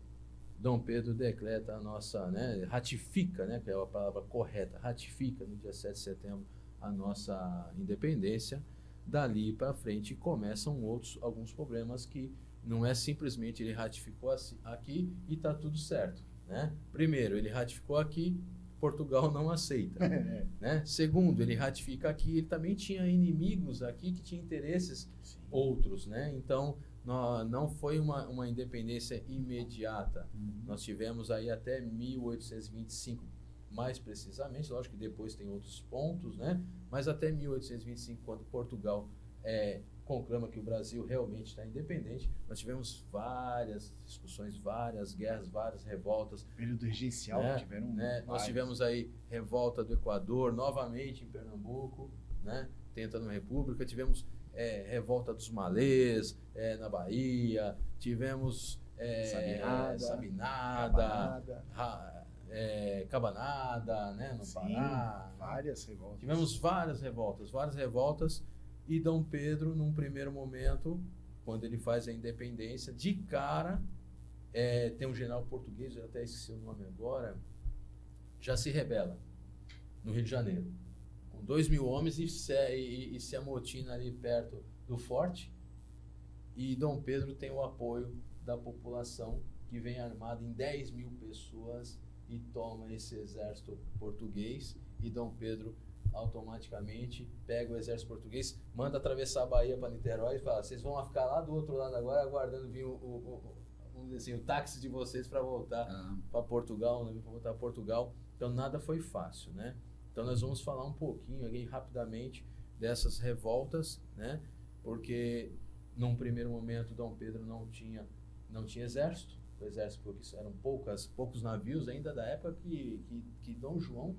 Speaker 2: Dom Pedro decreta a nossa, né, ratifica, né, que é a palavra correta, ratifica no dia 7 de setembro a nossa independência. Dali para frente começam outros alguns problemas que não é simplesmente ele ratificou aqui e está tudo certo, né? Primeiro, ele ratificou aqui, Portugal não aceita, né? Segundo, ele ratifica aqui, ele também tinha inimigos aqui que tinham interesses Sim. outros, né? Então, não foi uma, uma independência imediata. Uhum. Nós tivemos aí até 1825, mais precisamente, lógico que depois tem outros pontos, né? mas até 1825, quando Portugal é, conclama que o Brasil realmente está independente, nós tivemos várias discussões, várias guerras, várias revoltas.
Speaker 4: Período regencial, né? tiveram
Speaker 2: né? Nós tivemos aí revolta do Equador, novamente em Pernambuco, né? tentando uma república, tivemos é, Revolta dos Malês, é, na Bahia, tivemos é, Sabinada, Sabinada Cabanada, é, Cabanada né, no Sim, Pará.
Speaker 4: Várias revoltas.
Speaker 2: Tivemos várias revoltas, várias revoltas. E Dom Pedro, num primeiro momento, quando ele faz a independência, de cara, é, tem um general português, eu até esqueci o nome agora, já se rebela no Rio de Janeiro dois mil homens e se, e, e se amotina ali perto do forte. E Dom Pedro tem o apoio da população que vem armada em 10 mil pessoas e toma esse exército português. E Dom Pedro automaticamente pega o exército português, manda atravessar a Bahia para Niterói e fala: vocês vão ficar lá do outro lado agora, aguardando vir o, o, o, assim, o táxi de vocês para voltar ah. para Portugal, né, para voltar Portugal. Então nada foi fácil, né? Então nós vamos falar um pouquinho aqui rapidamente dessas revoltas, né? Porque num primeiro momento Dom Pedro não tinha não tinha exército, o exército porque eram poucas poucos navios ainda da época que, que, que Dom João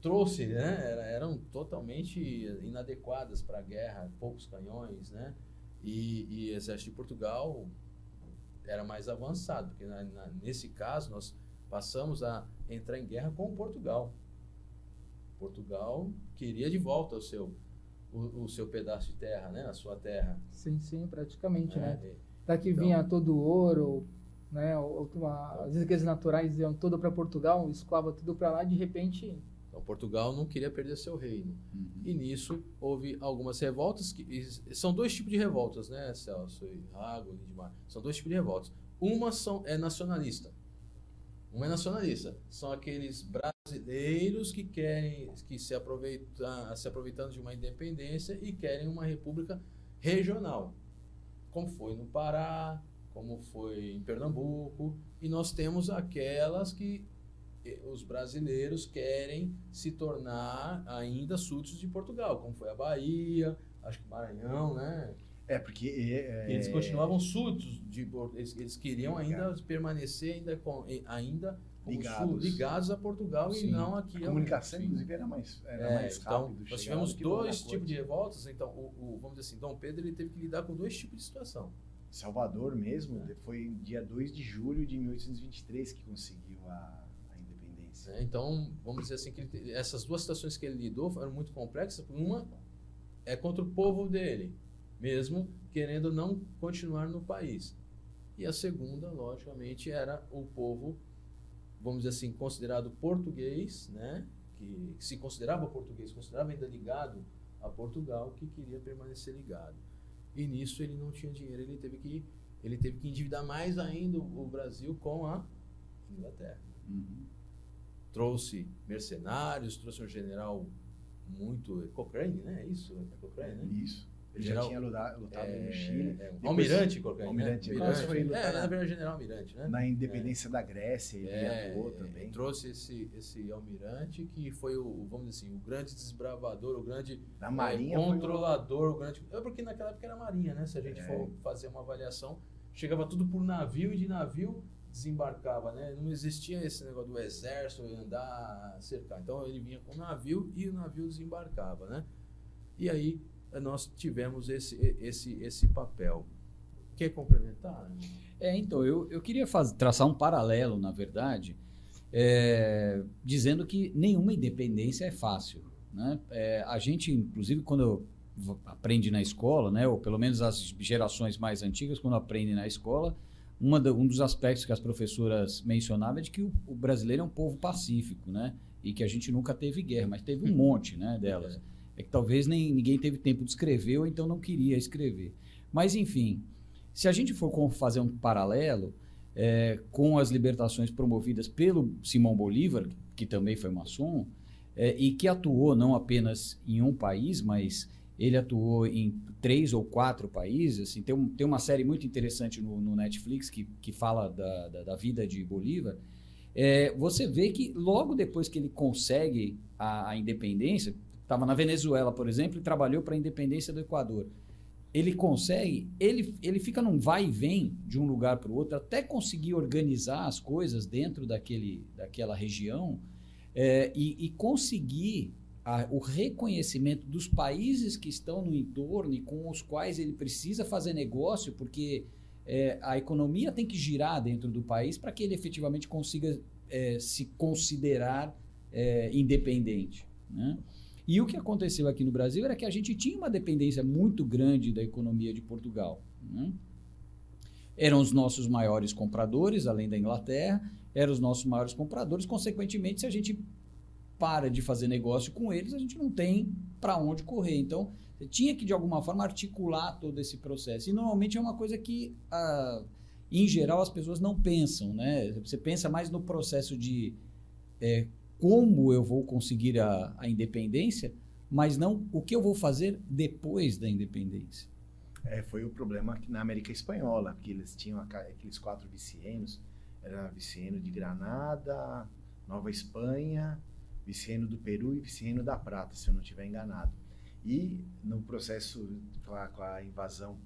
Speaker 2: trouxe, né? Era, eram totalmente inadequadas para a guerra, poucos canhões, né? E, e exército de Portugal era mais avançado, porque na, na, nesse caso nós passamos a entrar em guerra com Portugal. Portugal queria de volta o seu o, o, seu pedaço de terra, né? A sua terra.
Speaker 5: Sim, sim, praticamente,
Speaker 2: é,
Speaker 5: né? Daqui então, vinha todo o ouro, né? As riquezas naturais iam todo para Portugal, escoava tudo para lá, de repente.
Speaker 2: Então Portugal não queria perder seu reino. Uhum. E nisso houve algumas revoltas que são dois tipos de revoltas, né, Celso e Rago, Lindmar? São dois tipos de revoltas. Uma são é nacionalista. Uma é nacionalista. São aqueles brasileiros que querem que se aproveitar, se aproveitando de uma independência e querem uma república regional, como foi no Pará, como foi em Pernambuco, e nós temos aquelas que eh, os brasileiros querem se tornar ainda súditos de Portugal, como foi a Bahia, acho que Maranhão, né?
Speaker 4: É, porque... É,
Speaker 2: eles continuavam súditos, de, eles, eles queriam ainda permanecer ainda, com, ainda
Speaker 4: ligados.
Speaker 2: ligados a Portugal Sim. e não aqui.
Speaker 4: A comunicação, inclusive, era mais, era é, mais
Speaker 2: então,
Speaker 4: rápido.
Speaker 2: Nós tivemos dois tipos de revoltas, então, o, o, vamos dizer assim, Dom Pedro ele teve que lidar com dois tipos de situação.
Speaker 4: Salvador mesmo, é. foi dia 2 de julho de 1823 que conseguiu a, a independência.
Speaker 2: É, então, vamos dizer assim, que ele, essas duas situações que ele lidou foram muito complexas. Uma é contra o povo dele, mesmo querendo não continuar no país. E a segunda, logicamente, era o povo, vamos dizer assim, considerado português, né? que, que se considerava português, considerava ainda ligado a Portugal, que queria permanecer ligado. E nisso ele não tinha dinheiro, ele teve que ele teve que endividar mais ainda o Brasil com a Inglaterra. Uhum. Trouxe mercenários, trouxe um general muito Cochrane, né? É isso, é Cochrane, né?
Speaker 4: Isso. Ele General, já tinha lutado, lutado é, no Chile. É,
Speaker 2: Depois, Almirante Cochrane.
Speaker 4: Almirante,
Speaker 2: né?
Speaker 4: Almirante.
Speaker 2: Foi é, na verdade, General Almirante, né?
Speaker 4: Na independência é. da Grécia, ele
Speaker 2: é,
Speaker 4: atuou também.
Speaker 2: Trouxe esse, esse almirante que foi o, vamos dizer assim, o grande desbravador, o grande
Speaker 4: na marinha
Speaker 2: controlador, o... o... grande. É porque naquela época era marinha, né? Se a gente for fazer uma avaliação, chegava tudo por navio e de navio desembarcava, né? Não existia esse negócio do exército andar cercar. Então ele vinha com o navio e o navio desembarcava, né? E aí nós tivemos esse, esse, esse papel. Quer complementar?
Speaker 3: É, então, eu, eu queria fazer, traçar um paralelo, na verdade, é, dizendo que nenhuma independência é fácil. Né? É, a gente, inclusive, quando aprende na escola, né, ou pelo menos as gerações mais antigas, quando aprendem na escola, da, um dos aspectos que as professoras mencionavam é de que o, o, brasileiro é um povo pacífico, né? E que a gente nunca teve guerra, mas teve um monte né, delas. É é que talvez nem ninguém teve tempo de escrever ou então não queria escrever. Mas, enfim, se a gente for fazer um paralelo é, com as libertações promovidas pelo Simão Bolívar, que também foi maçom, é, e que atuou não apenas em um país, mas ele atuou em três ou quatro países. Assim, tem, um, tem uma série muito interessante no, no Netflix que, que fala da, da, da vida de Bolívar. É, você vê que logo depois que ele consegue a, a independência, estava na Venezuela, por exemplo, e trabalhou para a independência do Equador. Ele consegue, ele, ele fica num vai e vem de um lugar para o outro, até conseguir organizar as coisas dentro daquele, daquela região é, e, e, conseguir a, o reconhecimento dos países que estão no entorno e com os quais ele precisa fazer negócio, porque é, a economia tem que girar dentro do país para que ele efetivamente consiga é, se considerar independente. Né? E o que aconteceu aqui no Brasil era que a gente tinha uma dependência muito grande da economia de Portugal. Né? Eram os nossos maiores compradores, além da Inglaterra, eram os nossos maiores compradores. Consequentemente, se a gente para de fazer negócio com eles, a gente não tem para onde correr. Então, você tinha que, de alguma forma, articular todo esse processo. E normalmente é uma coisa que, ah, em geral, as pessoas não pensam. Né? Você pensa mais no processo de é, como eu vou conseguir a, a independência, mas não o que eu vou fazer depois da independência.
Speaker 4: É, foi o problema na América Espanhola, que eles tinham aqueles quatro vicienos, era viceno de Granada, Nova Espanha, viceno do Peru e viceno da Prata, se eu não estiver enganado. E no processo com a, invasão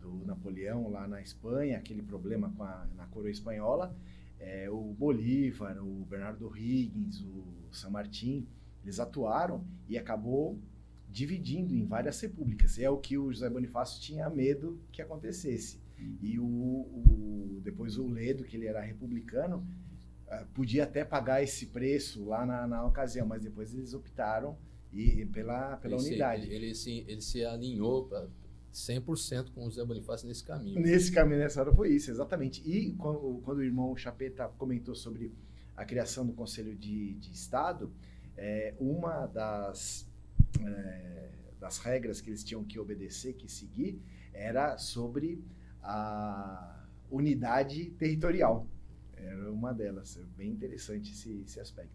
Speaker 4: do Napoleão lá na Espanha, aquele problema a, na coroa espanhola, é, o Bolívar, o Bernardo Higgins, o San Martín, Eles atuaram e acabou dividindo em várias repúblicas. É o que o José Bonifácio tinha medo que acontecesse. E o, o depois o Ledo, que ele era republicano, uh, podia até pagar esse preço lá na, na ocasião, mas depois eles optaram e, pela, pela
Speaker 2: ele
Speaker 4: unidade.
Speaker 2: Se, ele, ele, se, ele se alinhou 100% com o José Bonifácio nesse caminho.
Speaker 4: Nesse caminho, nessa hora foi isso, exatamente. E quando, quando o irmão Chapeta comentou sobre a criação do Conselho de, de Estado, é, uma das, é, das regras que eles tinham que obedecer, que seguir, era sobre a unidade territorial. Era uma delas. É bem interessante esse, esse aspecto.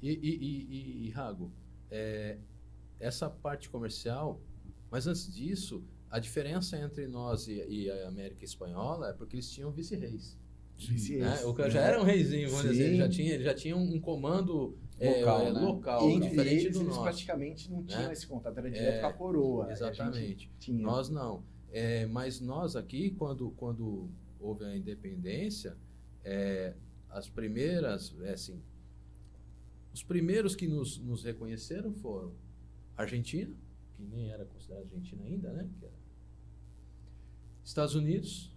Speaker 2: E, e, e, e Rago, é, essa parte comercial, mas antes disso, a diferença entre nós e, e a América Espanhola é porque eles tinham vice-reis.
Speaker 4: Vice
Speaker 2: né? O que já era um reizinho, vamos dizer, ele já tinha, ele já tinha um comando local, é, né? local
Speaker 4: e,
Speaker 2: diferente
Speaker 4: eles,
Speaker 2: do
Speaker 4: eles
Speaker 2: nosso.
Speaker 4: praticamente não tinham
Speaker 2: né?
Speaker 4: esse contato, era direto é, com a coroa.
Speaker 2: Exatamente.
Speaker 4: A tinha.
Speaker 2: Nós não. É, mas nós aqui, quando, quando houve a independência, é, as primeiras, é assim, os primeiros que nos, nos reconheceram foram Argentina, que nem era considerada Argentina ainda, né? Estados Unidos,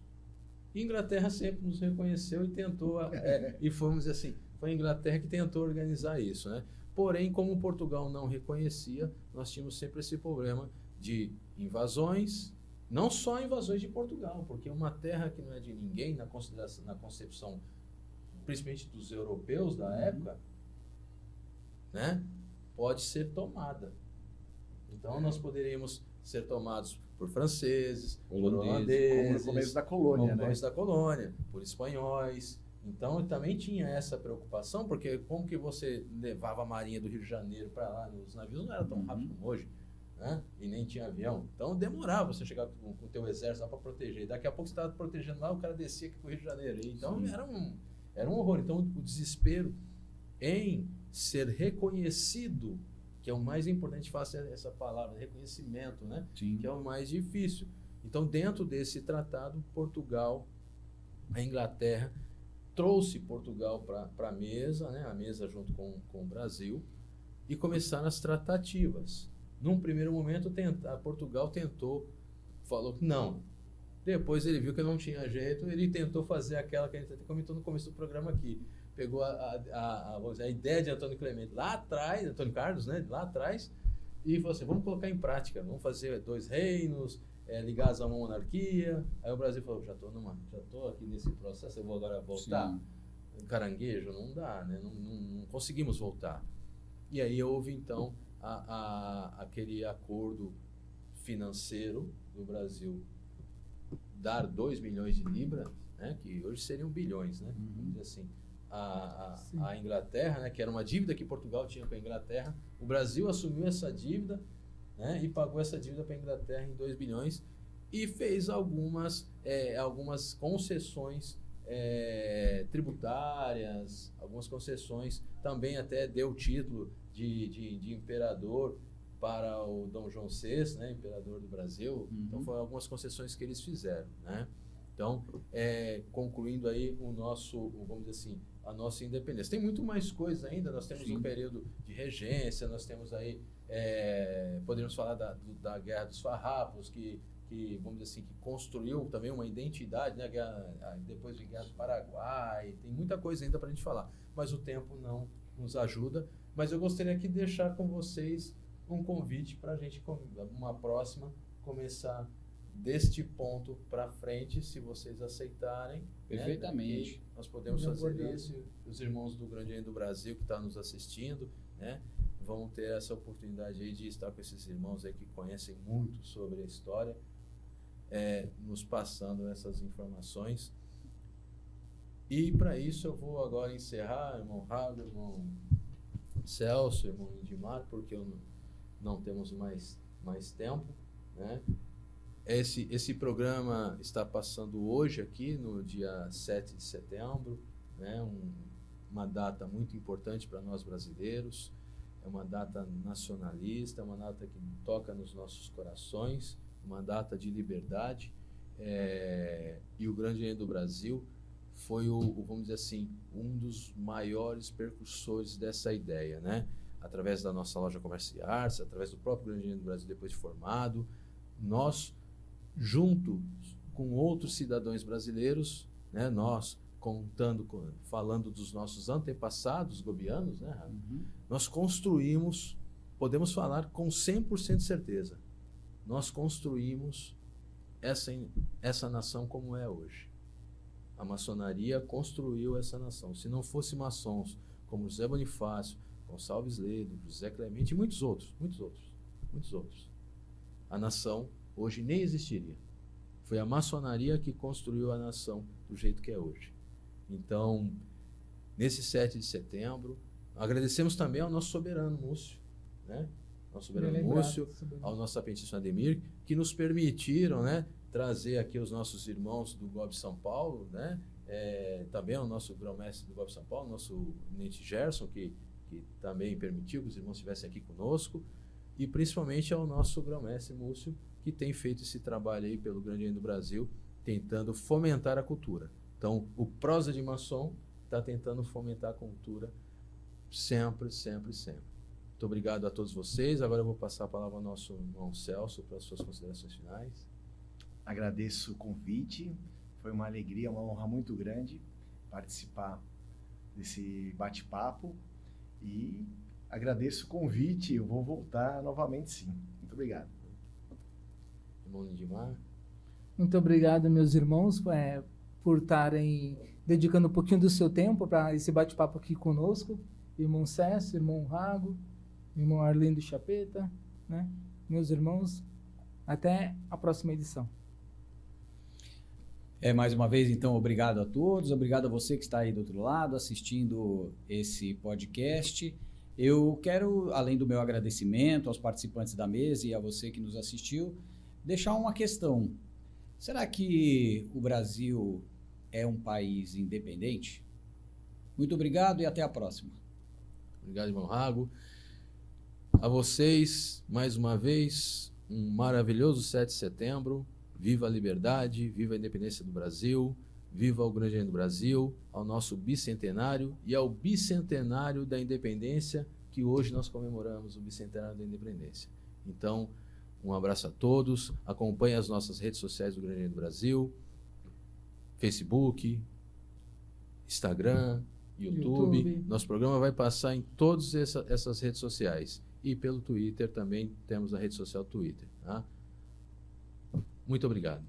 Speaker 2: Inglaterra sempre nos reconheceu e tentou, é, e fomos assim, foi a Inglaterra que tentou organizar isso, né? Porém, como Portugal não reconhecia, nós tínhamos sempre esse problema de invasões, não só invasões de Portugal, porque uma terra que não é de ninguém, na, consideração, na concepção, principalmente dos europeus da época, né, pode ser tomada. Então, nós poderíamos ser tomados por franceses, por holandeses,
Speaker 4: como no começo da colônia,
Speaker 2: no
Speaker 4: né?
Speaker 2: começo da colônia, por espanhóis. Então também tinha essa preocupação, porque como que você levava a marinha do Rio de Janeiro para lá, os navios não eram tão rápidos como hoje, né? E nem tinha avião. Então demorava você chegar com o teu exército lá para proteger. E daqui a pouco você estava protegendo lá, o cara descia aqui para o Rio de Janeiro. Então era um, era um horror. Então o desespero em ser reconhecido que é o mais importante, faça essa palavra, reconhecimento, né?
Speaker 3: Sim.
Speaker 2: Que é o mais difícil. Então, dentro desse tratado, Portugal, a Inglaterra, trouxe Portugal para a mesa, né? a mesa junto com, com o Brasil, e começaram as tratativas. Num primeiro momento, tenta, Portugal tentou, falou que não. Depois ele viu que não tinha jeito, ele tentou fazer aquela que a gente comentou no começo do programa aqui pegou a, a, a, dizer, a, ideia de Antônio Clemente lá atrás, Antônio Carlos, né, lá atrás, e falou assim, vamos colocar em prática, vamos fazer dois reinos, é, ligados a uma monarquia. Aí o Brasil falou, já estou numa, já estou aqui nesse processo, eu vou agora voltar. Sim. Caranguejo não dá, né? Não, não, não, conseguimos voltar. E aí houve então a, a, aquele acordo financeiro do Brasil dar 2 milhões de libras, né? Que hoje seriam bilhões, né? Vamos dizer assim a, a, a, Inglaterra, né, que era uma dívida que Portugal tinha com a Inglaterra. O Brasil assumiu essa dívida né, e pagou essa dívida para a Inglaterra em 2 bilhões e fez algumas, é, algumas concessões é, tributárias, algumas concessões, também até deu título de, de, de imperador para o Dom João VI, né, imperador do Brasil. Uhum. Então, foram algumas concessões que eles fizeram. Né? Então, é, concluindo aí o nosso, vamos dizer assim, a nossa independência. Tem muito mais coisas ainda, nós temos Sim. um período de regência, nós temos aí, é, poderíamos falar da, do, da Guerra dos Farrapos, que, que, vamos dizer assim, que construiu também uma identidade, né? Guerra, depois de Guerra do Paraguai, tem muita coisa ainda para a gente falar, mas o tempo não nos ajuda. Mas eu gostaria aqui de deixar com vocês um convite para a gente, uma próxima, começar deste ponto para frente, se vocês aceitarem. Né,
Speaker 3: Perfeitamente.
Speaker 2: Né? Nós podemos fazer isso. Os irmãos do Grande do Brasil que estão tá nos assistindo, né? Vão ter essa oportunidade aí de estar com esses irmãos aí que conhecem muito sobre a história, é, nos passando essas informações. E para isso eu vou agora encerrar, irmão Rago, irmão Celso, irmão Indimar, porque eu não, não temos mais, mais tempo, né? Esse, esse programa está passando hoje aqui, no dia 7 de setembro, né? Um, uma data muito importante para nós brasileiros, é uma data nacionalista, é uma data que toca nos nossos corações, uma data de liberdade. É, e o Grande Engenho do Brasil foi o, o, vamos dizer assim, um dos maiores percursores dessa ideia, né? através da nossa loja Comércio e através do próprio Grande Engenho do Brasil depois de formado, nós, junto com outros cidadãos brasileiros, né, nós contando, falando dos nossos antepassados gobianos, né,
Speaker 3: Uhum.
Speaker 2: nós construímos, podemos falar com 100% de certeza, nós construímos essa, essa nação como é hoje. A maçonaria construiu essa nação. Se não fosse maçons como José Bonifácio, Gonçalves Ledo, José Clemente e muitos outros, muitos outros, muitos outros, a nação hoje nem existiria. Foi a maçonaria que construiu a nação do jeito que é hoje. Então, nesse 7 de setembro, agradecemos também ao nosso soberano Múcio, né? Nosso soberano
Speaker 5: Bem lembrado,
Speaker 2: Múcio,
Speaker 5: soberano.
Speaker 2: ao nosso apentício Ademir, que nos permitiram, né, trazer aqui os nossos irmãos do GOB São Paulo, né? É, também ao nosso grão-mestre do GOB São Paulo, nosso Nente Gerson, que, que também permitiu que os irmãos estivessem aqui conosco, e principalmente ao nosso grão-mestre Múcio, que tem feito esse trabalho aí pelo Grande do Brasil, tentando fomentar a cultura. Então, o Prosa de Maçom está tentando fomentar a cultura sempre, sempre, sempre. Muito obrigado a todos vocês. Agora eu vou passar a palavra ao nosso irmão Celso para as suas considerações finais.
Speaker 4: Agradeço o convite. Foi uma alegria, uma honra muito grande participar desse bate-papo e agradeço o convite. Eu vou voltar novamente, sim. Muito obrigado.
Speaker 2: Irmão Lindimar.
Speaker 5: Muito obrigado, meus irmãos, é, por estarem dedicando um pouquinho do seu tempo para esse bate-papo aqui conosco. Irmão César, irmão Rago, irmão Arlindo Chapeta, né? Meus irmãos, até a próxima edição.
Speaker 3: É, mais uma vez, então, obrigado a todos, obrigado a você que está aí do outro lado assistindo esse podcast. Eu quero, além do meu agradecimento aos participantes da mesa e a você que nos assistiu, deixar uma questão. Será que o Brasil é um país independente? Muito obrigado e até a próxima.
Speaker 2: Obrigado, irmão Rago. A vocês, mais uma vez, um maravilhoso 7 de setembro. Viva a liberdade, viva a independência do Brasil, viva o Grande do Brasil, ao nosso bicentenário e ao bicentenário da independência, que hoje nós comemoramos o bicentenário da independência. Então, um abraço a todos. Acompanhe as nossas redes sociais do Grande do Brasil, Facebook, Instagram, YouTube.
Speaker 5: YouTube.
Speaker 2: Nosso programa vai passar em todas essa- essas redes sociais. E pelo Twitter também temos a rede social Twitter. Tá? Muito obrigado.